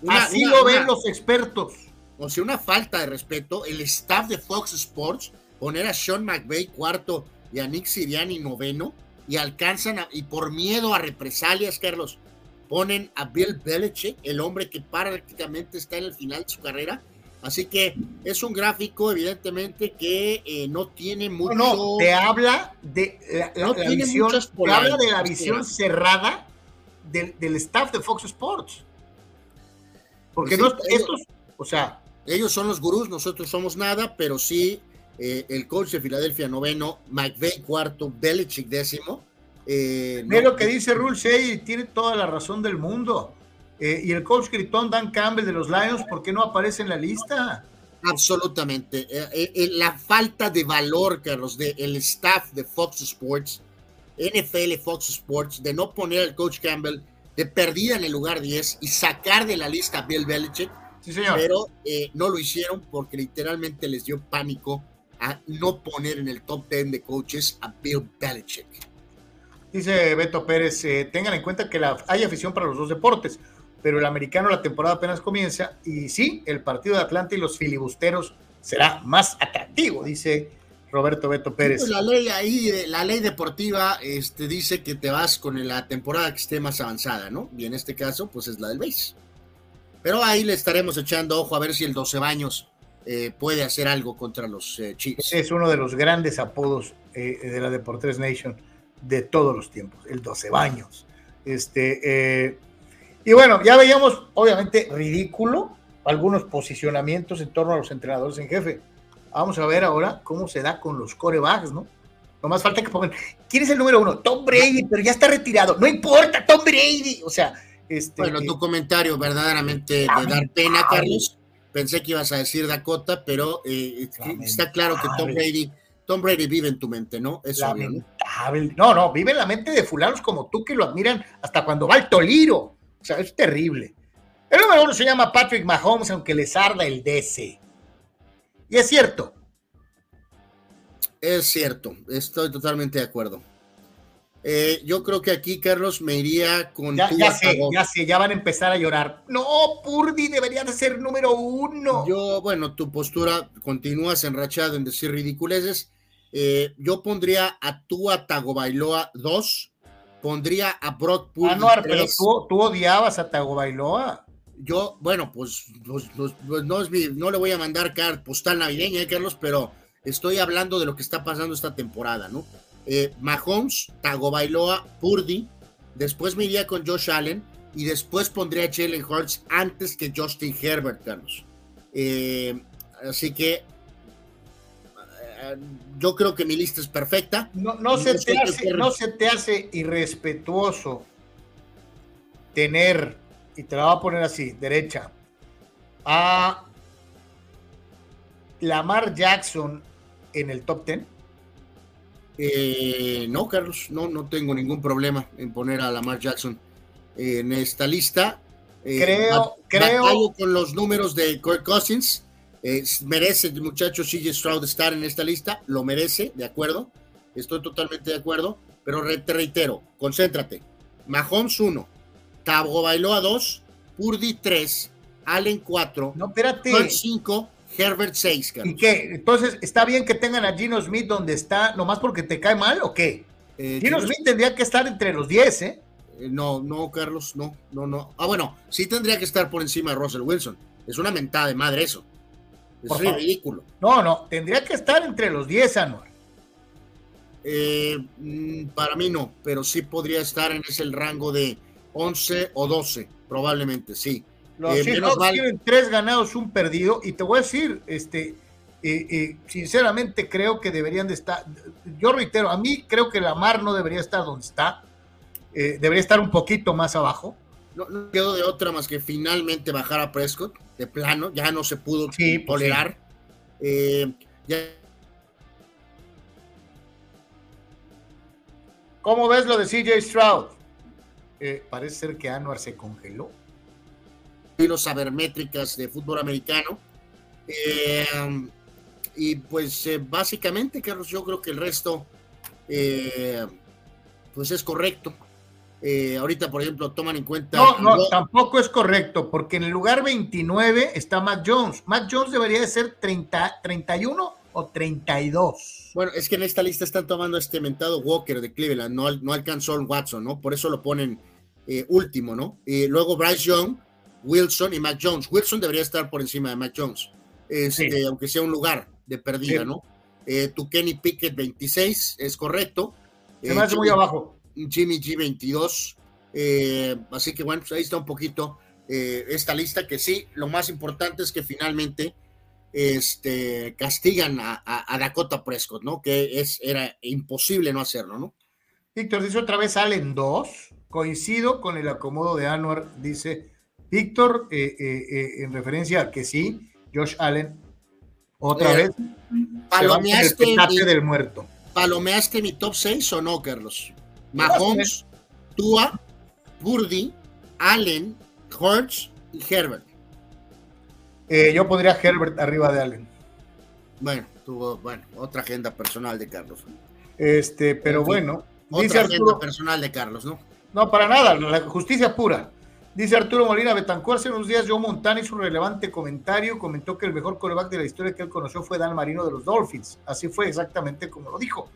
Así lo ven los expertos. O sea, una falta de respeto. El staff de Fox Sports, poner a Sean McVay cuarto y a Nick Siriani noveno, y alcanzan, y por miedo a represalias, Carlos, ponen a Bill Belichick, el hombre que prácticamente está en el final de su carrera, Así que es un gráfico, evidentemente, que eh, no tiene mucho. No, te habla de la, visión, te habla de la visión cerrada del, staff de Fox Sports. Porque pues no, estos, o sea. Ellos son los gurús, nosotros somos nada, pero sí eh, el coach de Filadelfia noveno, McVeigh cuarto, Belichick décimo. Eh, lo que dice Rule y tiene toda la razón del mundo. Eh, y el coach gritón Dan Campbell de los Lions, ¿por qué no aparece en la lista? Absolutamente. Eh, eh, la falta de valor, Carlos, del staff de Fox Sports, NFL Fox Sports, de no poner al coach Campbell de perdida en el lugar 10 y sacar de la lista a Bill Belichick. Sí, señor. Pero no lo hicieron porque literalmente les dio pánico a no poner en el top 10 de coaches a Bill Belichick. Dice Beto Pérez, tengan en cuenta que la, hay afición para los dos deportes pero el americano la temporada apenas comienza y sí, el partido de Atlanta y los filibusteros será más atractivo, dice Roberto Beto Pérez. La ley ahí, la ley deportiva este, dice que te vas con la temporada que esté más avanzada, ¿no? Y en este caso, pues es la del base. Pero ahí le estaremos echando ojo a ver si el 12 baños eh, puede hacer algo contra los eh, Chiefs. Es uno de los grandes apodos eh, de la Deportes Nation de todos los tiempos, el 12 baños. Este, y bueno, ya veíamos, obviamente, ridículo algunos posicionamientos en torno a los entrenadores en jefe. Vamos a ver ahora cómo se da con los corebacks, ¿no? No más falta que pongan, ¿quién es el número uno? Tom Brady, pero ya está retirado. No importa, Tom Brady. O sea, este. Bueno, tu comentario verdaderamente de dar pena, Carlos. Pensé que ibas a decir Dakota, pero eh, está claro que Tom Brady, Tom Brady vive en tu mente, ¿no? Es lamentable. ¿no? no, vive en la mente de fulanos como tú que lo admiran hasta cuando va al Toliro. O sea, es terrible. El número uno se llama Patrick Mahomes, aunque les arda el DC. Y es cierto. Es cierto, estoy totalmente de acuerdo. Eh, yo creo que aquí, Carlos, me iría con. Ya, ya sé, ya sé, ya van a empezar a llorar. No, Purdy debería de ser número uno. Yo, bueno, tu postura continúas enrachado en decir ridiculeces. Eh, yo pondría a Tua Tagovailoa 2 pondría a Brock Purdy. Ah, pero tú, odiabas a Tagovailoa. Yo, bueno, pues, pues, pues, pues no, no, le voy a mandar postal navideña, ¿eh, Carlos, pero estoy hablando de lo que está pasando esta temporada, ¿no? Eh, Mahomes, Tagovailoa, Purdy, después me iría con Josh Allen y después pondría a Jalen Hurts antes que Justin Herbert, Carlos. Eh, así que yo creo que mi lista es perfecta. No, se, te hace, no se te hace irrespetuoso tener, y te la voy a poner así, derecha, a Lamar Jackson en el top 10? Eh, no, Carlos, no, no tengo ningún problema en poner a Lamar Jackson en esta lista. Eh, Creo- creo- con los números de Kirk Cousins. Eh, merece el muchacho CJ Stroud estar en esta lista, lo merece, de acuerdo. Estoy totalmente de acuerdo, pero te reitero, concéntrate. Mahomes 1, Tabo Bailoa 2, Purdy 3, Allen 4, No, espérate. 5, Herbert 6, ¿Y qué? Entonces, ¿está bien que tengan a Gino Smith donde está, nomás porque te cae mal o qué? Eh, Gino Smith tendría que estar entre los 10, ¿eh? Eh, No, no, Carlos, no, no, no. Ah, bueno, sí tendría que estar por encima de Russell Wilson. Es una mentada de madre eso. Es Por favor. ridículo. No, no, tendría que estar entre los 10, Anuar. Eh, mm, para mí no, pero sí podría estar en ese rango de 11 o 12, probablemente, sí. Los Eh, menos Seahawks mal- tienen tres ganados, un perdido, y te voy a decir, este, eh, eh, sinceramente creo que deberían de estar, yo reitero, a mí creo que Lamar no debería estar donde está, eh, debería estar un poquito más abajo. No, no quedó de otra más que finalmente bajar a Prescott, de plano, ya no se pudo Sí, pues tolerar. Eh, ya ¿Cómo ves lo de CJ Stroud? Eh, parece ser que Anuar se congeló. y los sabermétricas de fútbol americano. Eh, y pues básicamente, Carlos, yo creo que el resto pues es correcto. Eh, ahorita, por ejemplo, toman en cuenta. No, no, tampoco es correcto, porque en el lugar 29 está Mac Jones. Mac Jones debería de ser 30, 31 o 32. Bueno, es que en esta lista están tomando este mentado Walker de Cleveland, no, no alcanzó el Watson, ¿no? Por eso lo ponen eh, último, ¿no? Y luego Bryce Young, Wilson y Mac Jones. Wilson debería estar por encima de Mac Jones, este, Sí. aunque sea un lugar de perdida, Sí. ¿no? Eh, tu Kenny Pickett 26, es correcto. Se Eh, me hace muy abajo. Jimmy G 22. eh, así que bueno, pues ahí está un poquito eh, esta lista que sí, lo más importante es que finalmente este, castigan a, a- a Dakota Prescott, ¿no? Que es, era imposible no hacerlo, ¿no? Víctor dice otra vez Allen 2. Coincido con el acomodo de Anuar, dice Víctor, eh, eh, en referencia a que sí, Josh Allen, otra vez, se va con el Palomeaste, mi, del muerto. palomeaste mi top 6 o no, Carlos? Mahomes, Tua, Purdy, Allen, Hurts y Herbert. Eh, yo pondría a Herbert arriba de Allen. Bueno, tuvo, bueno, otra agenda personal de Carlos. Este, pero bueno, dice Otra agenda Arturo, personal de Carlos, ¿no? no, para nada, la justicia pura. Dice Arturo Molina Betancourt, hace unos días Joe Montana hizo un relevante comentario, comentó que el mejor coreback de la historia que él conoció fue Dan Marino de los Dolphins. Así fue exactamente como lo dijo.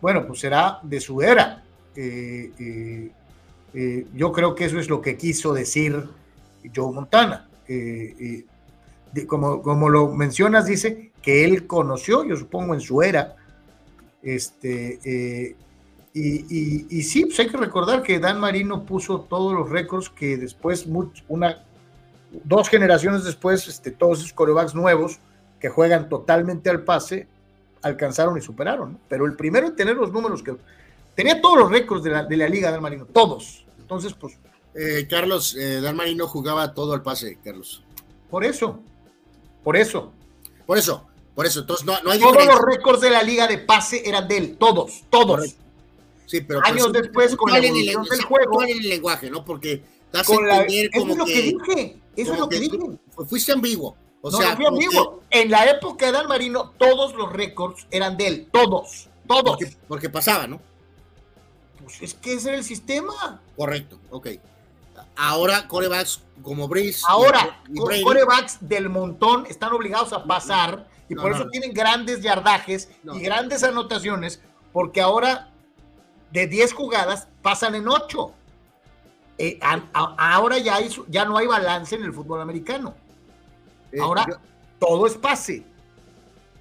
Bueno, pues será de su era. Eh, eh, eh, yo creo que eso es lo que quiso decir Joe Montana. Como, como lo mencionas, dice que él conoció, yo supongo, en su era. Este, y, sí, pues hay que recordar que Dan Marino puso todos los récords que después, una, dos generaciones después, este, todos esos corebacks nuevos que juegan totalmente al pase, alcanzaron y superaron. Pero el primero en tener los números que tenía todos los récords de la, de la liga, Dan Marino, todos. Entonces, pues, Eh, Carlos, eh, Dan Marino jugaba todo al pase, Carlos. por eso, por eso. Por eso, por eso. Entonces, no, no hay Todos diferencia. los récords de la liga de pase eran de él, todos, todos. Sí, pero Años pero sí, después, con la el- del juego. el lenguaje, ¿no? Porque das Con a la- entender eso como es lo que, dije, eso es lo que, dije. tú Fuiste ambiguo. O no, sea, no fui amigo. En la época de Dan Marino, todos los récords eran de él, todos, que- todos. porque, porque pasaba, ¿no? Pues es que ese era el sistema. Correcto, ok. Ahora, corebacks como Breeze. Ahora, y Brady, corebacks del montón están obligados a pasar y No, por no, eso no. tienen grandes yardajes y grandes anotaciones, porque ahora de 10 jugadas pasan en 8. ahora ya, hay ya no hay balance en el fútbol americano. eh, Ahora yo- todo es pase.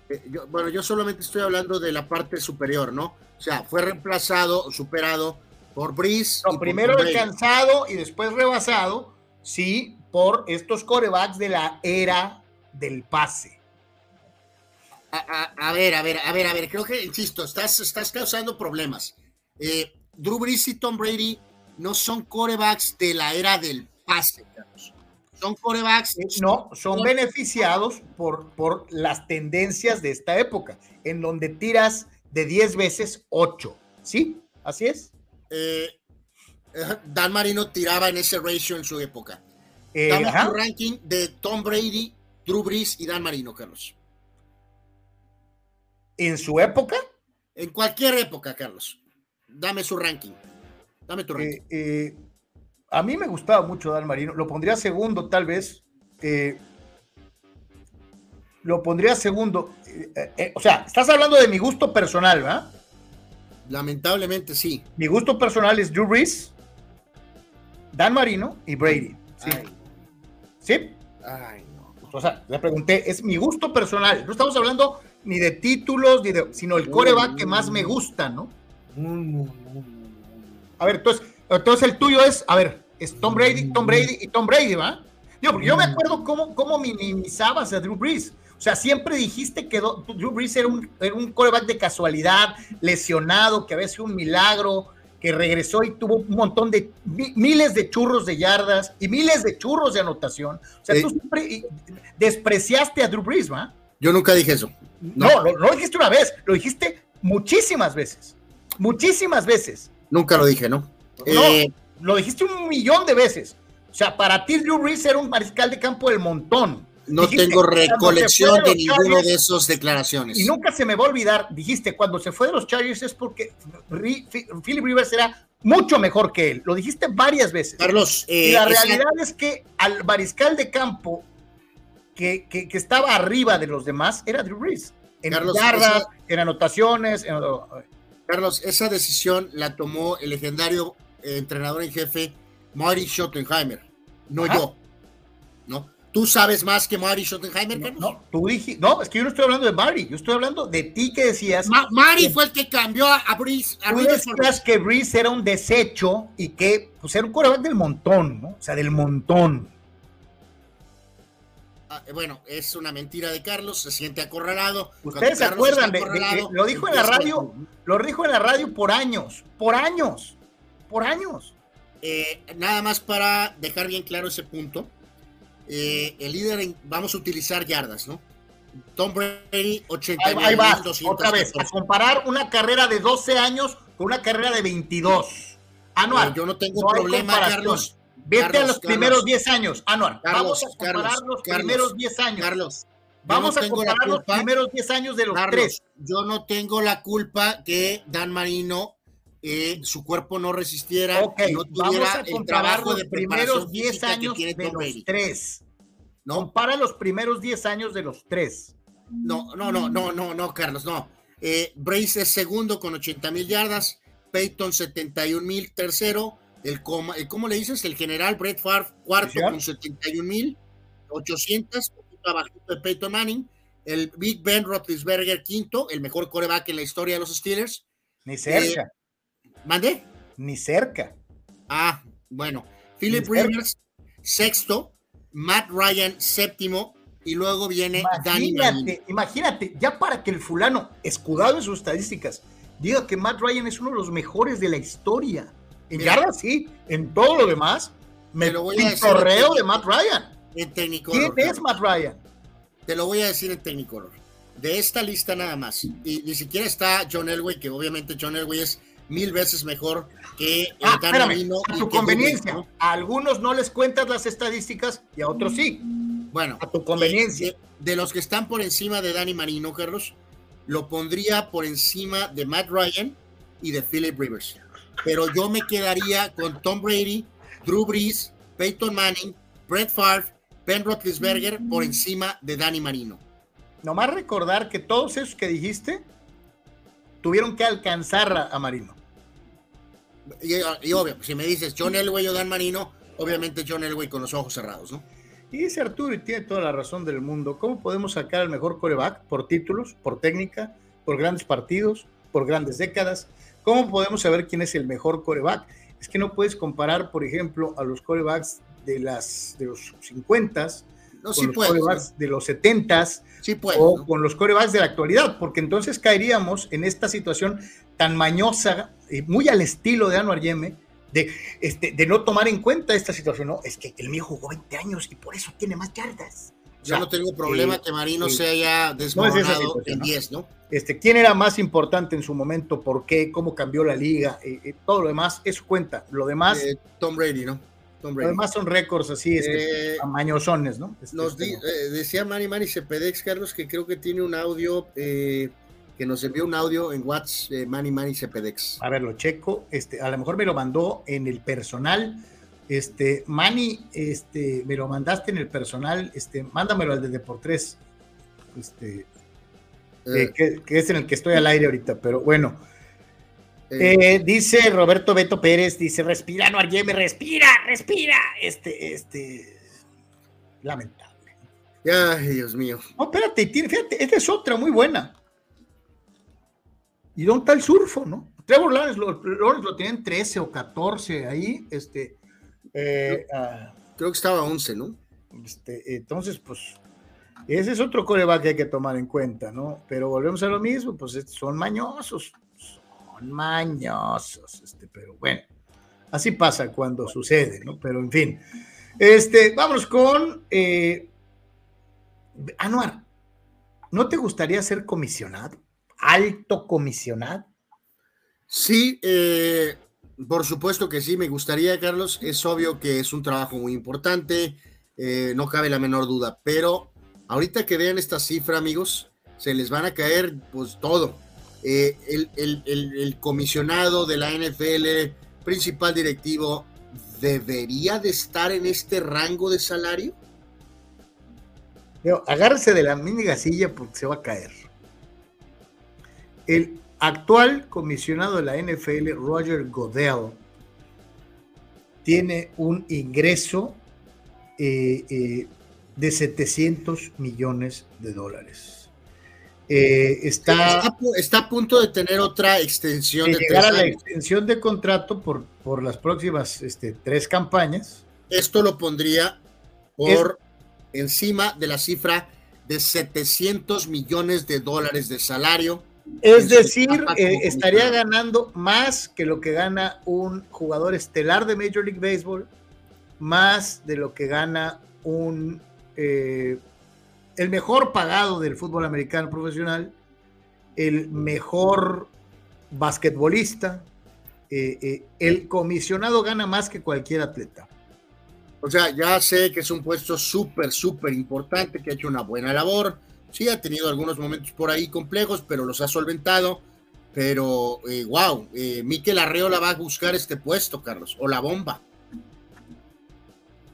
eh, yo- bueno, yo solamente estoy hablando de la parte superior, ¿no? O sea, fue reemplazado, superado por No, por primero alcanzado y después rebasado, sí, por estos corebacks de la era del pase. A, a- a ver, a ver, a ver, a ver, creo que, insisto, estás, estás causando problemas. Eh, Drew Brees y Tom Brady no son corebacks de la era del pase, Carlos. Son corebacks. Eh, No, son beneficiados por, por las tendencias de esta época, en donde tiras de 10 veces 8. ¿Sí? Así es. eh, eh, Dan Marino tiraba en ese ratio en su época. Eh, Dame ajá. tu ranking de Tom Brady, Drew Brees y Dan Marino, Carlos. En su época, En cualquier época, Carlos. Dame su ranking. Dame tu ranking. eh, a mí me gustaba mucho Dan Marino. Lo pondría segundo, tal vez. Eh, lo pondría segundo. eh, eh, o sea, estás hablando de mi gusto personal, ¿verdad? Lamentablemente sí. Mi gusto personal es Drew Brees, Dan Marino y Brady. ¿sí? Ay, ¿Sí? ay, no. O sea, le pregunté, es mi gusto personal. No estamos hablando ni de títulos, ni de, sino el coreback que más me gusta, ¿no? No, no, no. A ver, entonces, entonces el tuyo es, a ver, es Tom Brady, Tom Brady y Tom Brady, ¿va? Porque yo me acuerdo cómo, cómo minimizabas a Drew Brees. O sea, siempre dijiste que Drew Brees era un, era un coreback de casualidad, lesionado, que había sido un milagro, que regresó y tuvo un montón de mi- miles de churros de yardas y miles de churros de anotación. O sea, Sí. tú siempre despreciaste a Drew Brees, ¿va? Yo nunca dije eso. No, no, no lo dijiste una vez, lo dijiste muchísimas veces. Muchísimas veces. Nunca lo dije, ¿no? No, Eh, lo dijiste un millón de veces. O sea, para ti Drew Brees era un mariscal de campo del montón. No Dijiste, tengo recolección de ninguno Chargers, de esas declaraciones. Y nunca se me va a olvidar, dijiste, cuando se fue de los Chargers es porque Philip Rivers era mucho mejor que él. Lo dijiste varias veces. Carlos, y eh, la esa- realidad es que al mariscal de campo que, que- que estaba arriba de los demás era Drew Brees. En Carlos, yardas, esa- en anotaciones. en- Carlos, esa decisión la tomó el legendario eh, entrenador en jefe Marty Schottenheimer, no Ajá. yo. ¿Tú sabes más que Marty Schottenheimer, no, Carlos? no, tú dijiste, no, es que yo no estoy hablando de Barry, yo estoy hablando de ti que decías. Ma- Marty fue el que cambió a, a Breeze. A Tú decías que Breeze era un desecho y que pues, era un coreback del montón, ¿no? O sea, del montón. Ah, eh, bueno, es una mentira de Carlos, se siente acorralado. Ustedes se acuerdan, de, lo dijo en la radio, lo dijo en la radio por años, por años, por años. Eh, nada más para dejar bien claro ese punto. Eh, el líder, en- vamos a utilizar yardas, ¿no? Tom Brady, Ahí, 89. ahí vas, otra vez, a comparar una carrera de 12 años con una carrera de 22. Anual. Eh, yo no tengo no problema. Carlos. Vete a Carlos, los Carlos. primeros 10 años, Anual. Carlos, Vamos a comparar los primeros 10 años. Carlos, Vamos no a comparar los primeros 10 años de los tres. yo no tengo la culpa que Dan Marino, eh, su cuerpo no resistiera, Ok, no vamos tuviera a el trabajo los de primeros preparación 10 física que años tiene de los tres. ¿no? Compara los primeros 10 años de los tres. No, no, no, no, no, no, Carlos, no. Eh, Brace es segundo con 80 mil yardas, Peyton 71 mil tercero, el, coma- el- ¿cómo le dices? El general Brett Favre cuarto Sí, con 71 mil 800, poquito abajito de Peyton Manning, el Big Ben Roethlisberger quinto, el mejor coreback en la historia de los Steelers. Ni cerca, ¿Mande? ni cerca. Ah, bueno. Philip. Rivers sexto, Matt Ryan séptimo y luego viene Danny Manning. Imagínate, imagínate, ya para que el fulano, escudado en sus estadísticas, diga que Matt Ryan es uno de los mejores de la historia. En yardas sí, en todo lo demás, me Te lo voy a decir pintorreo en- de Matt Ryan. En técnico. ¿Quién es Matt Ryan? Te lo voy a decir en Technicolor. De esta lista nada más. Y ni siquiera está John Elway, que obviamente John Elway es mil veces mejor que eh, Ah, espérame, a tu conveniencia. A algunos no les cuentas las estadísticas y a otros sí. Bueno, A tu conveniencia. De, de los que están por encima de Danny Marino, Carlos, lo pondría por encima de Matt Ryan y de Philip Rivers. Pero yo me quedaría con Tom Brady, Drew Brees, Peyton Manning, Brett Favre, Ben Roethlisberger por encima de Danny Marino. Nomás recordar que todos esos que dijiste tuvieron que alcanzar a Marino. Y, y obvio, si me dices John Elway o Dan Marino, obviamente John Elway con los ojos cerrados, ¿no? Y dice Arturo, y tiene toda la razón del mundo, ¿cómo podemos sacar al mejor coreback? Por títulos, por técnica, por grandes partidos, por grandes décadas. ¿Cómo podemos saber quién es el mejor coreback? Es que no puedes comparar, por ejemplo, a los corebacks de, las, de los 50 No, con sí los puedes, corebacks de los 70 sí o ¿no? con los corebacks de la actualidad, porque entonces caeríamos en esta situación tan mañosa, y muy al estilo de Anuar Yeme, de, este, de no tomar en cuenta esta situación. No, es que el mío jugó 20 años y por eso tiene más yardas. O Yo sea, no tengo problema eh, que Marino eh, se haya no es esa desmoronado en ¿no? 10, ¿no? Este, ¿Quién era más importante en su momento? ¿Por qué? ¿Cómo cambió la liga? Eh, eh, todo lo demás, eso cuenta. Lo demás, Eh, Tom Brady, ¿no? Tom Brady. Además son récords así, este, Eh, amañosones, ¿no? Este, Nos di- eh, decía Manny Manny Cepedex, Carlos, que creo que tiene un audio, eh, que nos envió un audio en WhatsApp, eh, Manny Manny Cepedex. A ver, lo checo. Este, a lo mejor me lo mandó en el personal. Este, Manny, este, me lo mandaste en el personal. Este, mándamelo al de Deportes. Este, Eh, eh, que, que es en el que estoy al aire ahorita, pero bueno. eh, Eh, dice Roberto Beto Pérez, dice, respira, no me respira, respira. Este, este, lamentable. ay, Dios mío. No, espérate, tiene- fíjate, esta es otra muy buena. ¿Y dónde está el surfo, no? Trevor Lawrence lo, Lawrence lo tienen 13 o 14 ahí, este, eh, ah, Creo que estaba 11, ¿no? este, entonces, pues, ese es otro coreback que hay que tomar en cuenta, ¿no? Pero volvemos a lo mismo, pues es- son mañosos, son mañosos, este, pero bueno, así pasa cuando sucede, ¿no? Pero en fin, este, vamos con eh, Anuar, ¿no te gustaría ser comisionado? Alto comisionado. Sí, eh, por supuesto que sí, me gustaría, Carlos. Es obvio que es un trabajo muy importante, eh, no cabe la menor duda, pero ahorita que vean esta cifra, amigos, se les van a caer pues todo. Eh, el, el- el- el comisionado de la NFL, principal directivo, ¿debería de estar en este rango de salario? Agárrese de la mínima silla porque se va a caer. El actual comisionado de la NFL, Roger Godell, tiene un ingreso eh, eh, de 700 millones de dólares. Eh, está Está, a pu- está a punto de tener otra extensión de de llegar tres a la años. extensión de contrato por, por las próximas este, tres campañas. Esto lo pondría por encima de la cifra de 700 millones de dólares de salario. Es su decir, eh, estaría ganando más que lo que gana un jugador estelar de Major League Baseball, más de lo que gana un eh, el mejor pagado del fútbol americano profesional, el mejor basquetbolista, eh, el comisionado gana más que cualquier atleta. O sea, ya sé que es un puesto súper, súper importante, que ha hecho una buena labor. Sí, ha tenido algunos momentos por ahí complejos, pero los ha solventado. Pero, eh, wow, eh, Miquel Arreola va a buscar este puesto, Carlos, o la bomba.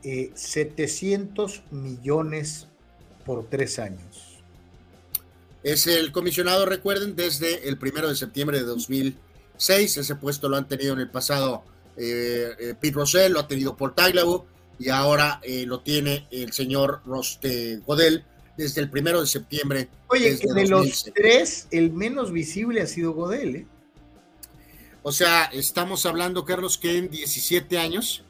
Eh, 700 millones por tres años. Es el comisionado, recuerden, desde el primero de septiembre de 2006. Ese puesto lo han tenido en el pasado eh, eh, Pete Rosell, lo ha tenido Paul Tagliabue y ahora eh, lo tiene el señor Roste Godel desde el primero de septiembre. Oye, que de los 2006. tres, el menos visible ha sido Godel, ¿eh? O sea, estamos hablando, Carlos, que en 17 años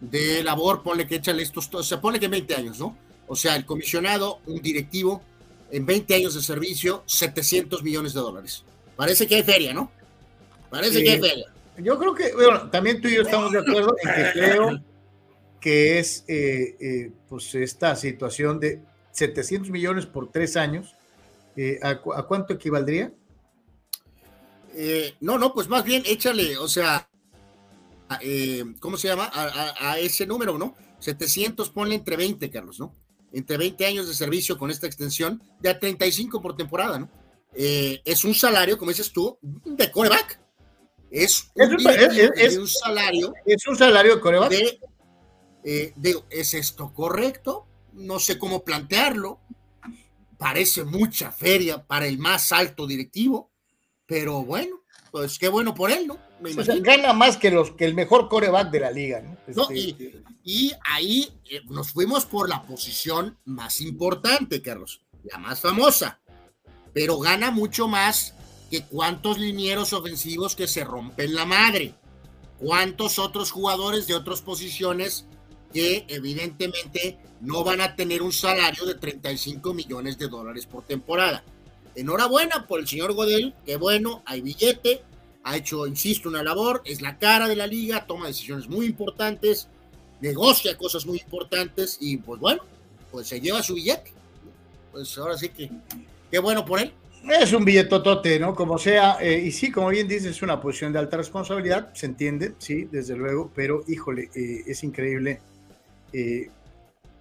de labor, ponle que échale estos, o sea, ponle que en 20 años, ¿no? O sea, el comisionado, un directivo, en 20 años de servicio, 700 millones de dólares. Parece que hay feria, ¿no? Parece Sí. que hay feria. Yo creo que, bueno, también tú y yo estamos de acuerdo en que creo que es eh, eh, pues esta situación de 700 millones por tres años. eh, ¿a, cu- a cuánto equivaldría? Eh, no, no, pues más bien échale, o sea, eh, ¿cómo se llama? A, a- a ese número, ¿no? 700, ponle entre 20, Carlos, ¿no? Entre 20 años de servicio con esta extensión, de a 35 por temporada, ¿no? Eh, es un salario, como dices tú, de coreback. Es un, Es un- directivo es- es- de un salario Es un salario de coreback. de, de- ¿es esto correcto? No sé cómo plantearlo. Parece mucha feria para el más alto directivo, pero bueno, pues qué bueno por él, ¿no? Me O sea, gana más que, los, que el mejor coreback de la liga, ¿no? No, Este, Y ahí eh, nos fuimos por la posición más importante, Carlos, la más famosa, pero gana mucho más que cuántos linieros ofensivos que se rompen la madre, cuántos otros jugadores de otras posiciones que evidentemente no van a tener un salario de 35 millones de dólares por temporada. Enhorabuena por el señor Godel, qué bueno, hay billete, ha hecho, insisto, una labor, es la cara de la liga, toma decisiones muy importantes, negocia cosas muy importantes y pues bueno, pues se lleva su billete. Pues ahora sí que, qué bueno por él. Es un billetotote, ¿no? Como sea, eh, y sí, como bien dices, es una posición de alta responsabilidad, se entiende, sí, desde luego, pero híjole, eh, es increíble eh,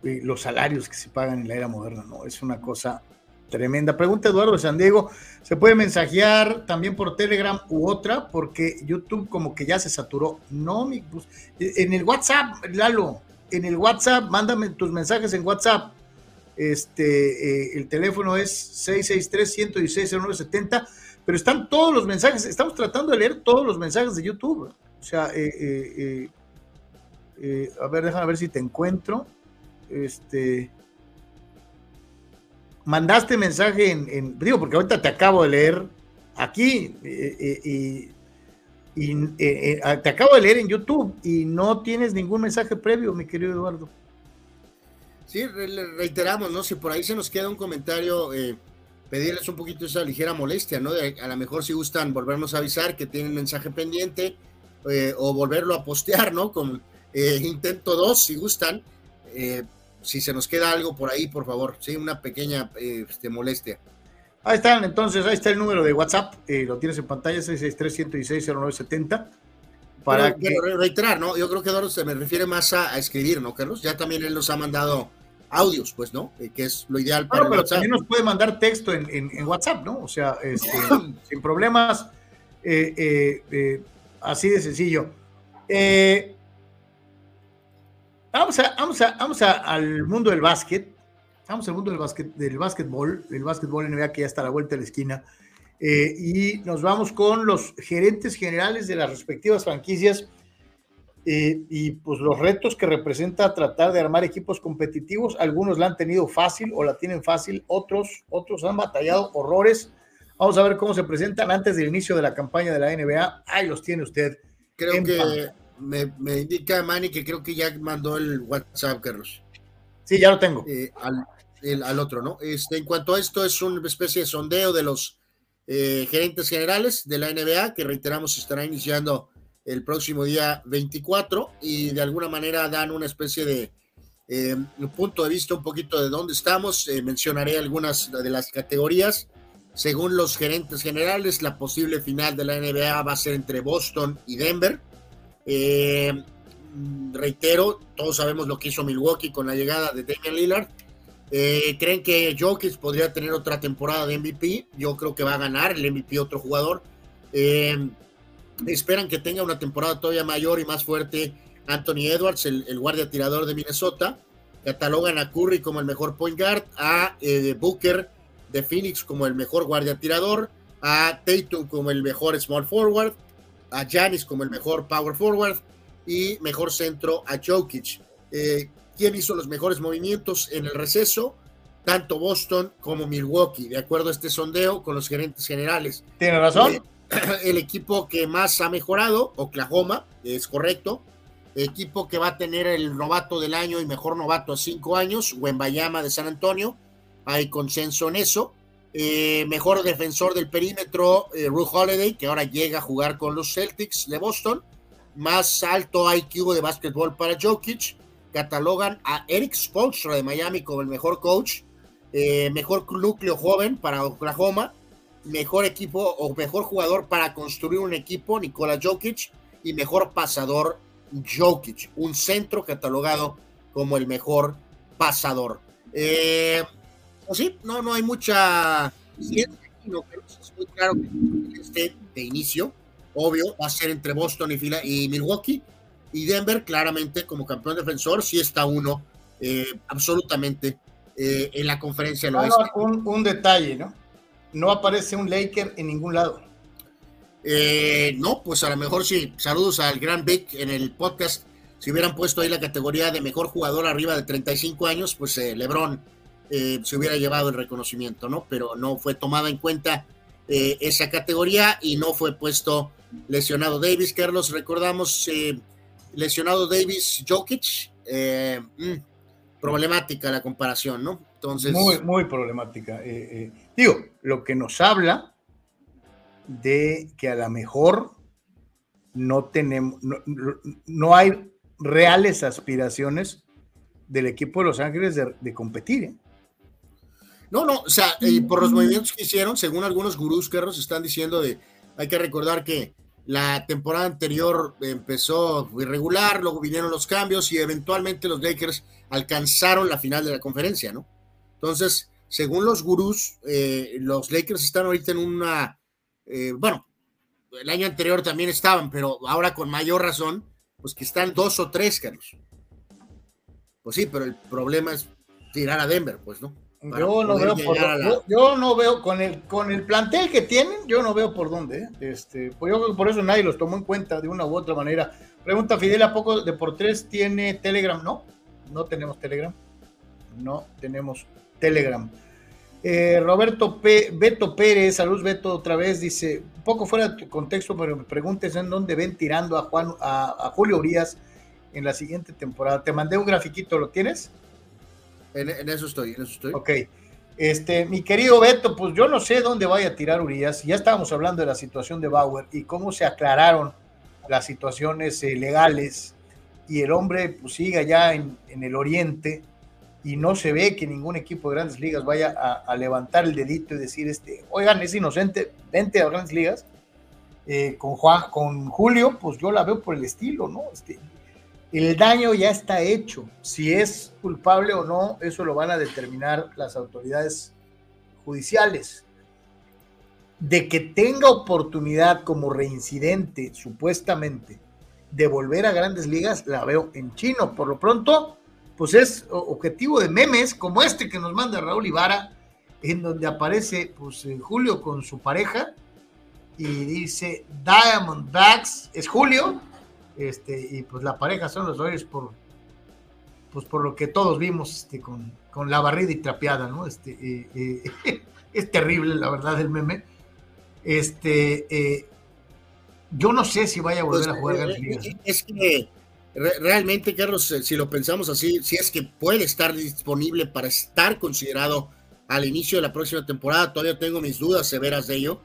los salarios que se pagan en la era moderna, ¿no? Es una cosa tremenda. Pregunta Eduardo San Diego, ¿se puede mensajear también por Telegram u otra? Porque YouTube como que ya se saturó. No, mi, pues, en el WhatsApp, Lalo, en el WhatsApp, mándame tus mensajes en WhatsApp este, eh, el teléfono es 663-116-0970, pero están todos los mensajes. Estamos tratando de leer todos los mensajes de YouTube. O sea, eh, eh, a ver, déjame ver si te encuentro. Este. Mandaste mensaje en, Digo, porque ahorita te acabo de leer aquí y, te acabo de leer en YouTube y no tienes ningún mensaje previo, mi querido Eduardo. Sí, reiteramos, ¿no? Si por ahí se nos queda un comentario, eh, pedirles un poquito esa ligera molestia, ¿no? a lo mejor si gustan volvernos a avisar que tienen mensaje pendiente eh, o volverlo a postear, ¿no? Eh, intento 2, si gustan. si se nos queda algo por ahí, por favor, sí, una pequeña este, molestia. Ahí están, entonces, ahí está el número de WhatsApp, lo tienes en pantalla, 663-116-0970. Para reiterar, ¿no? Yo creo que Eduardo se me refiere más a, escribir, ¿no, Carlos? Ya también él nos ha mandado audios, pues, ¿no? Eh, que es lo ideal para pero también nos puede mandar texto en, WhatsApp, ¿no? O sea, este, *coughs* sin problemas, eh, eh, así de sencillo. Vamos a, vamos a, vamos al mundo del básquet. Vamos al mundo del básquet, del básquetbol, el básquetbol NBA que ya está a la vuelta de la esquina. Eh, y nos vamos con los gerentes generales de las respectivas franquicias eh, y pues los retos que representa tratar de armar equipos competitivos. Algunos la han tenido fácil o la tienen fácil, otros, otros han batallado horrores. Vamos a ver cómo se presentan antes del inicio de la campaña de la NBA. Ahí los tiene usted. Creo que me, me, indica Manny que creo que ya mandó el WhatsApp, Carlos. Sí, ya lo tengo. Eh, al, al, otro, ¿no? Este, en cuanto a esto, es una especie de sondeo de los eh, gerentes generales de la NBA, que reiteramos estará iniciando el próximo día 24 y de alguna manera dan una especie de eh, punto de vista un poquito de dónde estamos. Eh, mencionaré algunas de las categorías. Según los gerentes generales, la posible final de la NBA va a ser entre Boston y Denver. Reitero, todos sabemos lo que hizo Milwaukee con la llegada de Damian Lillard eh, ¿Creen que Jokic podría tener otra temporada de MVP? Yo creo que va a ganar el MVP otro jugador. Eh, esperan que tenga una temporada todavía mayor y más fuerte Anthony Edwards, el, guardia tirador de Minnesota. Catalogan a Curry como el mejor point guard, a eh, Booker de Phoenix como el mejor guardia tirador, a Tatum como el mejor small forward, a Janis como el mejor power forward y mejor centro a Jokic quién hizo los mejores movimientos en el receso, tanto Boston como Milwaukee, de acuerdo a este sondeo con los gerentes generales. Tiene razón. Eh, *clears throat* el equipo que más ha mejorado, Oklahoma, es correcto. equipo que va a tener el novato del año y mejor novato a cinco años, Wembayama de San Antonio. Hay consenso en eso. Eh, mejor defensor del perímetro, eh, Holiday, que ahora llega a jugar con los Celtics de Boston. Más alto IQ de básquetbol para Jokic catalogan a Eric Spoelstra de Miami como el mejor coach, eh, mejor núcleo joven para Oklahoma, mejor equipo o mejor jugador para construir un equipo, Nikola Jokic, y mejor pasador, Jokic, un centro catalogado como el mejor pasador. Eh, pues sí, no, no hay mucha ciencia es muy claro que este de inicio, obvio, va a ser entre Boston y, y Milwaukee y Denver, claramente, como campeón defensor, sí está uno eh, absolutamente eh, en la conferencia del oeste. Un, detalle, ¿no? No aparece un Laker en ningún lado. Eh, no, pues a lo mejor sí. Saludos al Gran Vic en el podcast. Si hubieran puesto ahí la categoría de mejor jugador arriba de 35 años, pues LeBron se hubiera llevado el reconocimiento, ¿no? Pero no fue tomada en cuenta esa categoría y no fue puesto lesionado Davis. Carlos, recordamos lesionado Davis Jokic, eh, mm, problemática la comparación, ¿no? Entonces. Muy, muy problemática. Eh, eh, digo, lo que nos habla de que a lo mejor no tenemos, no, hay reales aspiraciones del equipo de Los Ángeles de, competir. No, no, o sea, y por los movimientos que hicieron, según algunos gurús, Carlos, están diciendo de, hay que recordar que la temporada anterior empezó irregular, luego vinieron los cambios y eventualmente los Lakers alcanzaron la final de la conferencia, ¿no? Entonces, según los gurús, eh, los Lakers están ahorita en una, eh, bueno, el año anterior también estaban, pero ahora con mayor razón, pues que están dos o tres, Carlos. Pues sí, pero el problema es tirar a Denver, pues, ¿no? Yo no, veo por, yo, no veo con el con el plantel que tienen, yo no veo por dónde. ¿eh? Este, pues yo por eso nadie los tomó en cuenta de una u otra manera. Pregunta Fidel, ¿a poco de por tres tiene Telegram? No, no tenemos Telegram. No tenemos Telegram. Eh, Roberto P, Beto Pérez, saludos Beto otra vez, dice, un poco fuera de contexto, pero me preguntes en dónde ven tirando a Juan, a, Julio Urias en la siguiente temporada. Te mandé un grafiquito, ¿lo tienes? En, eso estoy, en eso estoy. Ok. Este, mi querido Beto, pues yo no sé dónde vaya a tirar Urias. Ya estábamos hablando de la situación de Bauer y cómo se aclararon las situaciones eh, legales y el hombre pues sigue allá en, en el oriente y no se ve que ningún equipo de grandes ligas vaya a, levantar el dedito y decir, este, oigan, es inocente, vente a grandes ligas. Eh, con, Juan, con Julio, pues yo la veo por el estilo, ¿no? Este, el daño ya está hecho. Si es culpable o no, eso lo van a determinar las autoridades judiciales. De que tenga oportunidad como reincidente, supuestamente, de volver a grandes ligas, la veo en chino. Por lo pronto, pues es objetivo de memes como este que nos manda Raúl Ibarra, en donde aparece pues Julio con su pareja y dice Diamondbacks, es Julio, este, y pues la pareja son los Dodgers por pues por lo que todos vimos este, con, con la barrida y trapeada, ¿no? Este, eh, *laughs* eh, es terrible, la verdad, el meme. Este, eh, yo no sé si vaya a volver a jugar pues, Es que realmente, Carlos, eh, si lo pensamos así, si es que puede estar disponible para estar considerado al inicio de la próxima temporada, todavía tengo mis dudas severas de ello.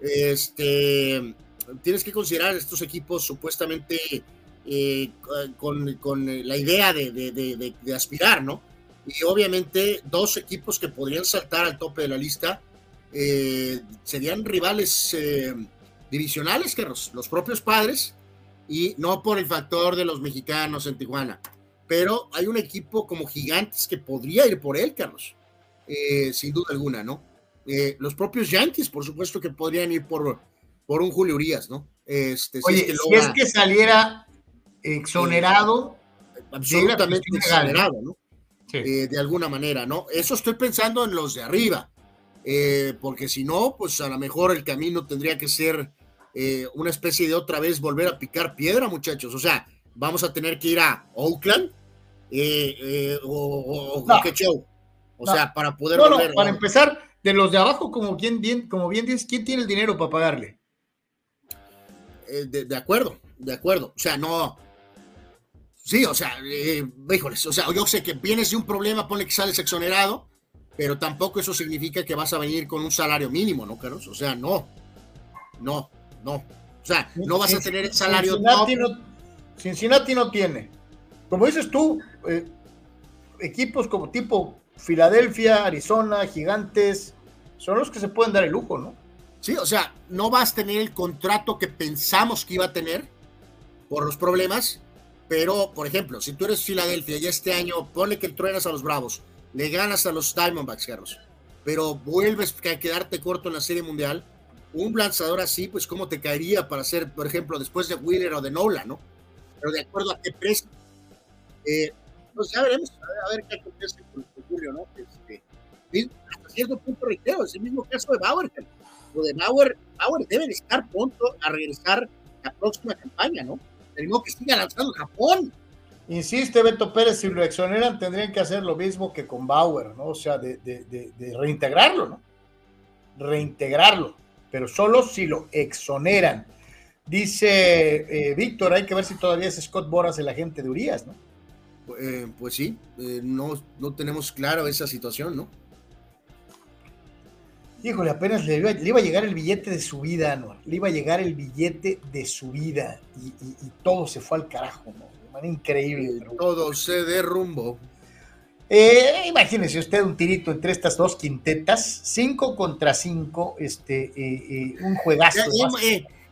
Este, tienes que considerar estos equipos supuestamente eh, con, la idea de, aspirar, ¿no? Y obviamente dos equipos que podrían saltar al tope de la lista eh, serían rivales divisionales, Carlos, los propios padres y no por el factor de los mexicanos en Tijuana, pero hay un equipo como Gigantes que podría ir por él, Carlos, eh, sin duda alguna, ¿no? Eh, los propios Yankees, por supuesto que podrían ir por, por un Julio Urias, ¿no? Este, Oye, si es que, saliera exonerado, eh, absolutamente exonerado, ¿no? de alguna manera, ¿no? Eso estoy pensando en los de arriba, porque si no, pues a lo mejor el camino tendría que ser eh, una especie de otra vez volver a picar piedra, muchachos. O sea, vamos a tener que ir a Oakland eh, eh, o, qué show. O sea, para poder volver, para empezar, de los de abajo, como bien, bien, como bien dices, ¿quién tiene el dinero para pagarle? De, acuerdo, de acuerdo. O sea, no. Sí, o sea, híjoles, o sea, yo sé que vienes de un problema, pone que sales exonerado, pero tampoco eso significa que vas a venir con un salario mínimo, ¿no, Carlos? O sea, no, no no. O sea, no vas a tener el salario Cincinnati no, Cincinnati no tiene. Como dices tú, eh, equipos como tipo Filadelfia, Arizona, Gigantes, son los que se pueden dar el lujo, ¿no? Sí, o sea, no vas a tener el contrato que pensamos que iba a tener por los problemas, pero, por ejemplo, si tú eres Filadelfia y este año pone que truenas a los Bravos, le ganas a los Diamondbacks, Carlos, pero vuelves a quedarte corto en la Serie Mundial, un lanzador así, pues cómo te caería para ser, por ejemplo, después de Wheeler o de Nola, ¿no? Pero de acuerdo a qué precio. Eh, pues ya veremos, a ver, qué acontece con, Julio, ¿no? Este, cierto punto reitero, es el mismo caso de Bauer. Lo de Bauer, Bauer debe de estar pronto a regresar a la próxima campaña, ¿no? Pero que siga lanzando Japón. Insiste Beto Pérez, si lo exoneran tendrían que hacer lo mismo que con Bauer, ¿no? O sea, de, de, de reintegrarlo, ¿no? Reintegrarlo pero solo si lo exoneran. Dice eh, Víctor, hay que ver si todavía es Scott Boras el agente de Urias, ¿no? Eh, pues sí, eh, no, no tenemos claro esa situación, ¿no? Híjole, apenas le iba, a llegar el billete de su vida, ¿no? Le iba a llegar el billete de su vida y, todo se fue al carajo, ¿no? De manera increíble. todo se derrumbó. Eh, imagínese usted un tirito entre estas dos quintetas, cinco contra cinco, este, eh, eh, un juegazo.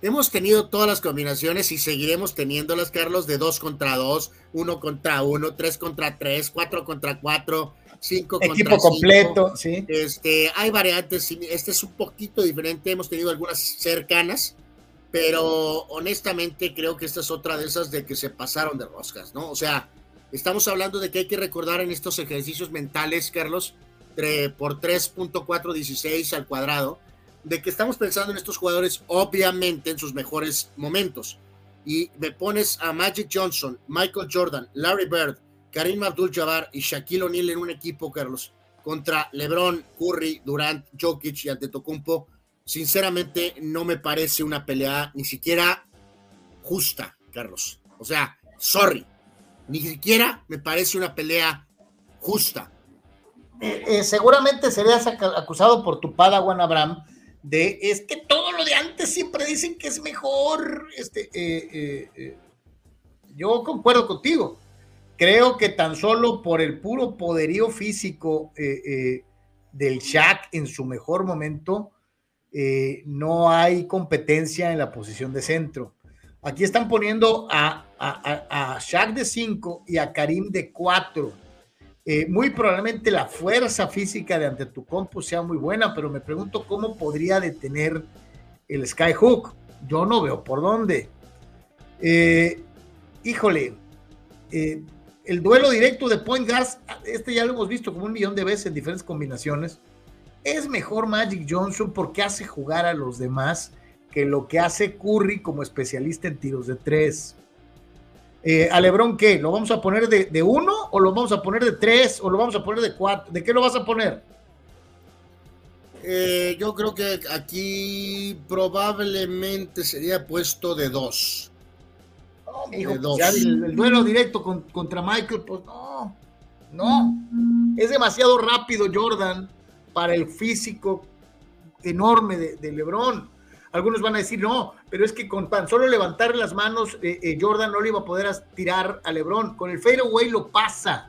hemos tenido todas las combinaciones y seguiremos teniéndolas, Carlos, de dos contra dos, uno contra uno, tres contra tres, cuatro contra cuatro, cinco Equipo completo, sí. Este, hay variantes, este es un poquito diferente, hemos tenido algunas cercanas, pero honestamente creo que esta es otra de esas de que se pasaron de roscas, ¿no? O sea, Estamos hablando de que hay que recordar en estos ejercicios mentales, Carlos, por 3.416 al cuadrado, de que estamos pensando en estos jugadores obviamente en sus mejores momentos. Y me pones a Magic Johnson, Michael Jordan, Larry Bird, Karim Abdul-Jabbar y Shaquille O'Neal en un equipo, Carlos, contra LeBron, Curry, Durant, Jokic y Antetokounmpo. Sinceramente, no me parece una pelea ni siquiera justa, Carlos. O sea, sorry, ni siquiera me parece una pelea justa. Eh, eh, seguramente serías acusado por tu Padawan Abraham de es que todo lo de antes siempre dicen que es mejor. Este, eh, yo concuerdo contigo. Creo que tan solo por el puro poderío físico del Shaq en su mejor momento, no hay competencia en la posición de centro. Aquí están poniendo a, Shaq de 5 y a Karim de 4. Eh, muy probablemente la fuerza física de ante tu compu sea muy buena, pero me pregunto cómo podría detener el Skyhook. Yo no veo por dónde. Eh, híjole, eh, el duelo directo de Point Gas, este ya lo hemos visto como un millón de veces en diferentes combinaciones. Es mejor Magic Johnson porque hace jugar a los demás que lo que hace Curry como especialista en tiros de tres. Eh, ¿A qué? ¿Lo vamos a poner de, uno o lo vamos a poner de tres o lo vamos a poner de cuatro? ¿De qué lo vas a poner? Eh, yo creo que aquí probablemente sería puesto de dos. El, duelo directo contra Michael, pues no, no. Es demasiado rápido Jordan para el físico enorme de, de Lebron. Algunos van a decir, no, pero es que con tan solo levantar las manos, eh, eh, Jordan no le iba a poder tirar a Lebron. Con el fadeaway lo pasa.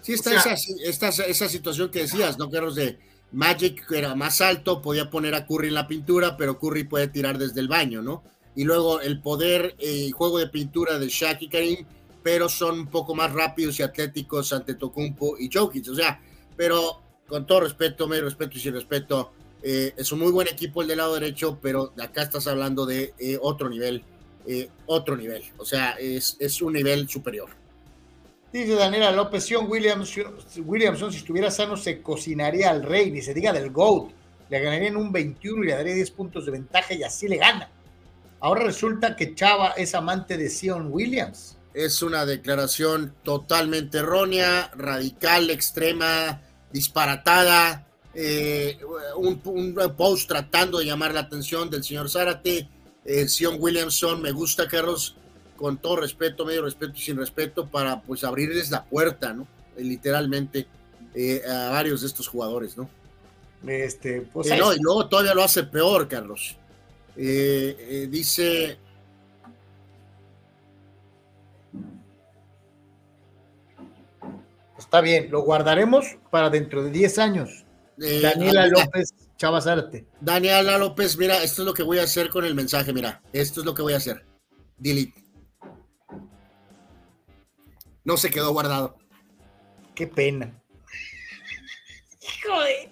Sí, está, esa, esa, situación que decías, ¿no, Carlos? De Magic, que era más alto, podía poner a Curry en la pintura, pero Curry puede tirar desde el baño, ¿no? Y luego el poder y eh, juego de pintura de Shaq y Karim, pero son un poco más rápidos y atléticos ante Tocumpo y Jokic. O sea, pero con todo respeto, me respeto y sin respeto, eh, es un muy buen equipo el del lado derecho, pero acá estás hablando de eh, otro nivel, otro nivel. O sea, es, es, un nivel superior. Dice Daniela López, Sion Williamson, Williamson, si estuviera sano, se cocinaría al rey, ni se diga del GOAT. Le ganaría en un 21 y le daría 10 puntos de ventaja y así le gana. Ahora resulta que Chava es amante de Sion Williams. Es una declaración totalmente errónea, radical, extrema, disparatada eh, un, post tratando de llamar la atención del señor Zárate, eh, Sion Williamson, me gusta, Carlos, con todo respeto, medio respeto y sin respeto, para pues abrirles la puerta, ¿no? Eh, literalmente eh, a varios de estos jugadores, ¿no? Este, pues no, y luego todavía lo hace peor, Carlos. Dice. Está bien, lo guardaremos para dentro de 10 años. Daniela López Chavazarte. Daniela López, mira, esto es lo que voy a hacer con el mensaje, mira, esto es lo que voy a hacer. Delete. No se quedó guardado. Qué pena. Joder,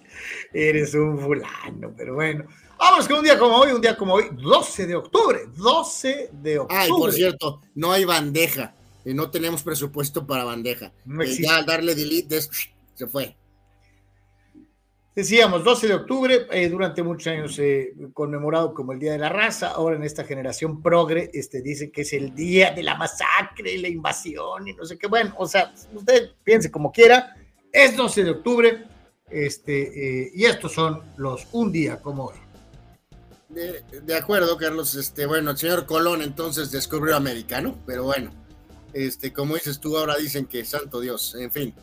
eres un fulano, pero bueno. Vamos con un día como hoy, un día como hoy, 12 de octubre, 12 de octubre. Ay, por cierto, no hay bandeja, y no tenemos presupuesto para bandeja. No eh, ya darle delete, se fue. Decíamos, 12 de octubre, eh, durante muchos años eh, conmemorado como el Día de la Raza, ahora en esta generación progre, este, dicen que es el día de la masacre, la invasión y no sé qué, bueno, o sea, usted piense como quiera, es 12 de octubre, este, eh, y estos son los un día como hoy. De, acuerdo, Carlos, este, bueno, el señor Colón entonces descubrió América, ¿no? Pero bueno, este, como dices tú, ahora dicen que santo Dios, en fin.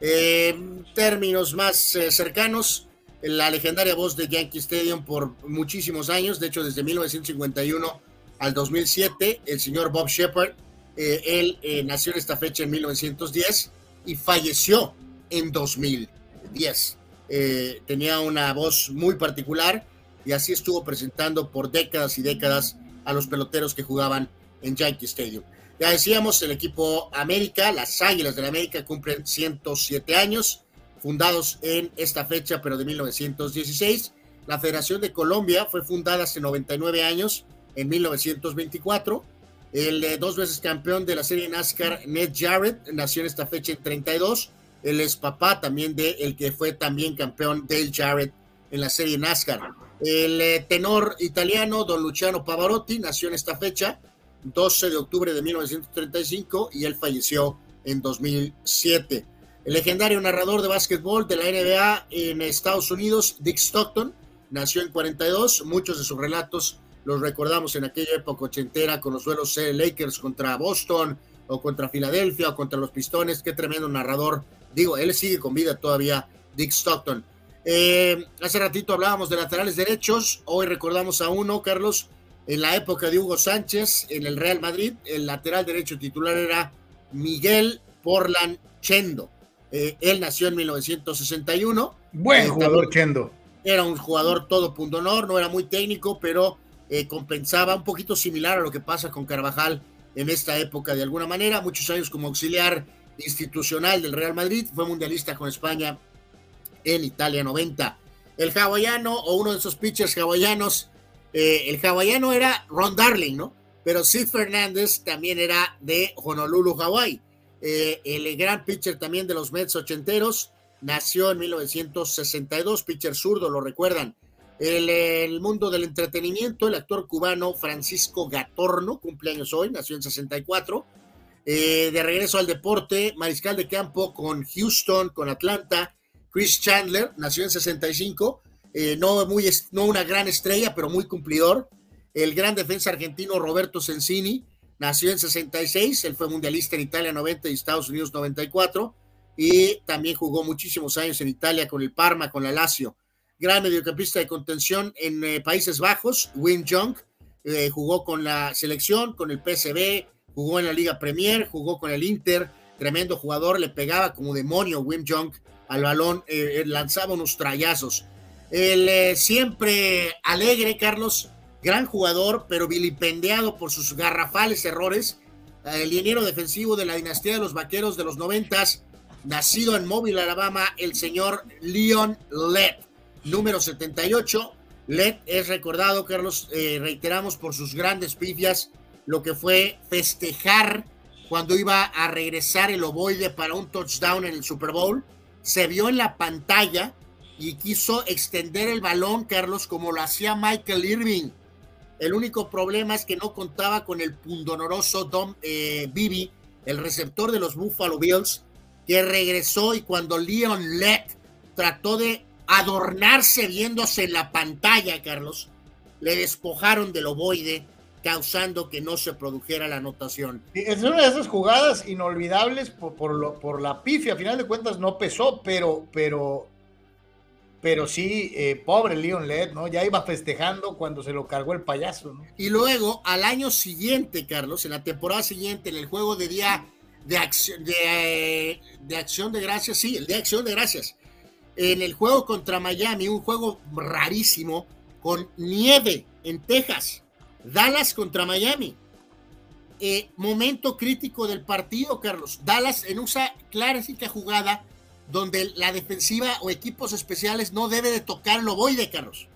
En términos más eh, cercanos, la legendaria voz de Yankee Stadium por muchísimos años, de hecho desde 1951 al 2007, el señor Bob Shepard, eh, él eh, nació en esta fecha en 1910 y falleció en 2010. Eh, tenía una voz muy particular y así estuvo presentando por décadas y décadas a los peloteros que jugaban en Yankee Stadium. Ya decíamos, el equipo América, las Águilas de la América, cumplen 107 años, fundados en esta fecha, pero de 1916. La Federación de Colombia fue fundada hace 99 años, en 1924. El eh, dos veces campeón de la serie NASCAR, Ned Jarrett, nació en esta fecha en 32. Él es papá también de el que fue también campeón Dale Jarrett en la serie NASCAR. El eh, tenor italiano Don Luciano Pavarotti nació en esta fecha, 12 de octubre de 1935, y él falleció en 2007. El legendario narrador de básquetbol de la NBA en Estados Unidos, Dick Stockton, nació en 42. Muchos de sus relatos los recordamos en aquella época ochentera con los duelos Lakers contra Boston o contra Filadelfia o contra los Pistones. Qué tremendo narrador. Digo, él sigue con vida todavía, Dick Stockton. Eh, hace ratito hablábamos de laterales derechos. Hoy recordamos a uno, Carlos, en la época de Hugo Sánchez en el Real Madrid. El lateral derecho titular era Miguel Porlan Chendo. Eh, él nació en 1961. Buen jugador, Chendo. Era un jugador todo punto honor, no era muy técnico, pero eh, compensaba un poquito similar a lo que pasa con Carvajal en esta época de alguna manera. Muchos años como auxiliar institucional del Real Madrid, fue mundialista con España en Italia 90. El hawaiano o uno de esos pitchers hawaianos, eh, el hawaiano era Ron Darling, ¿no? Pero Sid Fernández también era de Honolulu, Hawái. Eh, el gran pitcher también de los Mets ochenteros, nació en 1962, pitcher zurdo, lo recuerdan. El, mundo del entretenimiento, el actor cubano Francisco Gatorno, cumpleaños hoy, nació en 64. Eh, de regreso al deporte, mariscal de campo con Houston, con Atlanta, Chris Chandler, nació en 65, eh, no, muy, no una gran estrella, pero muy cumplidor. El gran defensa argentino Roberto Sensini, nació en 66, él fue mundialista en Italia 90 y Estados Unidos 94, y también jugó muchísimos años en Italia con el Parma, con la Lazio. Gran mediocampista de contención en eh, Países Bajos, Wim Jong, eh, jugó con la selección, con el PSV, jugó en la Liga Premier, jugó con el Inter, tremendo jugador, le pegaba como demonio Wim Jong al balón, eh, eh, lanzaba unos trayazos. El eh, siempre alegre, Carlos, gran jugador, pero vilipendiado por sus garrafales errores. El liniero defensivo de la dinastía de los vaqueros de los noventas, nacido en Mobile, Alabama, el señor Leon Led, número 78. Led es recordado, Carlos, reiteramos, por sus grandes pifias, lo que fue festejar cuando iba a regresar el ovoide para un touchdown en el Super Bowl se vio en la pantalla y quiso extender el balón, Carlos, como lo hacía Michael Irving. El único problema es que no contaba con el pundonoroso Dom eh, Bibi, el receptor de los Buffalo Bills, que regresó y cuando Leon Lett trató de adornarse viéndose en la pantalla, Carlos, le despojaron del ovoide causando que no se produjera la anotación. Es una de esas jugadas inolvidables por, por, lo, por la pifia, a final de cuentas no pesó, pero, pero, pero sí, eh, pobre Leon Led, ¿no? Ya iba festejando cuando se lo cargó el payaso, ¿no? Y luego, al año siguiente, Carlos, en la temporada siguiente, en el juego de día de acción de, de acción de gracias, sí, el de acción de gracias, en el juego contra Miami, un juego rarísimo, con nieve en Texas Dallas contra Miami. Eh, momento crítico del partido, Carlos. Dallas en una clásica jugada donde la defensiva o equipos especiales no debe de tocar el ovoide, Carlos.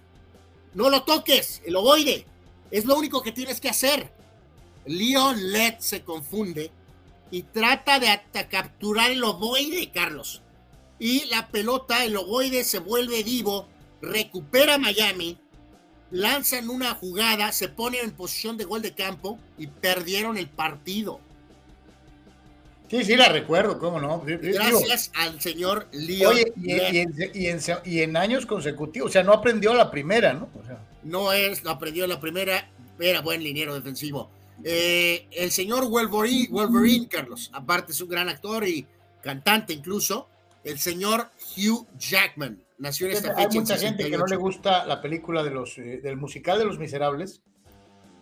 No lo toques, el ovoide. Es lo único que tienes que hacer. Leon Led se confunde y trata de capturar el ovoide, Carlos. Y la pelota, el ovoide se vuelve vivo, recupera Miami lanzan una jugada, se ponen en posición de gol de campo y perdieron el partido. Sí, sí, la recuerdo, cómo no. Gracias al señor Leo. Oye, y, en, años consecutivos, o sea, no aprendió la primera, ¿no? No es, no aprendió la primera, era buen liniero defensivo. Eh, el señor Wolverine, Wolverine, Carlos, aparte es un gran actor y cantante incluso, el señor Hugh Jackman nació en esta fecha. Hay mucha gente que no le gusta la película de los, eh, del musical de Los Miserables,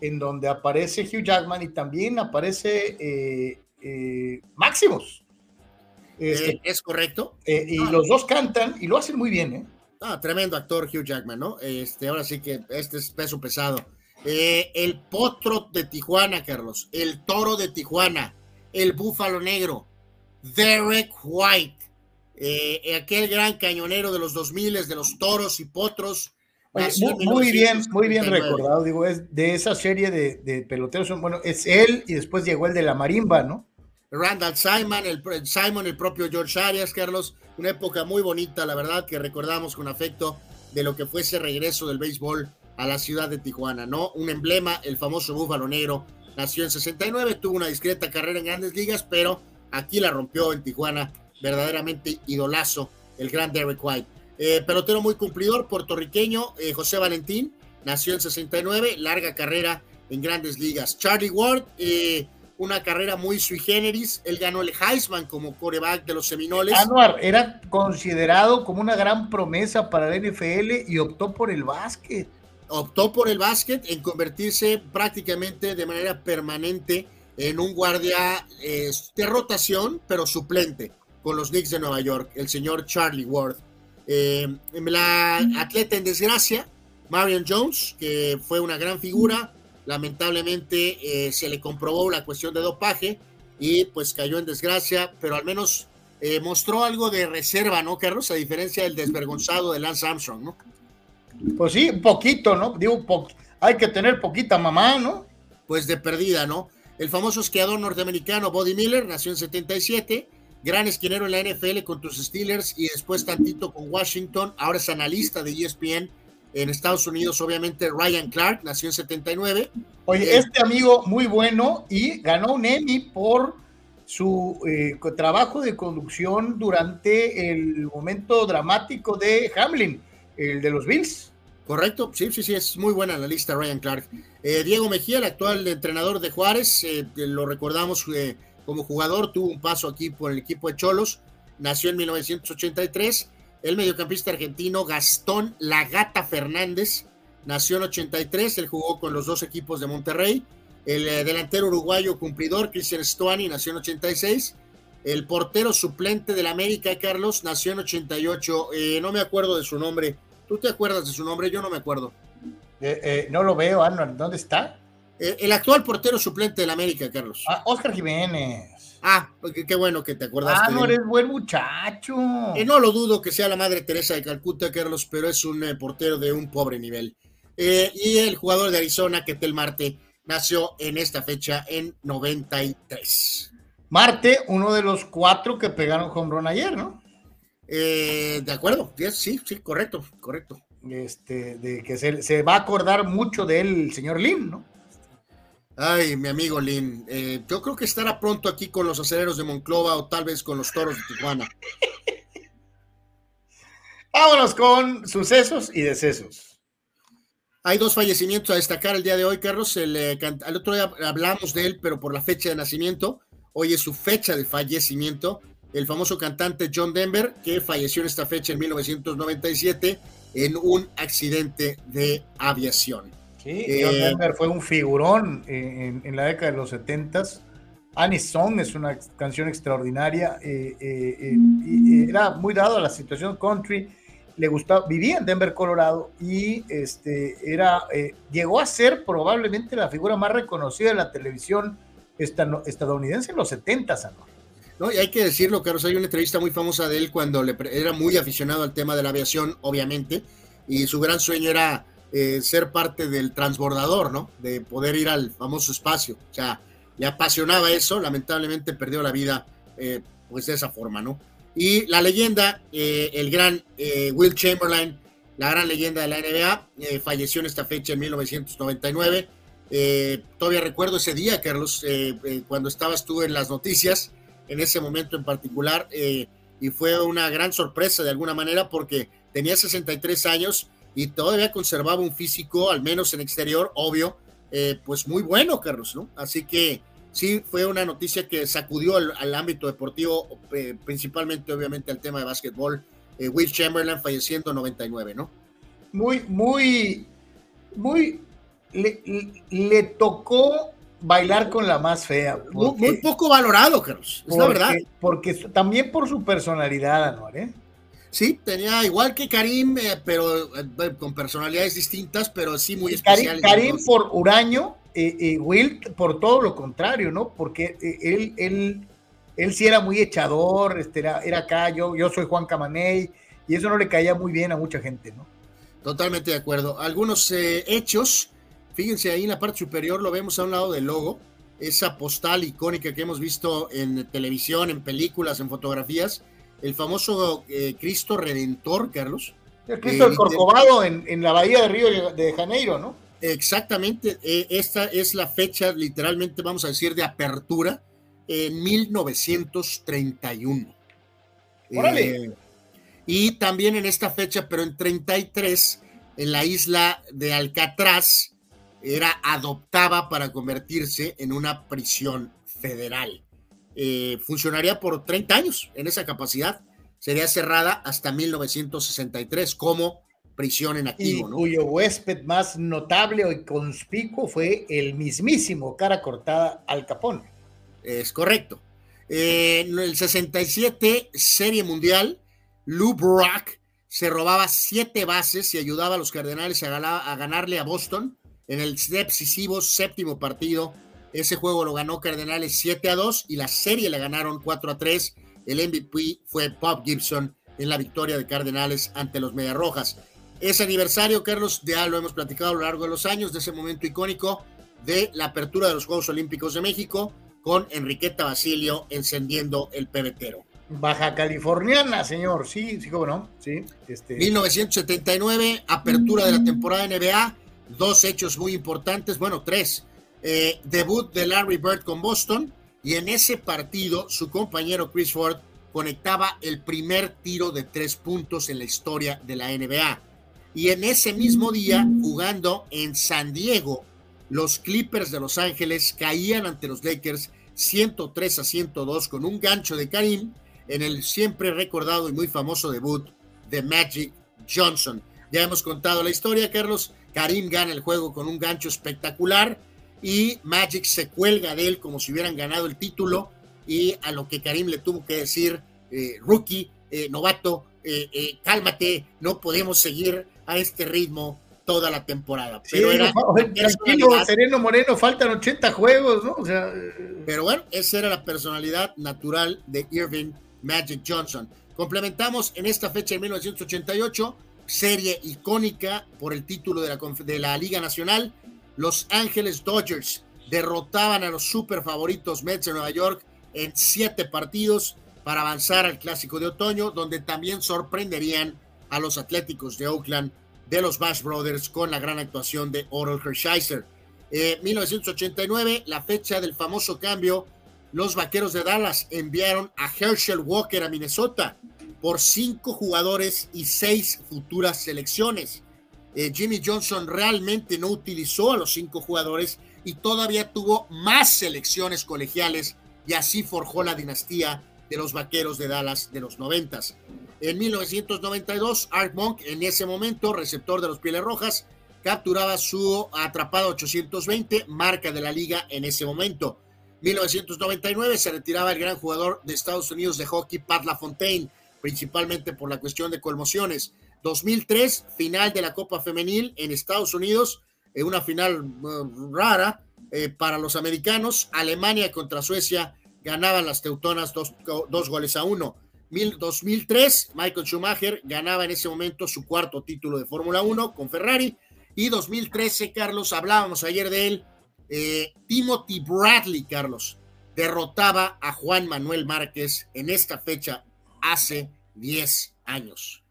en donde aparece Hugh Jackman y también aparece eh, eh. Este, Eh, es correcto. y ah. los dos cantan y lo hacen muy bien, ¿eh? Ah, tremendo actor Hugh Jackman, ¿no? Este, ahora sí que este es peso pesado. El potro de Tijuana, Carlos. El toro de Tijuana. El búfalo negro. Derek White. Eh, aquel gran cañonero de los 2000 de los toros y potros. Oye, muy, en muy bien, muy bien 1979. recordado. Digo, es de esa serie de, de peloteros. Bueno, es él y después llegó el de la marimba, ¿no? Randall Simon el, Simon, el propio George Arias, Carlos. Una época muy bonita, la verdad, que recordamos con afecto de lo que fue ese regreso del béisbol a la ciudad de Tijuana, ¿no? Un emblema, el famoso Búfalo Negro. Nació en 69, tuvo una discreta carrera en grandes ligas, pero aquí la rompió en Tijuana. Verdaderamente idolazo, el gran Derek White. Eh, pelotero muy cumplidor, puertorriqueño, eh, José Valentín, nació en 69, larga carrera en grandes ligas. Charlie Ward, eh, una carrera muy sui generis. Él ganó el Heisman como coreback de los Seminoles. Anuar era considerado como una gran promesa para la NFL y optó por el básquet. Optó por el básquet en convertirse prácticamente de manera permanente en un guardia eh, de rotación, pero suplente con los Knicks de Nueva York, el señor Charlie Ward. Eh, la atleta en desgracia, Marion Jones, que fue una gran figura, lamentablemente eh, se le comprobó la cuestión de dopaje y pues cayó en desgracia, pero al menos eh, mostró algo de reserva, ¿no, Carlos? A diferencia del desvergonzado de Lance Armstrong, ¿no? Pues sí, un poquito, ¿no? Digo, po- hay que tener poquita mamá, ¿no? Pues de perdida, ¿no? El famoso esquiador norteamericano Bobby Miller nació en 77, gran esquinero en la NFL con tus Steelers y después tantito con Washington, ahora es analista de ESPN en Estados Unidos, obviamente Ryan Clark, nació en 79. Oye, Eh, este amigo muy bueno y ganó un Emmy por su eh, trabajo de conducción durante el momento dramático de Hamlin, el de los Bills. Correcto, sí, sí, sí, es muy buena la lista Ryan Clark. Eh, Diego Mejía, el actual entrenador de Juárez, lo recordamos eh, como jugador, tuvo un paso aquí por el equipo de Cholos, nació en 1983. El mediocampista argentino Gastón La Gata Fernández, nació en 83, él jugó con los dos equipos de Monterrey. El eh, delantero uruguayo cumplidor Cristian Stuani nació en 86. El portero suplente del América, Carlos, nació en 88. Eh, no me acuerdo de su nombre. ¿Tú te acuerdas de su nombre? Yo no me acuerdo. Eh, no lo veo, Anuar, ¿dónde está? Eh, el actual portero suplente del América, Carlos. Ah, Oscar Jiménez. Ah, qué, qué bueno que te acordaste. Anuar de él. es buen muchacho. Eh, no lo dudo que sea la madre Teresa de Calcuta, Carlos, pero es un eh, portero de un pobre nivel. Eh, y el jugador de Arizona, Ketel Marte, nació en esta fecha en 93. Marte, uno de los cuatro que pegaron home run ayer, ¿no? De acuerdo, sí, sí, correcto, correcto. Este, de que se, se va a acordar mucho de él el señor Lim, ¿no? Ay, mi amigo Lin, eh, yo creo que estará pronto aquí con los aceleros de Monclova o tal vez con los toros de Tijuana. Vámonos con sucesos y decesos. Hay dos fallecimientos a destacar el día de hoy, Carlos. El, eh, can- al otro día hablamos de él, pero por la fecha de nacimiento. Hoy es su fecha de fallecimiento. El famoso cantante John Denver, que falleció en esta fecha en 1997 en un accidente de aviación. Sí, Eh, John Denver fue un figurón en, en la década de los 70s. Annie Song es una canción extraordinaria. eh, eh, eh, y- era muy dado a la situación country. Le gustaba, vivía en Denver, Colorado, y este era, llegó a ser probablemente la figura más reconocida de la televisión estadounidense en los 70s, Anor. ¿no? Y hay que decirlo, Carlos, hay una entrevista muy famosa de él cuando le era muy aficionado al tema de la aviación, obviamente, y su gran sueño era eh, ser parte del transbordador, ¿no? De poder ir al famoso espacio. O sea, le apasionaba eso, lamentablemente perdió la vida eh, pues de esa forma, ¿no? Y la leyenda, eh, el gran eh, Will Chamberlain, la gran leyenda de la NBA, falleció en esta fecha en 1999. Eh, todavía recuerdo ese día, Carlos, cuando estabas tú en las noticias, en ese momento en particular, y fue una gran sorpresa de alguna manera porque tenía 63 años y todavía conservaba un físico, al menos en exterior, obvio, eh, pues muy bueno, Carlos, ¿no? Así que sí, fue una noticia que sacudió al, al ámbito deportivo, eh, principalmente obviamente al tema de básquetbol. Eh, Will Chamberlain falleciendo en 99, ¿no? muy, muy, muy, le, tocó bailar con la más fea. Muy, muy poco valorado, Carlos. Es la verdad. Porque también por su personalidad, Anuar, ¿eh? Sí, tenía igual que Karim, eh, pero eh, con personalidades distintas, pero sí muy especiales. Karim, por huraño, eh, Wilt por todo lo contrario, ¿no? Porque él, él, él sí era muy echador, este, era, era acá, yo, yo soy Juan Camaney, y eso no le caía muy bien a mucha gente, ¿no? Totalmente de acuerdo. Algunos hechos, fíjense ahí en la parte superior, lo vemos a un lado del logo, esa postal icónica que hemos visto en televisión, en películas, en fotografías el famoso eh, Cristo Redentor, Carlos. El Cristo del Corcovado en, la bahía de Río de Janeiro, ¿no? Exactamente, eh, esta es la fecha, literalmente vamos a decir, de apertura en 1931. Eh, y también en esta fecha, pero en 33, en la isla de Alcatraz, era adoptada para convertirse en una prisión federal. Eh, funcionaría por 30 años en esa capacidad. Sería cerrada hasta 1963 como prisión en activo. Cuyo huésped más notable y conspicuo fue el mismísimo cara cortada Al Capone. Es correcto. Eh, en el 67, Serie Mundial, Lou Brock se robaba siete bases y ayudaba a los Cardenales a, a ganarle a Boston en el decisivo séptimo partido ese juego lo ganó Cardenales 7 a 2 y la serie le ganaron 4 a 3. El MVP fue Bob Gibson en la victoria de Cardenales ante los Rojas. Ese aniversario, Carlos, ya lo hemos platicado a lo largo de los años, de ese momento icónico de la apertura de los Juegos Olímpicos de México, con Enriqueta Basilio encendiendo el pebetero. Baja Californiana, señor, sí, sí, cómo no, sí. Este... 1979, apertura de la temporada NBA, dos hechos muy importantes, bueno, tres. Eh, debut de Larry Bird con Boston y en ese partido su compañero Chris Ford conectaba el primer tiro de tres puntos en la historia de la NBA. Y en ese mismo día, jugando en San Diego, los Clippers de Los Ángeles caían ante los Lakers 103 a 102 con un gancho de Karim en el siempre recordado y muy famoso debut de Magic Johnson. Ya hemos contado la historia, Carlos. Karim gana el juego con un gancho espectacular y Magic se cuelga de él como si hubieran ganado el título y a lo que Karim le tuvo que decir, eh, rookie, eh, novato, eh, cálmate, no podemos seguir a este ritmo toda la temporada. Pero era tranquilo, Sereno Moreno, faltan 80 juegos, ¿no? pero bueno, esa era la personalidad natural de Irving Magic Johnson. Complementamos en esta fecha de 1988, serie icónica por el título de la, de la Liga Nacional, los Ángeles Dodgers derrotaban a los super favoritos Mets de Nueva York en siete partidos para avanzar al clásico de otoño, donde también sorprenderían a los Atléticos de Oakland de los Bash Brothers con la gran actuación de Oral Hershiser. Eh, 1989, la fecha del famoso cambio, los Vaqueros de Dallas enviaron a Herschel Walker a Minnesota por cinco jugadores y seis futuras selecciones. Eh, Jimmy Johnson realmente no utilizó a los cinco jugadores y todavía tuvo más selecciones colegiales y así forjó la dinastía de los vaqueros de Dallas de los noventas. En 1992, Art Monk, en ese momento receptor de los Pieles Rojas, capturaba su atrapado 820, marca de la liga en ese momento. 1999 se retiraba el gran jugador de Estados Unidos de hockey, Pat LaFontaine, principalmente por la cuestión de conmociones. 2003, final de la Copa Femenil en Estados Unidos, en una final uh, rara eh, para los americanos. Alemania contra Suecia ganaban las teutonas dos, goles a uno. 2003, Michael Schumacher ganaba en ese momento su cuarto título de Fórmula 1 con Ferrari. Y 2013, Carlos, hablábamos ayer de él, eh, Timothy Bradley, Carlos, derrotaba a Juan Manuel Márquez en esta fecha hace 10 años.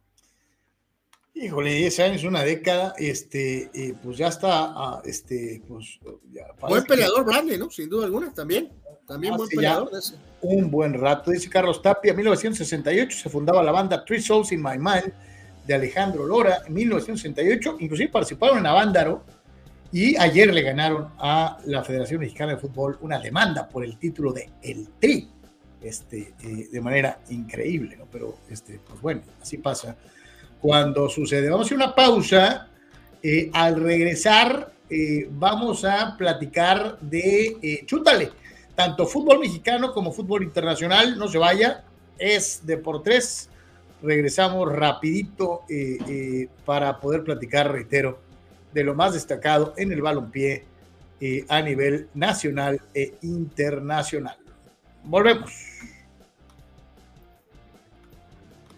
Híjole, 10 años, una década, este, pues ya está, ah, este, pues... buen peleador Bradley, ¿no? Sin duda alguna, también. También buen peleador. Un buen rato, dice Carlos Tapia, en 1968 se fundaba la banda Three Souls in My Mind de Alejandro Lora, en 1968, inclusive participaron en Avándaro, y ayer le ganaron a la Federación Mexicana de Fútbol una demanda por el título de El Tri, este, eh, de manera increíble, ¿no? Pero, este, pues bueno, así pasa cuando sucede. Vamos a hacer una pausa. Eh, al regresar, eh, vamos a platicar de eh, Chútale, tanto fútbol mexicano como fútbol internacional. No se vaya, es de por tres. Regresamos rapidito eh, para poder platicar, reitero, de lo más destacado en el balompié a nivel nacional e internacional. Volvemos.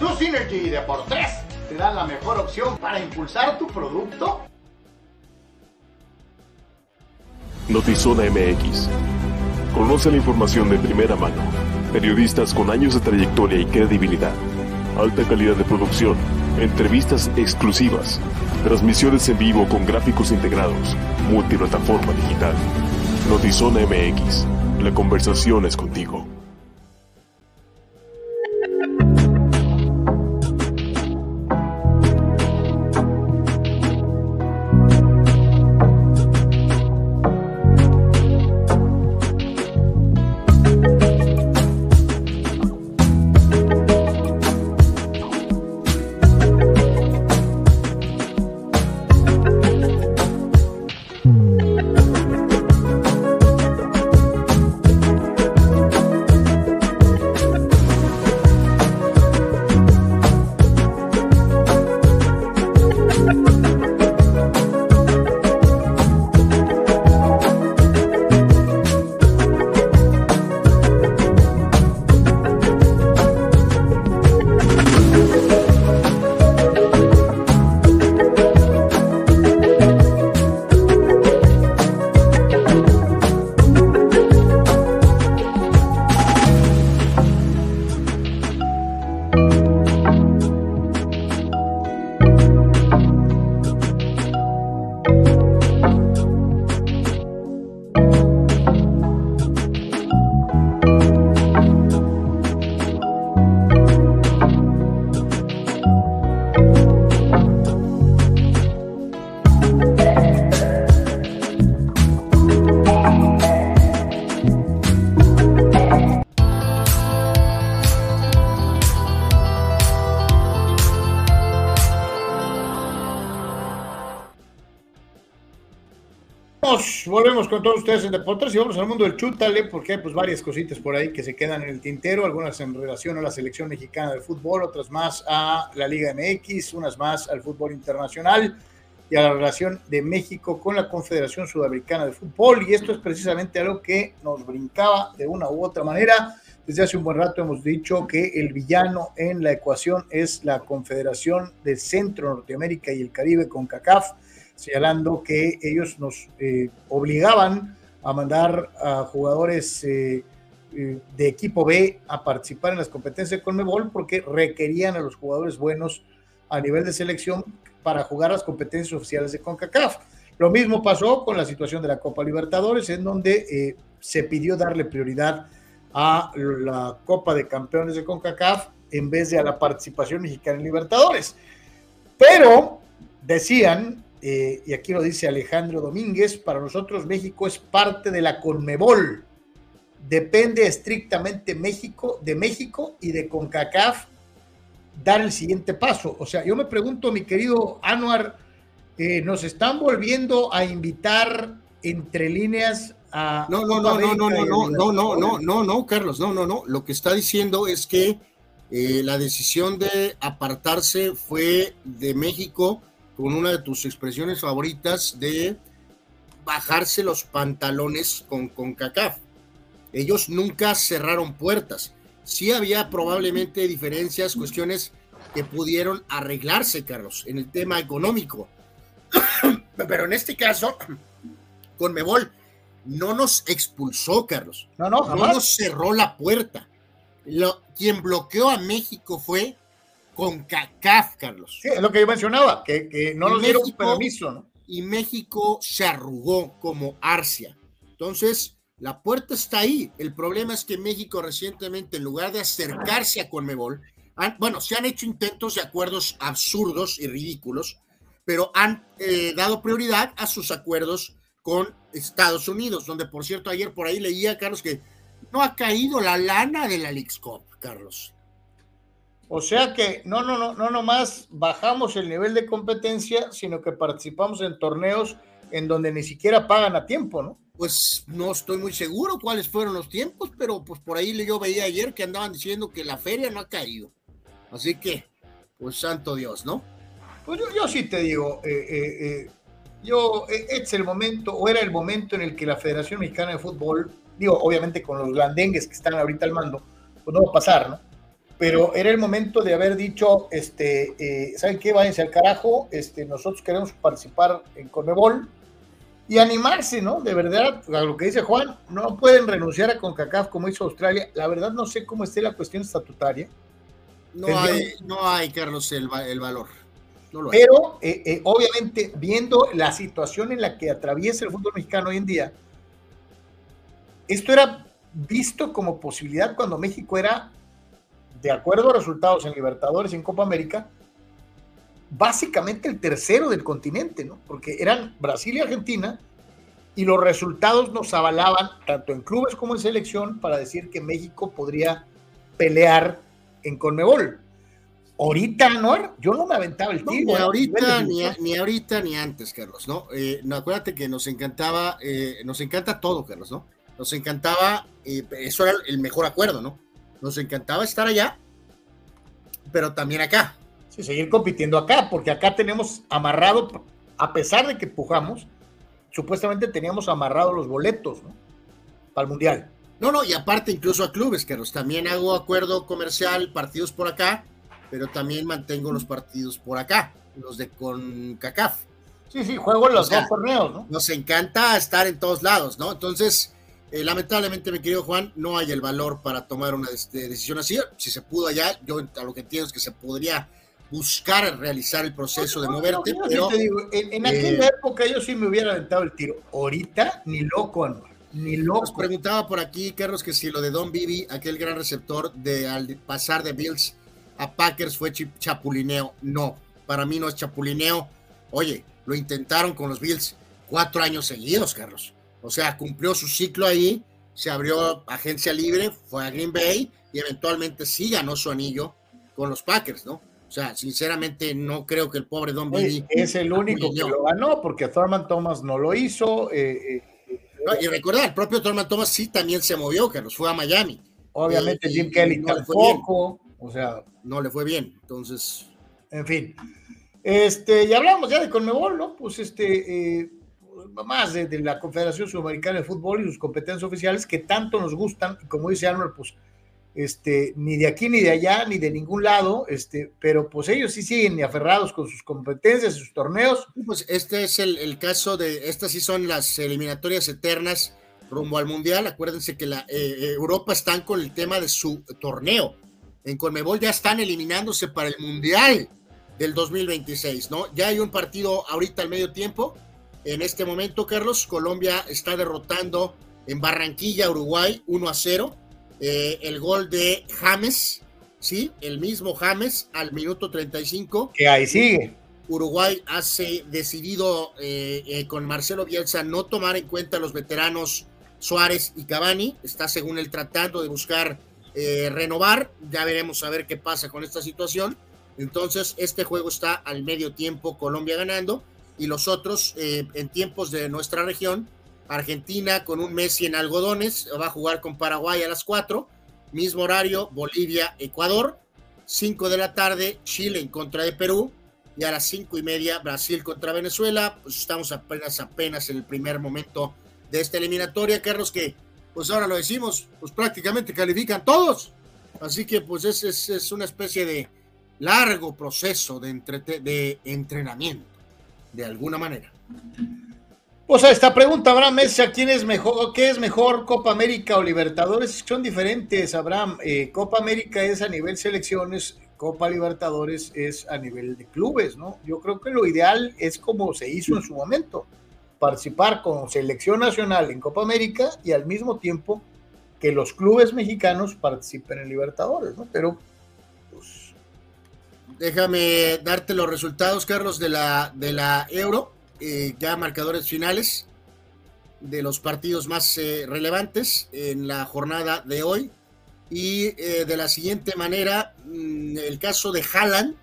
DoSynergy Deportes te da la mejor opción para impulsar tu producto Notizona MX. Conoce la información de primera mano. Periodistas con años de trayectoria y credibilidad. Alta calidad de producción. Entrevistas exclusivas. Transmisiones en vivo con gráficos integrados. Multiplataforma digital. Notizona MX. La conversación es contigo. Volvemos con todos ustedes en Deportes y vamos al mundo del chútale porque hay pues varias cositas por ahí que se quedan en el tintero, algunas en relación a la selección mexicana de fútbol, otras más a la Liga MX, unas más al fútbol internacional y a la relación de México con la Confederación Sudamericana de Fútbol y esto es precisamente algo que nos brincaba de una u otra manera. Desde hace un buen rato hemos dicho que el villano en la ecuación es la Confederación de Centro, Norteamérica y el Caribe con CACAF señalando que ellos nos eh, obligaban a mandar a jugadores eh, eh, de equipo B a participar en las competencias de Conmebol porque requerían a los jugadores buenos a nivel de selección para jugar las competencias oficiales de CONCACAF. Lo mismo pasó con la situación de la Copa Libertadores, en donde se pidió darle prioridad a la Copa de Campeones de CONCACAF en vez de a la participación mexicana en Libertadores. Pero decían eh, y aquí lo dice Alejandro Domínguez, para nosotros México es parte de la Conmebol. Depende estrictamente México, de México y de CONCACAF dar el siguiente paso. O sea, yo me pregunto, mi querido Anuar, eh, ¿nos están volviendo a invitar entre líneas a... No, no, no, no, no, no, no, no, no, no, no, no, Carlos, no, no, no. Lo que está diciendo es que eh, la decisión de apartarse fue de México con una de tus expresiones favoritas de bajarse los pantalones con, con CACAF. Ellos nunca cerraron puertas. Sí había probablemente diferencias, cuestiones que pudieron arreglarse, Carlos, en el tema económico. *coughs* Pero en este caso, *coughs* con Mebol no nos expulsó, Carlos. No, no, no nos cerró la puerta. Lo, quien bloqueó a México fue con CACAF, Carlos. Sí, es lo que yo mencionaba, que, no nos dieron permiso, ¿no? y México se arrugó como Arcia. Entonces, la puerta está ahí. El problema es que México recientemente, en lugar de acercarse a Conmebol, bueno, se han hecho intentos de acuerdos absurdos y ridículos, pero han eh, dado prioridad a sus acuerdos con Estados Unidos, donde por cierto ayer por ahí leía, Carlos, que no ha caído la lana de la Leagues Cup, Carlos. O sea que no, no, no, no nomás bajamos el nivel de competencia, sino que participamos en torneos en donde ni siquiera pagan a tiempo, ¿no? Pues no estoy muy seguro cuáles fueron los tiempos, pero pues por ahí yo veía ayer que andaban diciendo que la feria no ha caído. Así que, pues santo Dios, ¿no? Pues yo, sí te digo, eh, eh, eh, yo, es el momento, o era el momento en el que la Federación Mexicana de Fútbol, digo, obviamente con los grandengues que están ahorita al mando, pues no va a pasar, ¿no? Pero era el momento de haber dicho, este, eh, ¿saben qué? Váyanse al carajo, este, nosotros queremos participar en Conmebol y animarse, ¿no? De verdad, a lo que dice Juan, no pueden renunciar a CONCACAF como hizo Australia. La verdad no sé cómo esté la cuestión estatutaria. No hay, no hay, Carlos, el, valor. pero eh, eh, obviamente viendo la situación en la que atraviesa el fútbol mexicano hoy en día, esto era visto como posibilidad cuando México era de acuerdo a resultados en Libertadores y en Copa América, básicamente el tercero del continente, ¿no? Porque eran Brasil y Argentina y los resultados nos avalaban, tanto en clubes como en selección, para decir que México podría pelear en Conmebol. Ahorita, ¿no? Yo no me aventaba el tiro. ni, ¿eh? ahorita, ni, ahorita, ni antes, Carlos, ¿no? Eh, no acuérdate que nos encantaba, eh, nos encanta todo, Carlos, ¿no? Nos encantaba, eso era el mejor acuerdo, ¿no? Nos encantaba estar allá, pero también acá. Sí, seguir compitiendo acá, porque acá tenemos amarrado, a pesar de que pujamos, supuestamente teníamos amarrado los boletos, ¿no? Para el Mundial. No, no, y aparte incluso a clubes, que también hago acuerdo comercial, partidos por acá, pero también mantengo los partidos por acá, los de con CACAF. Sí, sí, juego los dos torneos, ¿no? Nos encanta estar en todos lados, ¿no? Entonces, eh, lamentablemente, mi querido Juan, no hay el valor para tomar una este, decisión así. Si se pudo allá, yo a lo que entiendo es que se podría buscar realizar el proceso de moverte. pero, en, aquella eh, época yo sí me hubiera aventado el tiro. Ahorita, ni loco, Ni loco. Nos preguntaba por aquí, Carlos, que si lo de Don Bibi, aquel gran receptor de al pasar de Bills a Packers fue chapulineo. No, para mí no es chapulineo. Oye, lo intentaron con los Bills cuatro años seguidos, Carlos. O sea, cumplió su ciclo ahí, se abrió agencia libre, fue a Green Bay y eventualmente sí ganó su anillo con los Packers, ¿no? O sea, sinceramente no creo que el pobre Don Billy es el único que lo ganó porque Thurman Thomas no lo hizo. Eh, eh, y recordar, el propio Thurman Thomas sí también se movió, que nos fue a Miami. Obviamente Jim Kelly tampoco, o sea, no le fue bien. Entonces, en fin. Este, ya hablamos ya de Conmebol, ¿no? Pues este, eh, más de, la Confederación Sudamericana de Fútbol y sus competencias oficiales que tanto nos gustan, como dice Arnold, pues este, ni de aquí ni de allá, ni de ningún lado, este, pero pues ellos sí siguen aferrados con sus competencias, sus torneos. Pues este es el, caso de, estas sí son las eliminatorias eternas rumbo al Mundial. Acuérdense que la eh, eh, Europa están con el tema de su torneo. En Conmebol ya están eliminándose para el Mundial del 2026, ¿no? Ya hay un partido ahorita al medio tiempo en este momento, Carlos, Colombia está derrotando en Barranquilla, Uruguay, 1 a 0. Eh, el gol de James, ¿sí? El mismo James al minuto 35. Que ahí sigue. Uruguay hace decidido eh, eh, con Marcelo Bielsa no tomar en cuenta a los veteranos Suárez y Cavani. Está, según él, tratando de buscar renovar. Ya veremos a ver qué pasa con esta situación. Entonces, este juego está al medio tiempo, Colombia ganando y los otros eh, en tiempos de nuestra región. Argentina con un Messi en algodones, va a jugar con Paraguay a las 4, mismo horario, Bolivia, Ecuador, 5 de la tarde, Chile en contra de Perú, y a las cinco y media, Brasil contra Venezuela, pues estamos apenas, apenas en el primer momento de esta eliminatoria, Carlos, que pues ahora lo decimos, pues prácticamente califican todos, así que pues es, es, una especie de largo proceso de, de entrenamiento de alguna manera. Pues a esta pregunta, Abraham Mesa, ¿quién es mejor, qué es mejor, Copa América o Libertadores? Son diferentes, Abraham. Eh, Copa América es a nivel selecciones, Copa Libertadores es a nivel de clubes, ¿no? Yo creo que lo ideal es como se hizo en su momento, participar con selección nacional en Copa América y al mismo tiempo que los clubes mexicanos participen en Libertadores, ¿no? Pero, pues... Déjame darte los resultados, Carlos, de la, de la Euro, eh, ya marcadores finales de los partidos más eh, relevantes en la jornada de hoy. Y eh, de la siguiente manera, mm, el caso de Haaland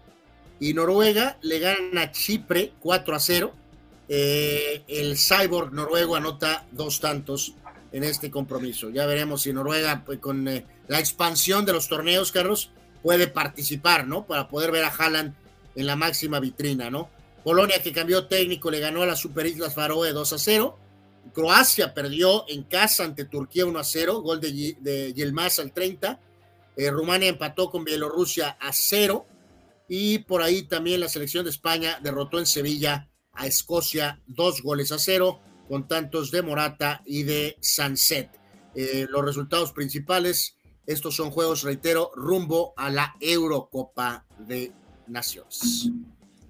y Noruega le ganan a Chipre 4 a 0. Eh, el Cyborg noruego anota dos tantos en este compromiso. Ya veremos si Noruega, pues, con la expansión de los torneos, Carlos, puede participar, ¿no? Para poder ver a Haaland en la máxima vitrina, ¿no? Polonia, que cambió técnico, le ganó a las Super Islas Faroe 2 a 0. Croacia perdió en casa ante Turquía 1 a 0, gol de, de al 30. Eh, Rumania empató con Bielorrusia a 0. Y por ahí también la selección de España derrotó en Sevilla a Escocia dos goles a cero, con tantos de Morata y de Sanset. Eh, los resultados principales, estos son juegos, reitero, rumbo a la Eurocopa de Naciones.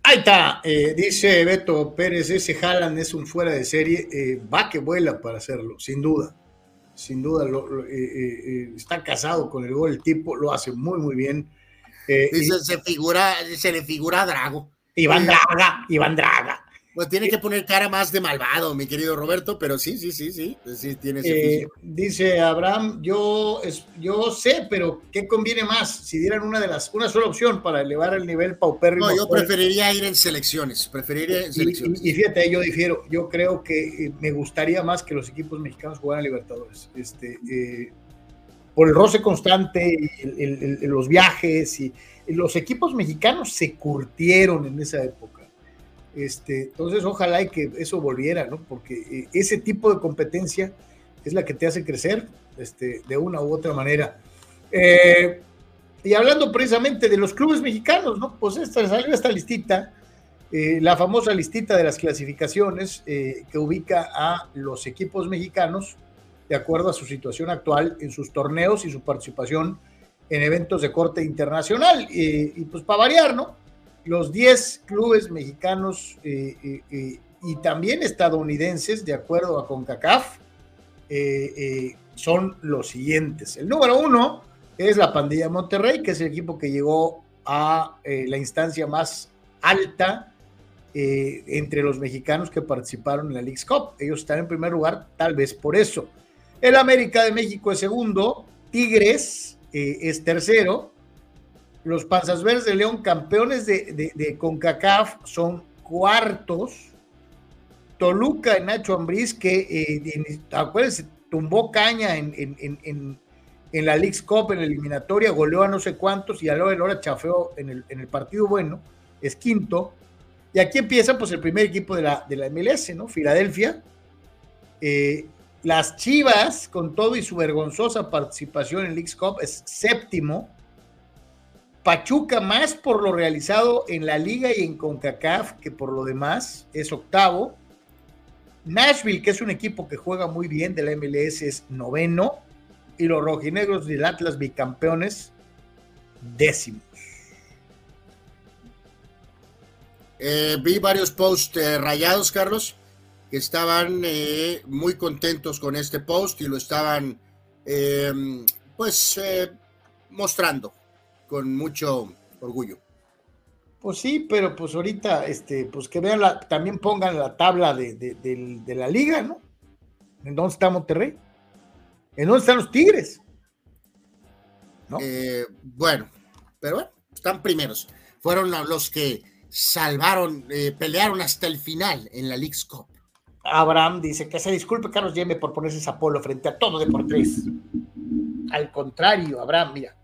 Ahí está, eh, dice Beto Pérez, ese Haaland es un fuera de serie, eh, va que vuela para hacerlo, sin duda, sin duda, lo, lo, eh, está casado con el gol, el tipo lo hace muy, muy bien. Dice, y, se, figura, se le figura a Drago. Iván Draga, Iván Draga. Pues tiene que poner cara más de malvado, mi querido Roberto, pero sí, sí, sí, sí, sí tiene eh, Dice Abraham, yo, es, yo sé, pero ¿qué conviene más? Si dieran una de las, una sola opción para elevar el nivel paupérrimo. No, yo preferiría ir en selecciones, preferiría en selecciones. Y, y, fíjate, yo difiero, yo creo que eh, me gustaría más que los equipos mexicanos jugaran a Libertadores. Este, eh, por el roce constante, el, el, el, los viajes y los equipos mexicanos se curtieron en esa época este, entonces, ojalá y que eso volviera, ¿no? Porque eh, ese tipo de competencia es la que te hace crecer este, de una u otra manera. Eh, y hablando precisamente de los clubes mexicanos, ¿no? Pues esta, salió esta listita, eh, la famosa listita de las clasificaciones que ubica a los equipos mexicanos de acuerdo a su situación actual en sus torneos y su participación en eventos de corte internacional. y pues para variar, ¿no? Los 10 clubes mexicanos eh, eh, eh, y también estadounidenses, de acuerdo a CONCACAF, son los siguientes. El número uno es la Pandilla Monterrey, que es el equipo que llegó a la instancia más alta entre los mexicanos que participaron en la League's Cup. Ellos están en primer lugar, tal vez por eso. El América de México es segundo, Tigres es tercero, los Panzas Verdes de León, campeones de, CONCACAF, son cuartos. Toluca en Nacho Ambriz, que, eh, acuérdense, tumbó caña en, en, en, en, la League's Cup, en la eliminatoria, goleó a no sé cuántos y a la hora chafeó en el, en el partido bueno, es quinto. Y aquí empieza pues el primer equipo de la, de la MLS, ¿no? Filadelfia. Eh, las Chivas, con todo y su vergonzosa participación en League's Cup, es séptimo Pachuca más por lo realizado en la liga y en CONCACAF que por lo demás es octavo. Nashville, que es un equipo que juega muy bien de la MLS, es noveno. Y los rojinegros del Atlas bicampeones, décimos. Eh, vi varios posts eh, rayados, Carlos, que estaban eh, muy contentos con este post y lo estaban, pues, mostrando con mucho orgullo. Pues sí, pero pues ahorita, este, pues que vean la, también pongan la tabla de, de, de, de la liga, ¿no? ¿En dónde está Monterrey? ¿En dónde están los Tigres? ¿No? Eh, bueno, pero bueno, están primeros. Fueron los que salvaron, eh, pelearon hasta el final en la League's Cup. Abraham dice que se disculpe Carlos Yeme por ponerse esa polo frente a todo Deportes. Al contrario, Abraham, mira,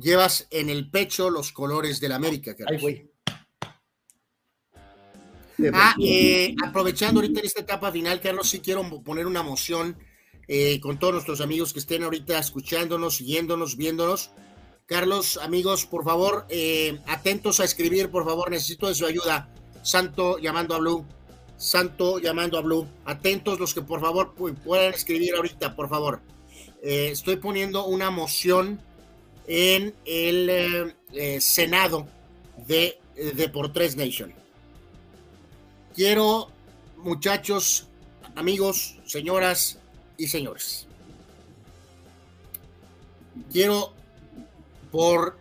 llevas en el pecho los colores del América. Carlos. Ay, güey. Ah, eh, aprovechando ahorita en esta etapa final, Carlos, sí quiero poner una moción eh, con todos nuestros amigos que estén ahorita escuchándonos, siguiéndonos, viéndonos. Carlos, amigos, por favor, eh, atentos a escribir, por favor, necesito de su ayuda. Santo llamando a Blue, Santo llamando a Blue. Atentos los que por favor puedan escribir ahorita, por favor. Eh, estoy poniendo una moción en el eh, eh, Senado de Deportes Nation. Quiero, muchachos, amigos, señoras y señores, quiero por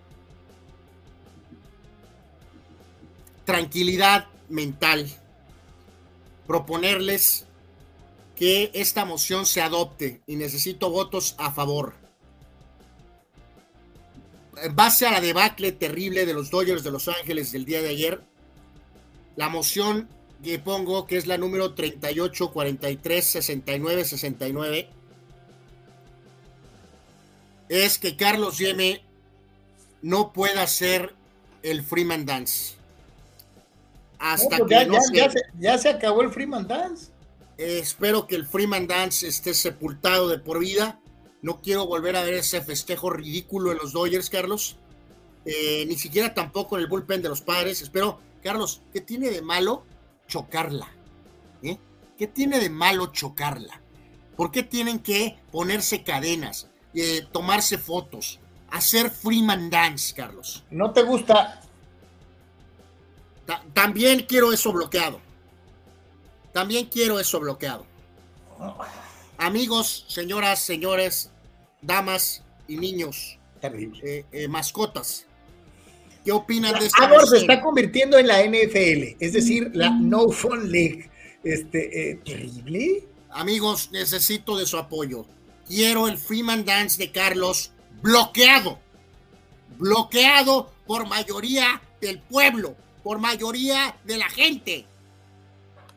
tranquilidad mental proponerles que esta moción se adopte y necesito votos a favor. En base a la debacle terrible de los Dodgers de Los Ángeles del día de ayer, la moción que pongo, que es la número 38 43 69 69, es que Carlos Yeme no pueda hacer el Freeman Dance. Hasta pues que ya, ya, se, acabó el Freeman Dance. espero que el Freeman Dance esté sepultado de por vida. No quiero volver a ver ese festejo ridículo en los Dodgers, Carlos. Eh, ni siquiera tampoco en el bullpen de los padres. Espero, Carlos, ¿qué tiene de malo chocarla? ¿Eh? ¿Qué tiene de malo chocarla? ¿Por qué tienen que ponerse cadenas, eh, tomarse fotos, hacer Freeman Dance, Carlos? ¿No te gusta? también quiero eso bloqueado. También quiero eso bloqueado. Amigos, señoras, señores, damas y niños, Terrible. Eh, mascotas, ¿Qué opinan de esto? Se está convirtiendo en la NFL, es decir, la No Fun League. Este, eh, terrible. Amigos, necesito de su apoyo. Quiero el Freeman Dance de Carlos bloqueado. Bloqueado por mayoría del pueblo, por mayoría de la gente.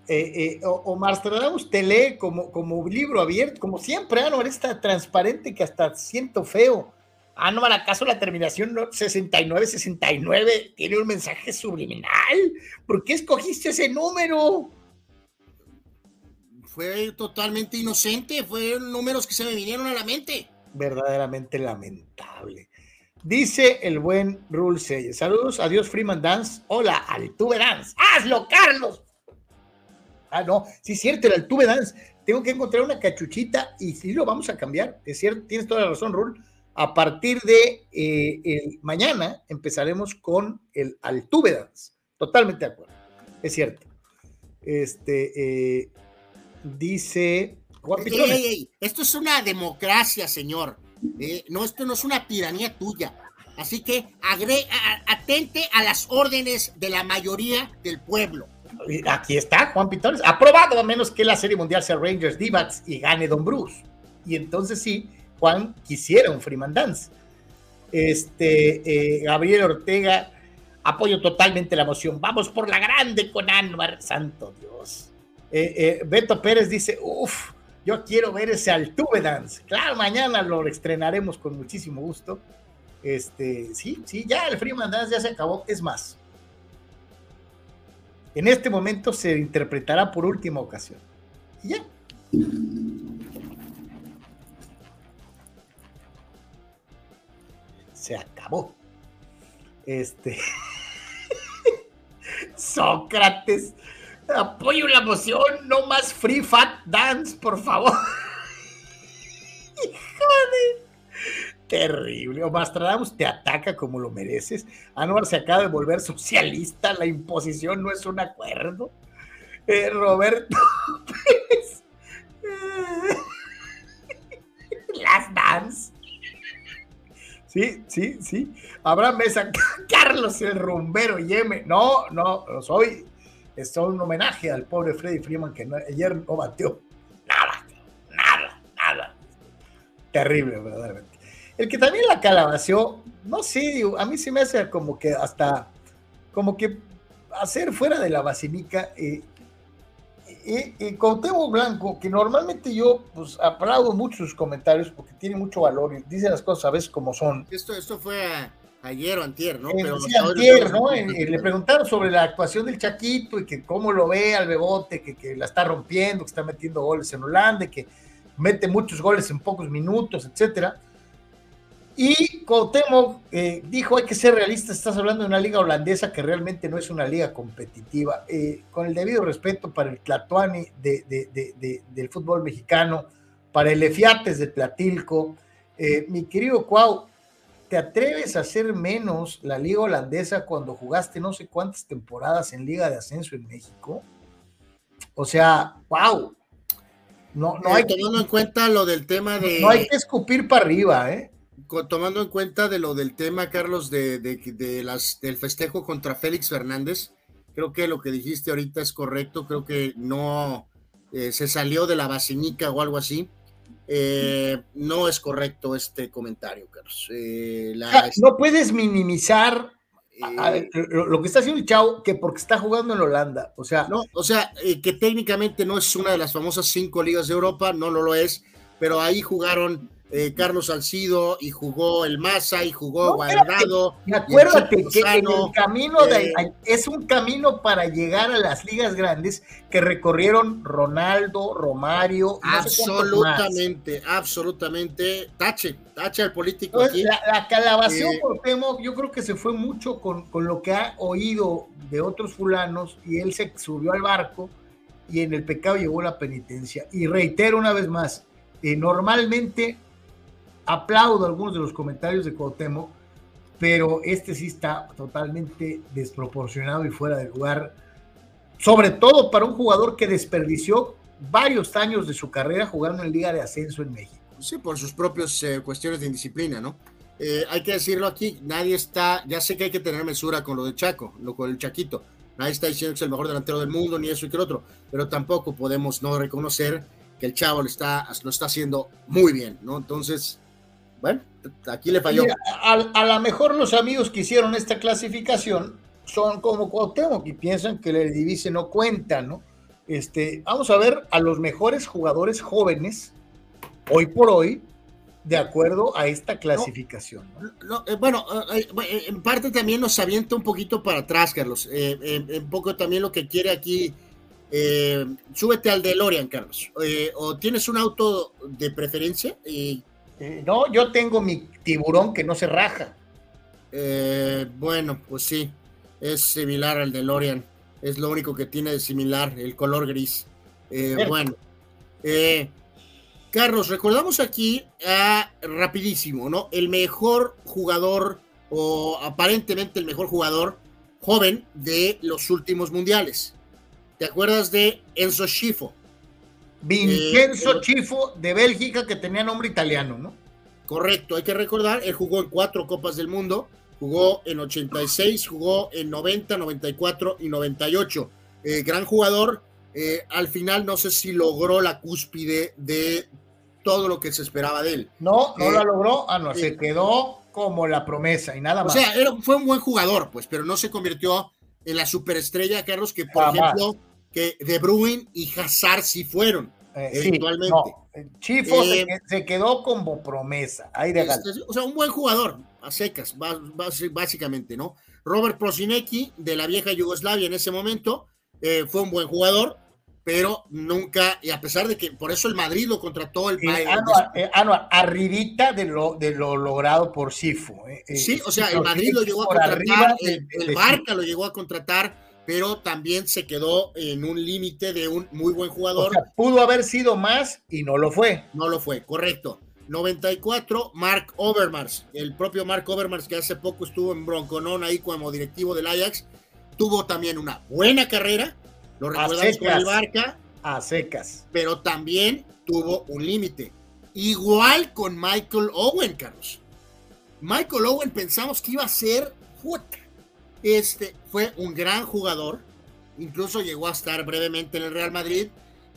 Eh, eh, Omar usted lee como, como libro abierto, como siempre, ah, no, está transparente que hasta siento feo. Ah, no, ¿acaso la terminación 69-69 tiene un mensaje subliminal? ¿Por qué escogiste ese número? Fue totalmente inocente, fueron números que se me vinieron a la mente. Verdaderamente lamentable. Dice el buen Rule Saludos, adiós Freeman Dance. Hola, Altuve Dance. ¡Hazlo, Carlos! Ah, no, sí es cierto, el Altuve Dance. Tengo que encontrar una cachuchita y sí lo vamos a cambiar. Es cierto, tienes toda la razón, Rule a partir de eh, mañana empezaremos con el Altuve Totalmente de acuerdo. Es cierto. Este eh, dice. esto es una democracia, señor. Eh, no, esto no es una tiranía tuya. Así que atente a las órdenes de la mayoría del pueblo. Aquí está Juan Pitones, aprobado a menos que la Serie Mundial sea Rangers d y gane Don Bruce. Y entonces sí, Juan quisiera un Freeman Dance. Este, eh, Gabriel Ortega, apoyo totalmente la moción. Vamos por la grande con Anwar, santo Dios. Eh, eh, Beto Pérez dice, uff, yo quiero ver ese Altuve Dance. Claro, mañana lo estrenaremos con muchísimo gusto. Este, sí, sí, ya el Freeman Dance ya se acabó. Es más, en este momento se interpretará por última ocasión. Y ya. se acabó. Este. *laughs* Sócrates, apoyo la moción, no más free fat dance, por favor. *laughs* Joder. Terrible. O Mastradamus te ataca como lo mereces. Anuar se acaba de volver socialista. La imposición no es un acuerdo. Eh, Roberto *laughs* Las dance. Sí, sí, sí. Abraham Mesa, *laughs* Carlos el rumbero Yeme. No, no, soy. Es un homenaje al pobre Freddy Freeman que ayer no batió nada, nada, nada. Terrible, verdaderamente. El que también la calabació, no sé, a mí sí me hace como que hasta, como que hacer fuera de la basílica eh, y, con Tebo Blanco, que normalmente yo pues aplaudo mucho sus comentarios porque tiene mucho valor y dice las cosas a veces como son. Esto, esto fue ayer o antier, ¿no? Eh, Pero sí, antier, ¿no? le preguntaron sobre la actuación del Chaquito y que cómo lo ve al Bebote, que, que la está rompiendo, que está metiendo goles en Holanda, que mete muchos goles en pocos minutos, etcétera. Y Cuauhtémoc eh, dijo, hay que ser realistas, estás hablando de una liga holandesa que realmente no es una liga competitiva. Eh, con el debido respeto para el Tlatuani del fútbol mexicano, para el Efiates de Tlatilco, eh, mi querido Cuau, ¿te atreves a hacer menos la liga holandesa cuando jugaste no sé cuántas temporadas en liga de ascenso en México? O sea, wow. No, no hay tomando en cuenta lo del tema de. No hay que escupir para arriba, ¿eh? Tomando en cuenta de lo del tema, Carlos, de, de, las, del festejo contra Félix Fernández, creo que lo que dijiste ahorita es correcto. Creo que no eh, se salió de la basinica o algo así. Eh, no es correcto este comentario, Carlos. Eh, no puedes minimizar lo, que está haciendo el Chao que porque está jugando en Holanda. O sea, no, o sea, que técnicamente no es una de las famosas cinco ligas de Europa, no, no lo es, pero ahí jugaron eh, Carlos Salcido y jugó el Massa y jugó Guardado. Y acuérdate que en el camino de, eh, es un camino para llegar a las ligas grandes que recorrieron Ronaldo, Romario. absolutamente, absolutamente. Tache, tache al político aquí. La, la calabación eh, por Temo, yo creo que se fue mucho con, con lo que ha oído de otros fulanos y él se subió al barco y en el pecado llegó la penitencia. Y reitero una vez más, normalmente aplaudo algunos de los comentarios de Cuauhtémoc, pero este sí está totalmente desproporcionado y fuera de lugar, sobre todo para un jugador que desperdició varios años de su carrera jugando en Liga de Ascenso en México. Sí, por sus propias eh, cuestiones de indisciplina, ¿no? Eh, hay que decirlo aquí, nadie está, ya sé que hay que tener mesura con lo de Chaco, lo con el Chaquito, nadie está diciendo que es el mejor delantero del mundo, ni eso y que el otro, pero tampoco podemos no reconocer que el chavo lo está, lo está haciendo muy bien, ¿no? Entonces, bueno, aquí le falló. a, lo mejor los amigos que hicieron esta clasificación son como Cuauhtémoc y piensan que el divise no cuenta, ¿no? Este, vamos a ver a los mejores jugadores jóvenes hoy por hoy de acuerdo a esta clasificación. Eh, bueno, eh, eh, en parte también nos avienta un poquito para atrás, Carlos. un poco también lo que quiere aquí. súbete al DeLorean, Carlos. o tienes un auto de preferencia y eh, no, yo tengo mi tiburón que no se raja. Eh, bueno, pues sí, es similar al de Lorian. Es lo único que tiene de similar, el color gris. Eh, bueno, Carlos, recordamos aquí a rapidísimo, ¿no? El mejor jugador, o aparentemente el mejor jugador joven de los últimos mundiales. ¿Te acuerdas de Enzo Schifo? Vincenzo Chifo de Bélgica, que tenía nombre italiano, ¿no? Correcto, hay que recordar, él jugó en cuatro Copas del Mundo, jugó en 86, jugó en 90, 94 y 98. Eh, gran jugador, eh, al final no sé si logró la cúspide de todo lo que se esperaba de él. No, no la eh, logró, ah, no, se quedó como la promesa y nada más. O sea, fue un buen jugador, pues, pero no se convirtió en la superestrella, Carlos, que por ejemplo, que De Bruyne y Hazard sí fueron. Eh, eventualmente. Chifo eh, se, quedó como promesa. o sea, un buen jugador, a secas, básicamente, ¿no? Robert Prosinecki, de la vieja Yugoslavia en ese momento, eh, fue un buen jugador, pero nunca, y a pesar de que por eso el Madrid lo contrató el país. arribita de lo, de lo logrado por Chifo. sí, o sea, el Madrid lo llegó a contratar, el, el Barca lo llegó a contratar pero también se quedó en un límite de un muy buen jugador. pudo haber sido más y no lo fue. No lo fue, correcto. 94, Mark Overmars, el propio Mark Overmars que hace poco estuvo en Bronconón ahí como directivo del Ajax, tuvo también una buena carrera, lo recordamos con el Barca. A secas. Pero también tuvo un límite. Igual con Michael Owen, Carlos. Michael Owen pensamos que iba a ser puta, este fue un gran jugador, incluso llegó a estar brevemente en el Real Madrid,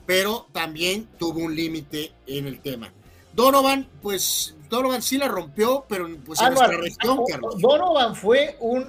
pero también tuvo un límite en el tema. Donovan, pues Donovan sí la rompió, pero pues en nuestra región, Carlos. Donovan fue un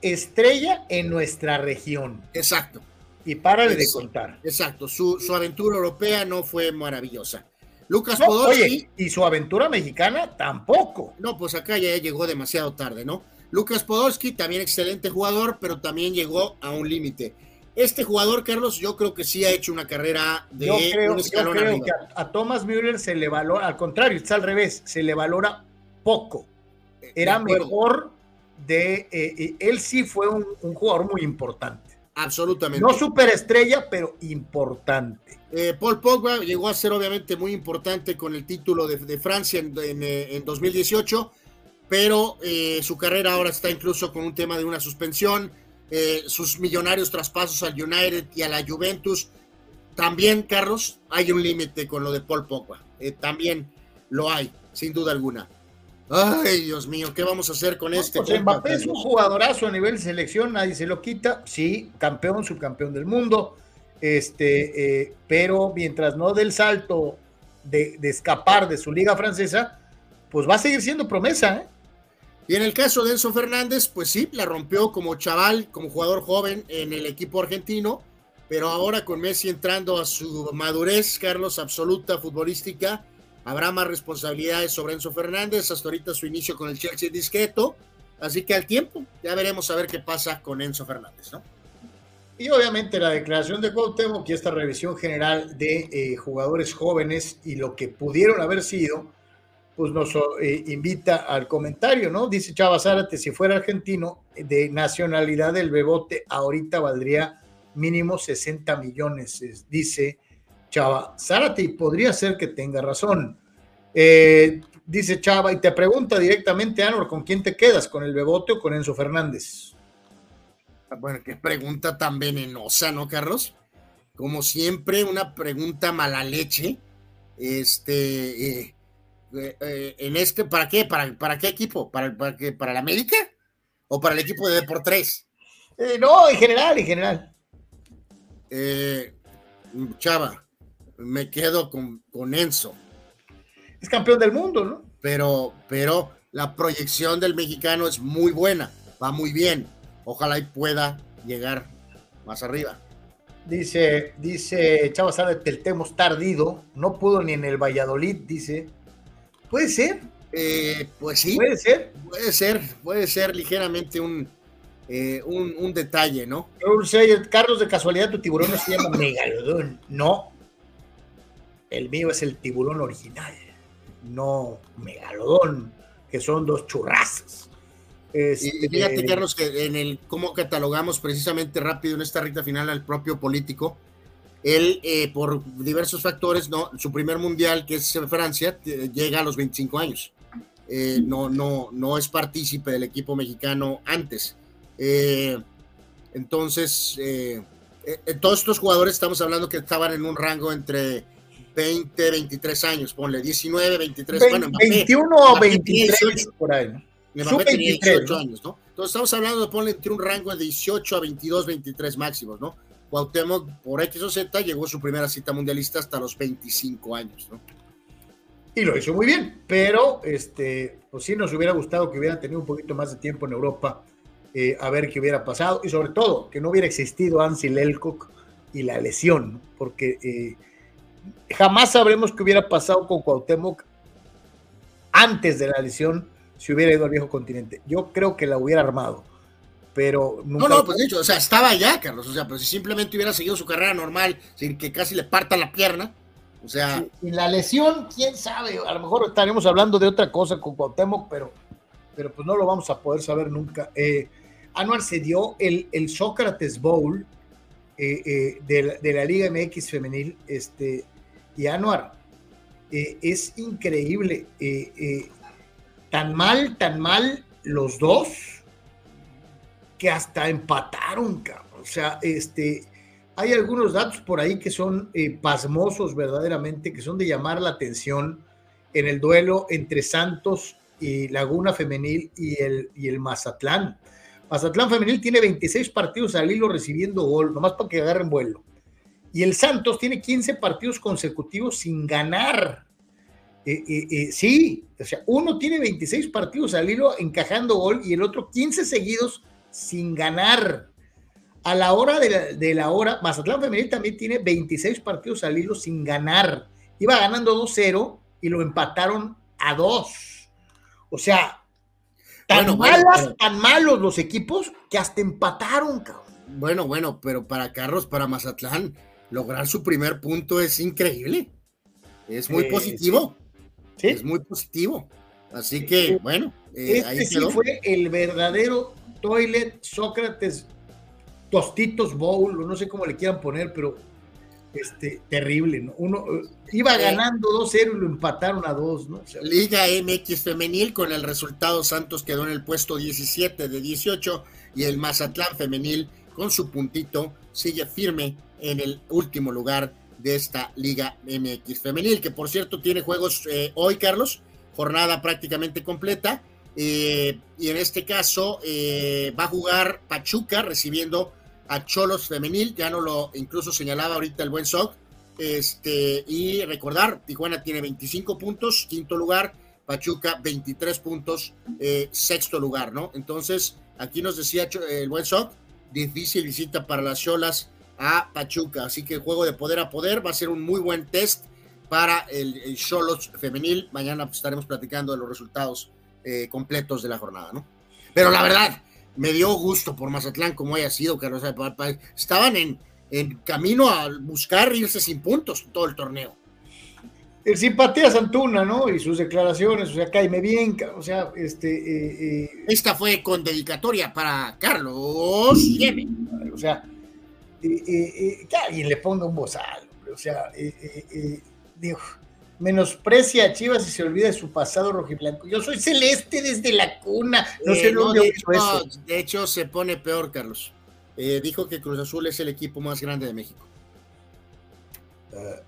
estrella en nuestra región. Exacto. Y párale de contar. Exacto, su, aventura europea no fue maravillosa. Lucas Podolski. y su aventura mexicana tampoco. No, pues acá ya llegó demasiado tarde, ¿no? Lucas Podolski, también excelente jugador, pero también llegó a un límite. Este jugador, Carlos, yo creo que sí ha hecho una carrera de yo creo, que a, Thomas Müller se le valora, al contrario, está al revés, se le valora poco. Era mejor de. Eh, eh, él sí fue un, jugador muy importante. Absolutamente. No superestrella, pero importante. Eh, Paul Pogba llegó a ser obviamente muy importante con el título de, Francia en, en 2018 pero eh, su carrera ahora está incluso con un tema de una suspensión. Eh, sus millonarios traspasos al United y a la Juventus. También, Carlos, hay un límite con lo de Paul Pogba. Eh, también lo hay, sin duda alguna. Ay, Dios mío, ¿qué vamos a hacer con este? Pues Mbappé es un jugadorazo a nivel selección, nadie se lo quita. Sí, campeón, subcampeón del mundo. Este, pero mientras no dé el salto de, de, escapar de su liga francesa, pues va a seguir siendo promesa. ¿eh? Y en el caso de Enzo Fernández, pues sí, la rompió como chaval, como jugador joven en el equipo argentino, pero ahora con Messi entrando a su madurez, Carlos, absoluta futbolística, habrá más responsabilidades sobre Enzo Fernández, hasta ahorita su inicio con el Chelsea discreto, así que al tiempo ya veremos a ver qué pasa con Enzo Fernández, ¿no? Y obviamente la declaración de Cuauhtémoc y esta revisión general de eh, jugadores jóvenes y lo que pudieron haber sido, pues nos eh, invita al comentario, ¿no? Dice Chava Zárate, si fuera argentino de nacionalidad del Bebote, ahorita valdría mínimo 60 millones, dice Chava Zárate, y podría ser que tenga razón. Eh, dice Chava, y te pregunta directamente, Anor, ¿con quién te quedas? ¿Con el Bebote o con Enzo Fernández? Bueno, qué pregunta tan venenosa, ¿no, Carlos? Como siempre, una pregunta mala leche. Este, eh, eh, en este, ¿para qué? ¿Para, para qué equipo? ¿Para, para, qué? ¿Para la América? ¿O para el equipo de Deportes? Eh, no, en general, en general. Eh, Chava, me quedo con, con Enzo. Es campeón del mundo, ¿no? Pero, pero la proyección del mexicano es muy buena, va muy bien. Ojalá y pueda llegar más arriba. Dice, dice Chava Sárez, el Temos tardido, no pudo ni en el Valladolid, dice. ¿Puede ser? Eh, pues sí. ¿Puede ser? Puede ser, puede ser ligeramente un, eh, un, un, detalle, ¿no? Carlos, de casualidad, tu tiburón no se llama *laughs* Megalodón. No. El mío es el tiburón original, no Megalodón, que son dos churrazos. Este... Y fíjate, Carlos, que en el cómo catalogamos precisamente rápido en esta recta final al propio político, él, eh, por diversos factores, no, su primer mundial, que es en Francia, llega a los 25 años. Eh, no, no, no es partícipe del equipo mexicano antes. Eh, entonces, eh, todos estos jugadores estamos hablando que estaban en un rango entre 20, 23 años, ponle 19, 23, 20, bueno, Mbappé, 21 o 23 18, por ahí. Mbappé tenía 18 años, ¿no? Entonces estamos hablando de ponle entre un rango de 18 a 22, 23 máximos, ¿no? Cuauhtémoc, por X o Z, llegó su primera cita mundialista hasta los 25 años, ¿no? Y lo hizo muy bien, pero este, pues sí nos hubiera gustado que hubieran tenido un poquito más de tiempo en Europa, eh, a ver qué hubiera pasado, y sobre todo que no hubiera existido Ansi Lelcock y la lesión, porque eh, jamás sabremos qué hubiera pasado con Cuauhtémoc antes de la lesión si hubiera ido al viejo continente. Yo creo que la hubiera armado pero nunca... No, no, pues dicho, o sea, estaba allá, Carlos, o sea, pero si simplemente hubiera seguido su carrera normal, sin que casi le parta la pierna, o sea... Y la lesión, quién sabe, a lo mejor estaremos hablando de otra cosa con Cuauhtémoc, pero, pero pues no lo vamos a poder saber nunca. Eh, Anuar se dio el, el Sócrates Bowl eh, eh, de, la, de, la, Liga MX femenil, este, y Anuar, eh, es increíble, tan mal, tan mal los dos, que hasta empataron, cabrón. O sea, este, hay algunos datos por ahí que son eh, pasmosos verdaderamente, que son de llamar la atención en el duelo entre Santos y Laguna Femenil y el, y el Mazatlán. Mazatlán Femenil tiene 26 partidos al hilo recibiendo gol, nomás para que agarren vuelo. Y el Santos tiene 15 partidos consecutivos sin ganar. Eh, eh, sí, o sea, uno tiene 26 partidos al hilo encajando gol y el otro 15 seguidos sin ganar. A la hora de la, de la hora, Mazatlán Femenil también tiene 26 partidos al hilo sin ganar. Iba ganando 2-0 y lo empataron a 2. O sea, tan bueno, malas, bueno, pero... tan malos los equipos que hasta empataron, cabrón. Bueno, bueno, pero para Carlos, para Mazatlán, lograr su primer punto es increíble. Es muy eh, positivo. ¿Sí? Es muy positivo. Así que, bueno, eh, este ahí sí fue el verdadero Toilet, Sócrates, Tostitos Bowl, no sé cómo le quieran poner, pero este, terrible, ¿no? Uno eh, iba ganando 2-0 y lo empataron a 2, ¿no? O sea, Liga MX femenil con el resultado Santos quedó en el puesto 17 de 18 y el Mazatlán femenil con su puntito sigue firme en el último lugar de esta Liga MX femenil, que por cierto tiene juegos eh, hoy, Carlos, jornada prácticamente completa. Eh, y en este caso eh, va a jugar Pachuca recibiendo a Cholos femenil, ya no lo incluso señalaba ahorita el buen Soc. Este, y recordar, Tijuana tiene 25 puntos, quinto lugar, Pachuca 23 puntos, eh, sexto lugar, ¿no? Entonces, aquí nos decía el buen Soc, difícil visita para las Cholas a Pachuca, así que el juego de poder a poder va a ser un muy buen test para el el Cholos femenil. Mañana pues, estaremos platicando de los resultados eh, completos de la jornada, ¿no? Pero la verdad, me dio gusto por Mazatlán como haya sido, pa- Estaban en, en camino a buscar irse sin puntos todo el torneo. el simpatía Santuna, ¿no? Y sus declaraciones, o sea, cáeme bien, o sea, este, eh, eh, Esta fue con dedicatoria para Carlos Yeme. o sea, eh, que alguien le ponga un bozal, o sea, digo, menosprecia a Chivas y se olvida de su pasado rojiblanco. Yo soy celeste desde la cuna, no sé Eh, no, dónde de, oí eso. hecho, de hecho, se pone peor, Carlos. Eh, dijo que Cruz Azul es el equipo más grande de México. Eh,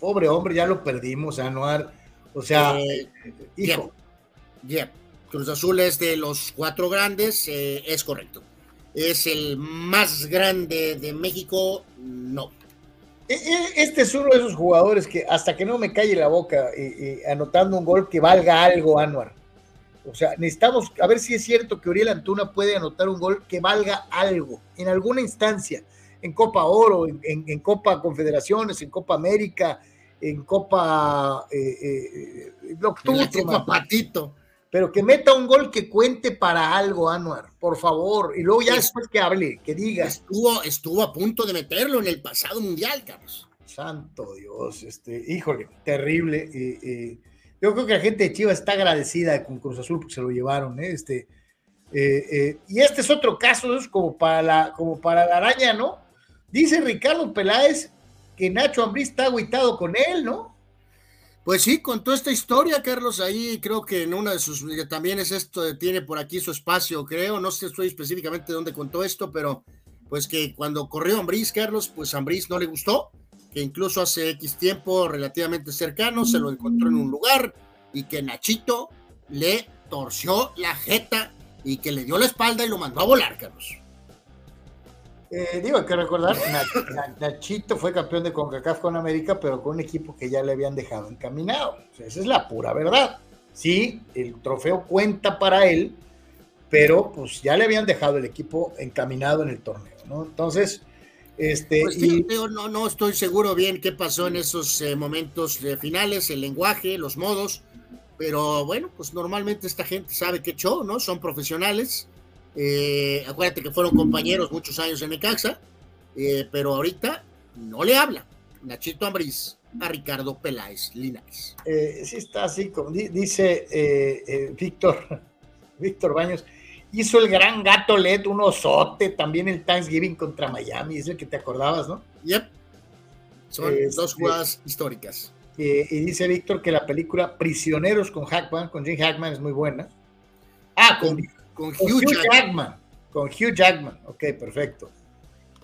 pobre hombre, ya lo perdimos, Anuar. O sea, Eh, hijo, Yeah. Cruz Azul es de los cuatro grandes, es correcto. Es el más grande de México, no. E- e- Este es uno de esos jugadores que hasta que no me calle la boca eh, eh, anotando un gol que valga algo, Anuar. O sea, necesitamos a ver si es cierto que Uriel Antuna puede anotar un gol que valga algo en alguna instancia, en Copa Oro, en, en- en Copa Confederaciones, en Copa América, en Copa eh, eh, eh, lo que tú En la Copa. Patito. Pero que meta un gol que cuente para algo, Anuar, por favor, y luego ya Es- después que hable, que diga. Estuvo, estuvo a punto de meterlo en el pasado mundial, Carlos. Santo Dios, este, híjole, terrible. eh, eh, yo creo que la gente de Chivas está agradecida con Cruz Azul porque se lo llevaron, ¿eh? Este, eh, eh, y este es otro caso, es como para la, como para la araña, ¿no? Dice Ricardo Peláez que Nacho Ambriz está agüitado con él, ¿no? Pues sí, contó esta historia, Carlos, ahí creo que en una de sus, también es esto, tiene por aquí su espacio, creo, no sé estoy específicamente dónde contó esto, pero pues que cuando corrió Ambriz, Carlos, pues Ambriz no le gustó, que incluso hace X tiempo relativamente cercano se lo encontró en un lugar y que Nachito le torció la jeta y que le dio la espalda y lo mandó a volar, Carlos. Eh, digo, hay que recordar, Nach- Nach- Nachito fue campeón de CONCACAF con América, pero con un equipo que ya le habían dejado encaminado. O sea, esa es la pura verdad. Sí, el trofeo cuenta para él, pero pues ya le habían dejado el equipo encaminado en el torneo, ¿no? Entonces, este, Pues sí, y- digo, no, no estoy seguro bien qué pasó en esos eh, momentos eh, finales, el lenguaje, los modos, pero bueno, pues normalmente esta gente sabe qué show, ¿no? Son profesionales. Eh, acuérdate que fueron compañeros muchos años en Necaxa, eh, pero ahorita no le habla Nachito Ambriz a Ricardo Peláez Linares. eh, sí está así, como di- dice eh, Víctor, *laughs* Víctor Baños, hizo el gran gato LED, un osote, también el Thanksgiving contra Miami, es el que te acordabas, ¿no? Yep. Son Este- dos jugadas históricas. Y dice Víctor que la película Prisioneros con Hackman, con Jim Hackman, es muy buena. Ah, con, Con con Hugh Hugh Jackman. Jackman. Con Hugh Jackman. Ok, perfecto.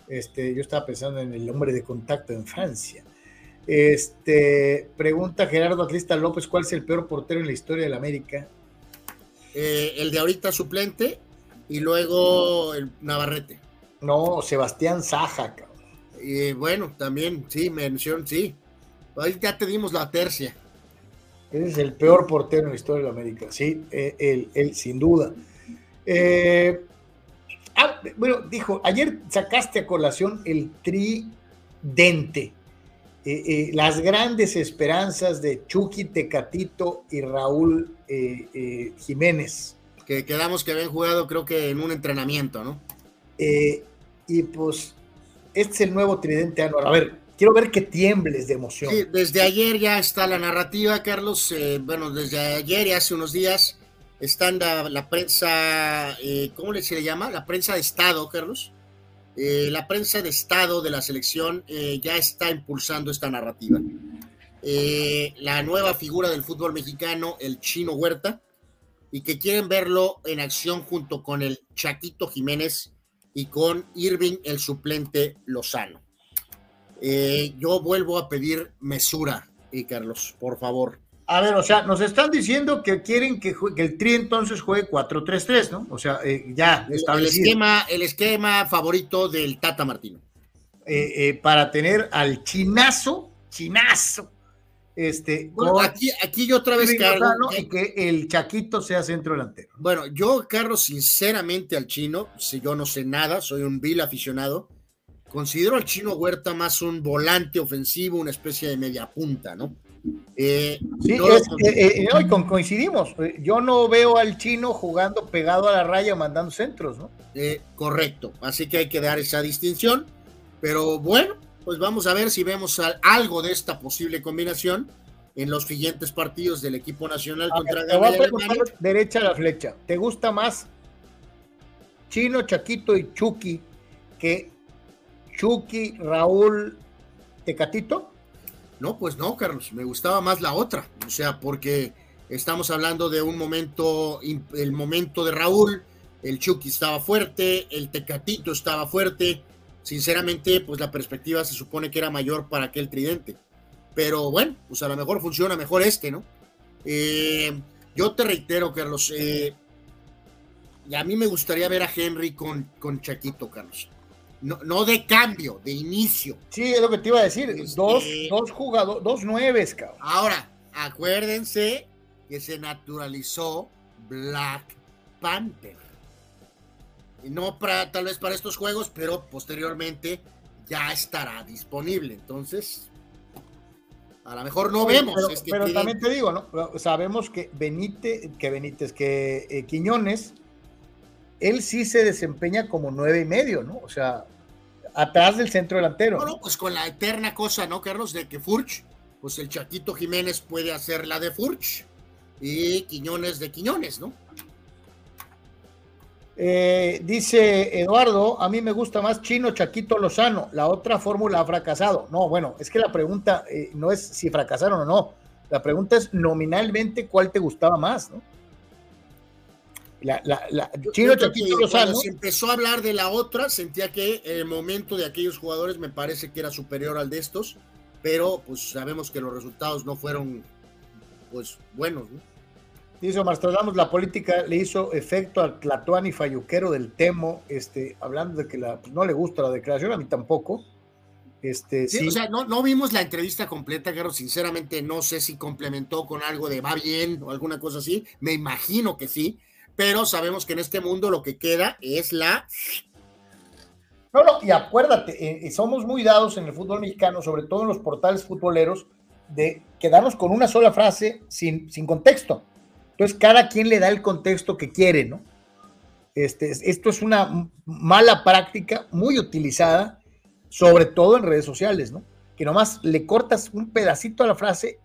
Este, yo estaba pensando en el hombre de contacto en Francia. Este, pregunta Gerardo Atlista López, ¿cuál es el peor portero en la historia del América? Eh, el de ahorita suplente y luego el Navarrete. No, Sebastián Saja, cabrón. Y bueno, también, sí, mención, sí. Ahí ya te dimos la tercia. Ese es el peor portero en la historia de la América, sí, eh, él, él, sin duda. Eh, ah, bueno, dijo, ayer sacaste a colación el tridente, eh, eh, las grandes esperanzas de Chucky, Tecatito y Raúl eh, Jiménez. Que quedamos que habían jugado, creo que en un entrenamiento, ¿no? Y pues, este es el nuevo tridente anual. A ver, quiero ver que tiembles de emoción. Sí, desde ayer ya está la narrativa, Carlos. bueno, desde ayer y hace unos días están la, la prensa, eh, ¿cómo se le llama? La prensa de Estado, Carlos. eh, la prensa de Estado de la selección eh, ya está impulsando esta narrativa. Eh, la nueva figura del fútbol mexicano, el chino Huerta, y que quieren verlo en acción junto con el Chaquito Jiménez y con Irving, el suplente Lozano. yo vuelvo a pedir mesura, Carlos, por favor. A ver, o sea, nos están diciendo que quieren que, el Tri entonces juegue 4-3-3, ¿no? O sea, eh, ya el, esquema, el esquema favorito del Tata Martino. Eh, eh, para tener al chinazo, chinazo. Este, aquí, aquí yo otra vez, Carlos. Y que el Chaquito sea centro delantero. Bueno, yo, Carlos, sinceramente al chino, si yo no sé nada, soy un vil aficionado. Considero al chino Huerta más un volante ofensivo, una especie de media punta, ¿no? Eh, sí, eh, eh, hoy coincidimos. Yo no veo al chino jugando pegado a la raya mandando centros, ¿no? correcto, así que hay que dar esa distinción. Pero bueno, pues vamos a ver si vemos algo de esta posible combinación en los siguientes partidos del equipo nacional contra ver, Derecha a la flecha. ¿Te gusta más Chino, Chaquito y Chucky que Chucky, Raúl, Tecatito? No, pues no, Carlos, me gustaba más la otra, o sea, porque estamos hablando de un momento, el momento de Raúl, el Chucky estaba fuerte, el Tecatito estaba fuerte, sinceramente, pues la perspectiva se supone que era mayor para aquel tridente, pero bueno, pues a lo mejor funciona mejor este, ¿no? Eh, yo te reitero, Carlos, eh, y a mí me gustaría ver a Henry con, con Chaquito, Carlos. No, de cambio, de inicio. Sí, es lo que te iba a decir. Este, dos, dos jugadores, dos nueves, cabrón. Ahora, acuérdense que se naturalizó Black Panther. No para, tal vez para estos juegos, pero posteriormente ya estará disponible. Entonces, a lo mejor no vemos. Pero, este también te digo, ¿no? Sabemos que Benítez, que Benítez, que eh, Quiñones él sí se desempeña como nueve y medio, ¿no? O sea, atrás del centro delantero. Bueno, pues con la eterna cosa, ¿no, Carlos? De que Furch, pues el Chaquito Jiménez puede hacer la de Furch y Quiñones de Quiñones, ¿no? Eh, dice Eduardo, a mí me gusta más Chino Chaquito Lozano, la otra fórmula ha fracasado. No, bueno, es que la pregunta eh, no es si fracasaron o no, la pregunta es nominalmente cuál te gustaba más, ¿no? La, la, Chino Cuando se empezó a hablar de la otra, sentía que el momento de aquellos jugadores me parece que era superior al de estos, pero pues sabemos que los resultados no fueron pues buenos. ¿no? Dice Omar la política le hizo efecto al Tlatuani Fayuquero del Temo, este, hablando de que la, pues, no le gusta la declaración, a mí tampoco. Este, sí, O sea, no, no vimos la entrevista completa, Carlos. Sinceramente, no sé si complementó con algo de va bien o alguna cosa así. Me imagino que sí, pero sabemos que en este mundo lo que queda es la... No, no, y acuérdate, eh, somos muy dados en el fútbol mexicano, sobre todo en los portales futboleros, de quedarnos con una sola frase sin, sin contexto. Entonces, cada quien le da el contexto que quiere, ¿no? Este, esto es una mala práctica muy utilizada, sobre todo en redes sociales, ¿no? Que nomás le cortas un pedacito a la frase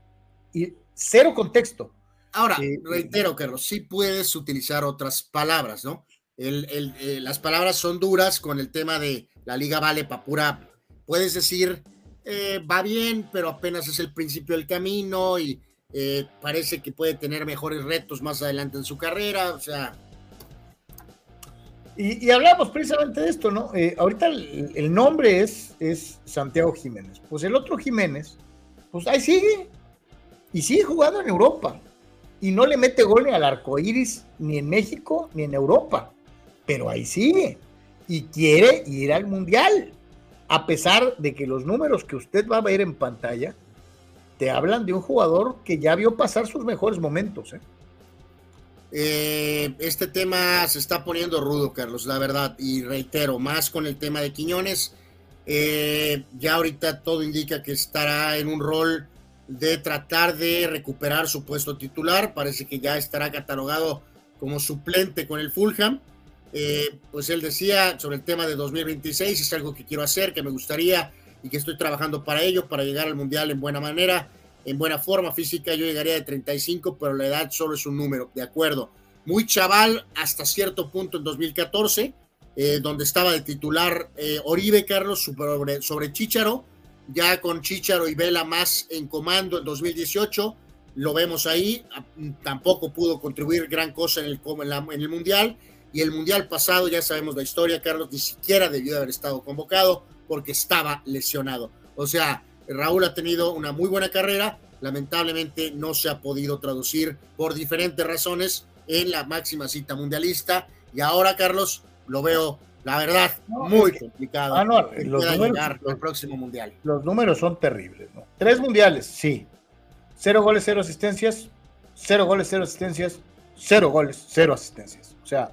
y cero contexto. Ahora, reitero, Carlos, sí puedes utilizar otras palabras, ¿no? Eh, las palabras son duras con el tema de la liga vale para pura. Puedes decir, eh, va bien, pero apenas es el principio del camino y eh, parece que puede tener mejores retos más adelante en su carrera, o sea. Y, hablamos precisamente de esto, ¿no? ahorita el, el, nombre es, es Santiago Jiménez. Pues el otro Jiménez, pues ahí sigue. Y sigue jugando en Europa y no le mete gol ni al arco iris, ni en México, ni en Europa. Pero ahí sigue. Y quiere ir al mundial. A pesar de que los números que usted va a ver en pantalla te hablan de un jugador que ya vio pasar sus mejores momentos. ¿eh? Eh, este tema se está poniendo rudo, Carlos, la verdad. Y reitero, más con el tema de Quiñones. Eh, ya ahorita todo indica que estará en un rol de tratar de recuperar su puesto titular. Parece que ya estará catalogado como suplente con el Fulham. Eh, pues él decía sobre el tema de 2026, es algo que quiero hacer, que me gustaría y que estoy trabajando para ello, para llegar al Mundial en buena manera, en buena forma física. Yo llegaría de 35, pero la edad solo es un número, de acuerdo. Muy chaval hasta cierto punto en 2014, eh, donde estaba de titular eh, Oribe, Carlos, sobre, sobre Chicharo, ya con Chicharo y Vela más en comando en 2018, lo vemos ahí, tampoco pudo contribuir gran cosa en el, en el Mundial, y el Mundial pasado, ya sabemos la historia, Carlos, ni siquiera debió haber estado convocado porque estaba lesionado. O sea, Raúl ha tenido una muy buena carrera, lamentablemente no se ha podido traducir por diferentes razones en la máxima cita mundialista, y ahora, Carlos, lo veo, la verdad, muy complicado. Ah, no, los números, al próximo mundial. Los números son terribles, ¿no? Tres mundiales, sí. Cero goles, cero asistencias, cero goles, cero asistencias, cero goles, cero asistencias. O sea.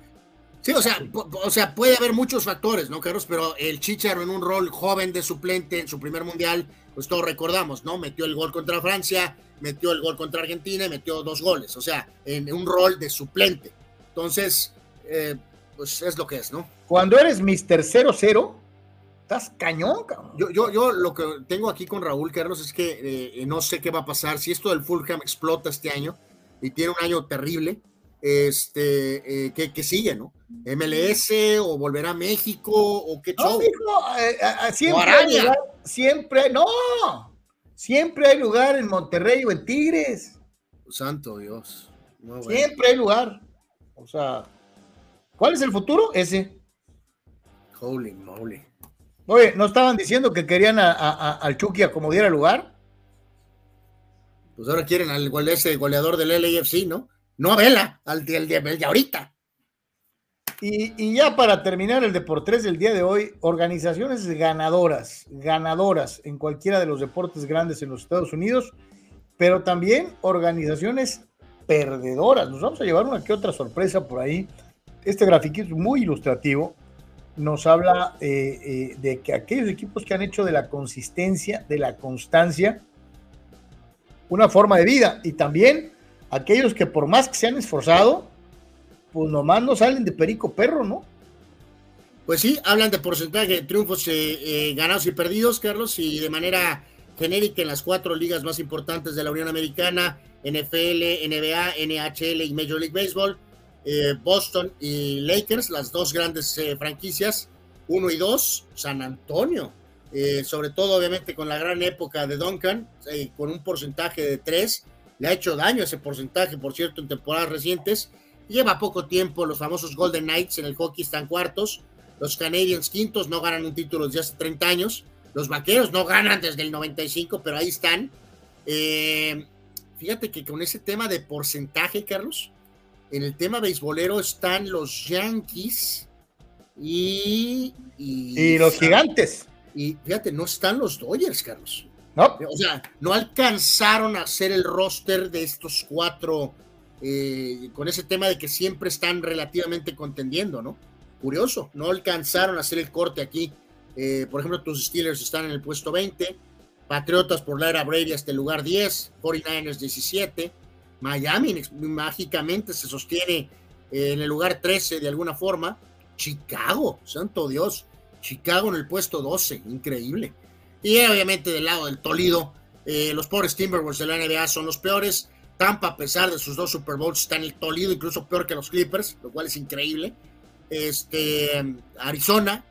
Sí, o sea, o sea, puede haber muchos factores, ¿no, Carlos? Pero el Chicharo en un rol joven de suplente en su primer mundial, pues todos recordamos, ¿no? Metió el gol contra Francia, metió el gol contra Argentina y metió dos goles. O sea, en un rol de suplente. Entonces, eh, pues es lo que es, ¿no? Cuando eres Mr. 0-0, estás cañón, cabrón. Yo, yo, yo lo que tengo aquí con Raúl Carlos es que eh, no sé qué va a pasar. Si esto del Fulham explota este año y tiene un año terrible, este, eh, ¿qué, sigue, no? ¿MLS o volverá a México o qué no, eh, siempre, hay lugar, siempre, no, siempre hay lugar en Monterrey o en Tigres. Santo Dios. Siempre hay lugar. O sea, ¿Cuál es el futuro? Ese. Holy moly. Oye, ¿no estaban diciendo que querían a, al Chucky acomodiar el lugar? Pues ahora quieren al ese goleador del LAFC, ¿no? No a Vela, al de, de, ahorita. Y, y, ya para terminar el Deportes del día de hoy, organizaciones ganadoras, ganadoras en cualquiera de los deportes grandes en los Estados Unidos, pero también organizaciones perdedoras. Nos vamos a llevar una que otra sorpresa por ahí este grafiquito es muy ilustrativo, nos habla eh, eh, de que aquellos equipos que han hecho de la consistencia, de la constancia, una forma de vida, y también aquellos que por más que se han esforzado, pues nomás no salen de perico perro, ¿no? Pues sí, hablan de porcentaje de triunfos eh, ganados y perdidos, Carlos, y de manera genérica en las cuatro ligas más importantes de la Unión Americana, NFL, NBA, NHL y Major League Baseball eh, Boston y Lakers, las dos grandes eh, franquicias, uno y dos, San Antonio, eh, sobre todo obviamente con la gran época de Duncan, con un porcentaje de tres, le ha hecho daño ese porcentaje, por cierto, en temporadas recientes, lleva poco tiempo, los famosos Golden Knights en el hockey están cuartos, los Canadiens quintos no ganan un título desde hace 30 años, los Vaqueros no ganan desde el 95, pero ahí están. fíjate que con ese tema de porcentaje, Carlos, en el tema beisbolero están los Yankees y. Y, los gigantes. Y fíjate, no están los Dodgers, Carlos. No. O sea, no alcanzaron a hacer el roster de estos cuatro eh, con ese tema de que siempre están relativamente contendiendo, ¿no? Curioso, no alcanzaron a hacer el corte aquí. Eh, por ejemplo, tus Steelers están en el puesto 20, Patriotas por la era Brady hasta el lugar 10, 49ers 17, Miami mágicamente se sostiene eh, en el lugar 13 de alguna forma. Chicago, santo Dios, Chicago en el puesto 12, increíble. Y obviamente del lado del Tolido, eh, los pobres Timberwolves de la NBA son los peores. Tampa, a pesar de sus dos Super Bowls, está en el Tolido, incluso peor que los Clippers, lo cual es increíble. Este, Arizona,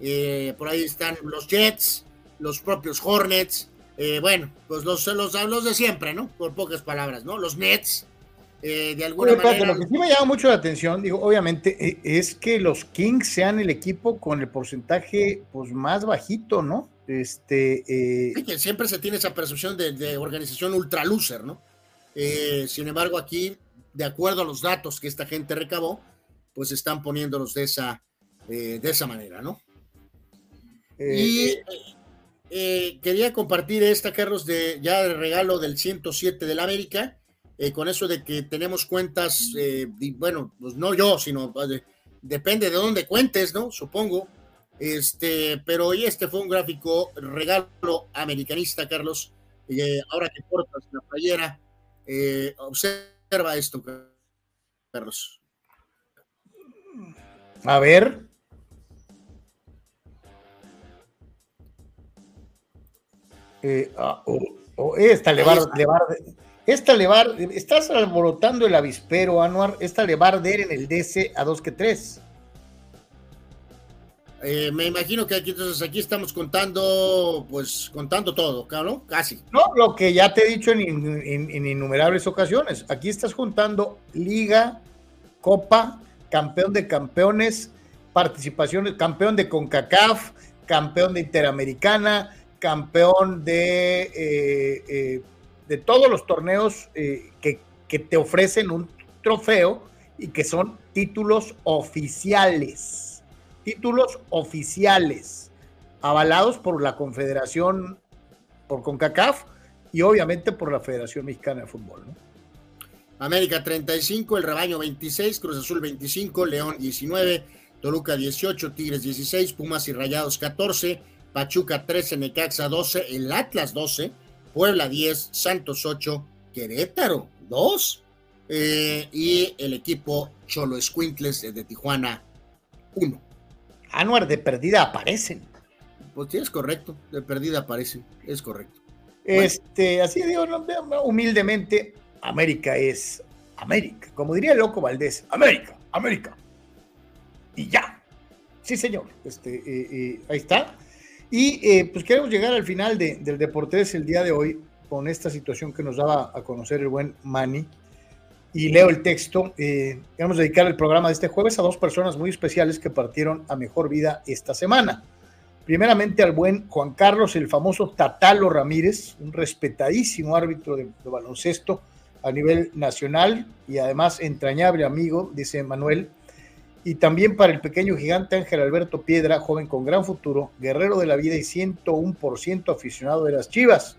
eh, por ahí están los Jets, los propios Hornets, eh, bueno, pues los, los, los de siempre, ¿no? Por pocas palabras, ¿no? Los Nets, eh, de alguna manera. Lo que sí me llama mucho la atención, digo, obviamente, e, es que los Kings sean el equipo con el porcentaje pues más bajito, ¿no? Este. Eh... que siempre se tiene esa percepción de, organización ultra loser, ¿no? Sin embargo, aquí, de acuerdo a los datos que esta gente recabó, pues están poniéndolos de esa, de esa manera, ¿no? y eh, quería compartir esta, Carlos, de ya de regalo del 107 del América, eh, con eso de que tenemos cuentas, eh, bueno, pues no yo, sino pues, depende de dónde cuentes, ¿no? Supongo. Este, pero hoy este fue un gráfico regalo americanista, Carlos. ahora que portas la playera, observa esto, Carlos. A ver. Eh, ah, esta le va, esta le va, estás alborotando el avispero, Anuar, esta le va a arder en el DC a dos que tres. Eh, me imagino que aquí entonces aquí estamos contando, pues contando todo, ¿no? Casi. No, lo que ya te he dicho en, en, en innumerables ocasiones. Aquí estás juntando liga, copa, campeón de campeones, participaciones, campeón de CONCACAF, campeón de Interamericana, campeón de, eh, eh, de todos los torneos eh, que, que te ofrecen un trofeo y que son títulos oficiales. Títulos oficiales, avalados por la Confederación, por CONCACAF y obviamente por la Federación Mexicana de Fútbol. ¿no? América 35, el rebaño 26, Cruz Azul 25, León 19, Toluca 18, Tigres 16, Pumas y Rayados 14, Pachuca 13, Necaxa 12, el Atlas 12, Puebla 10, Santos 8, Querétaro 2 eh, y el equipo Cholo Escuintles de Tijuana 1. Anuar de perdida aparecen. Pues sí, es correcto, de perdida aparecen, es correcto. Este, bueno. así digo, humildemente, América es América. Como diría el loco Valdés, América, América. Y ya. Sí, señor. Este, eh, eh, ahí está. Y eh, pues queremos llegar al final de, del Deportes el día de hoy con esta situación que nos daba a conocer el buen Manny. Y leo el texto. Eh, queremos dedicar el programa de este jueves a dos personas muy especiales que partieron a mejor vida esta semana. Primeramente al buen Juan Carlos, el famoso Tatalo Ramírez, un respetadísimo árbitro de baloncesto a nivel nacional y además entrañable amigo, dice Manuel. Y también para el pequeño gigante Ángel Alberto Piedra, joven con gran futuro, guerrero de la vida y 101% aficionado de las Chivas.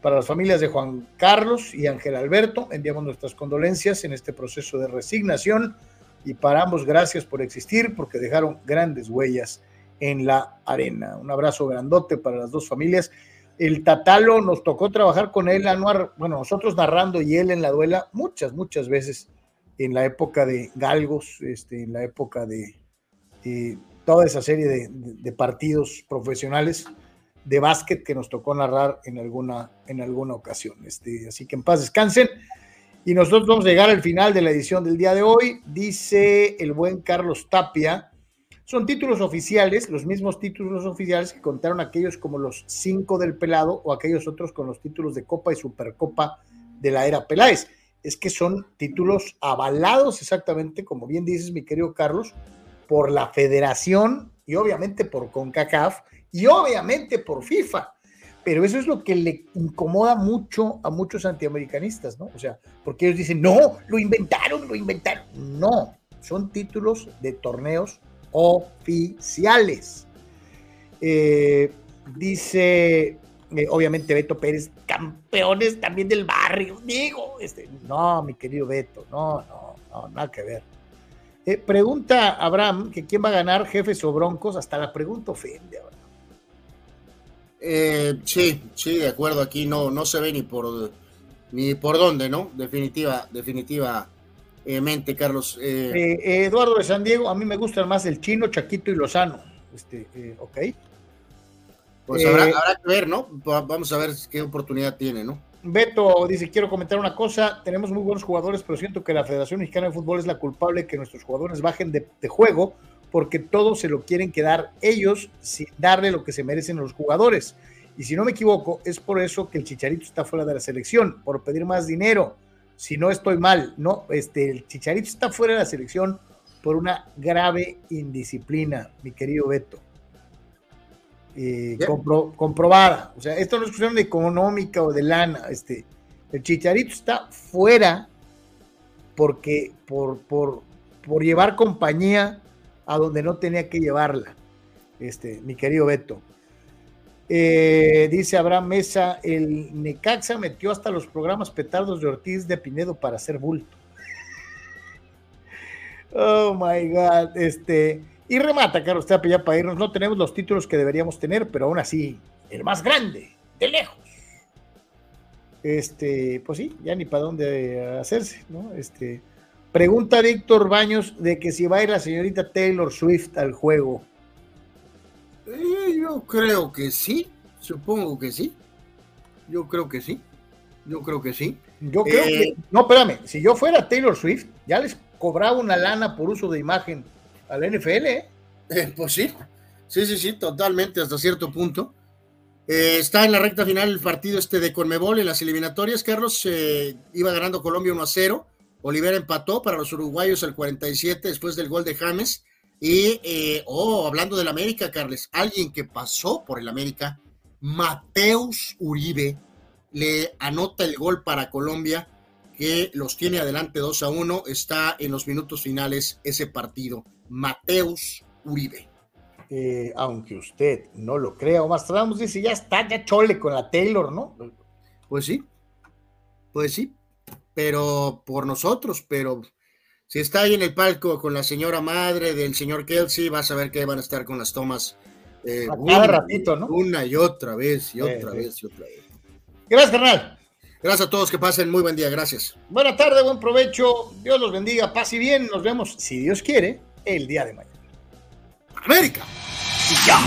Para las familias de Juan Carlos y Ángel Alberto, enviamos nuestras condolencias en este proceso de resignación y para ambos gracias por existir porque dejaron grandes huellas en la arena. Un abrazo grandote para las dos familias. El Tatalo nos tocó trabajar con él, Anuar, bueno, nosotros narrando y él en la duela muchas, muchas veces en la época de Galgos, este, en la época de toda esa serie de, de, de, partidos profesionales de básquet que nos tocó narrar en alguna, en alguna ocasión. Este, así que en paz descansen. Y nosotros vamos a llegar al final de la edición del día de hoy. Dice el buen Carlos Tapia, son títulos oficiales, los mismos títulos oficiales que contaron aquellos como los cinco del pelado o aquellos otros con los títulos de Copa y Supercopa de la era Peláez es que son títulos avalados exactamente, como bien dices, mi querido Carlos, por la federación y obviamente por CONCACAF y obviamente por FIFA. Pero eso es lo que le incomoda mucho a muchos antiamericanistas, ¿no? O sea, porque ellos dicen, no, lo inventaron, lo inventaron. No, son títulos de torneos oficiales. Eh, dice eh, obviamente Beto Pérez, campeones también del barrio, digo, este, no, mi querido Beto, no, no, no, nada que ver. Eh, pregunta Abraham que quién va a ganar, jefes o broncos, hasta la pregunta ofende, Abraham. Eh, sí, sí, de acuerdo, aquí no, no se ve ni por ni por dónde, ¿no? Definitiva, definitivamente, Carlos. Eh, Eduardo de San Diego, a mí me gustan más el chino, Chaquito y Lozano. Este, ok. Pues eh, habrá, habrá, que ver, ¿no? Vamos a ver qué oportunidad tiene, ¿no? Beto dice, quiero comentar una cosa, tenemos muy buenos jugadores, pero siento que la Federación Mexicana de Fútbol es la culpable que nuestros jugadores bajen de, de juego porque todos se lo quieren quedar ellos sin darle lo que se merecen a los jugadores. Y si no me equivoco, es por eso que el Chicharito está fuera de la selección, por pedir más dinero. Si no estoy mal, no, este, el Chicharito está fuera de la selección por una grave indisciplina, mi querido Beto eh, compro, comprobada. O sea, esto no es cuestión de económica o de lana. Este, el Chicharito está fuera porque por, por, por llevar compañía a donde no tenía que llevarla. Este, mi querido Beto. Eh, dice Abraham Mesa, el Necaxa metió hasta los programas petardos de Ortiz de Pinedo para hacer bulto. *laughs* oh my God, este, y remata, Carlos Tapia, ya para irnos. No tenemos los títulos que deberíamos tener, pero aún así, el más grande, de lejos. Este, pues sí, ya ni para dónde hacerse, ¿no? Este, pregunta Víctor Baños de que si va a ir la señorita Taylor Swift al juego. Eh, yo creo que sí, supongo que sí. Yo creo que sí. Yo creo que sí. Yo creo eh, que. No, espérame, si yo fuera Taylor Swift, ya les cobraba una lana por uso de imagen a la NFL, ¿eh? eh pues sí, Sí, sí, sí, totalmente, hasta cierto punto. Eh, está en la recta final el partido este de Conmebol en las eliminatorias. Carlos eh, iba ganando Colombia 1 a 0. Olivera empató para los uruguayos al 47 después del gol de James. Y, eh, oh, hablando del América, Carles, alguien que pasó por el América, Mateus Uribe, le anota el gol para Colombia, que los tiene adelante 2 a 1. Está en los minutos finales ese partido. Mateus Uribe. Eh, aunque usted no lo crea, o más dice, ya está, ya chole con la Taylor, ¿no? Pues sí, pues sí, pero por nosotros, pero si está ahí en el palco con la señora madre del señor Kelsey, vas a ver que van a estar con las tomas eh, una, ratito, ¿no? Una y otra vez, y otra vez, y otra vez. Gracias, carnal. Gracias a todos, que pasen muy buen día, gracias. Buena tarde, buen provecho, Dios los bendiga, paz y bien, nos vemos, si Dios quiere, el día de mañana. América. Ya.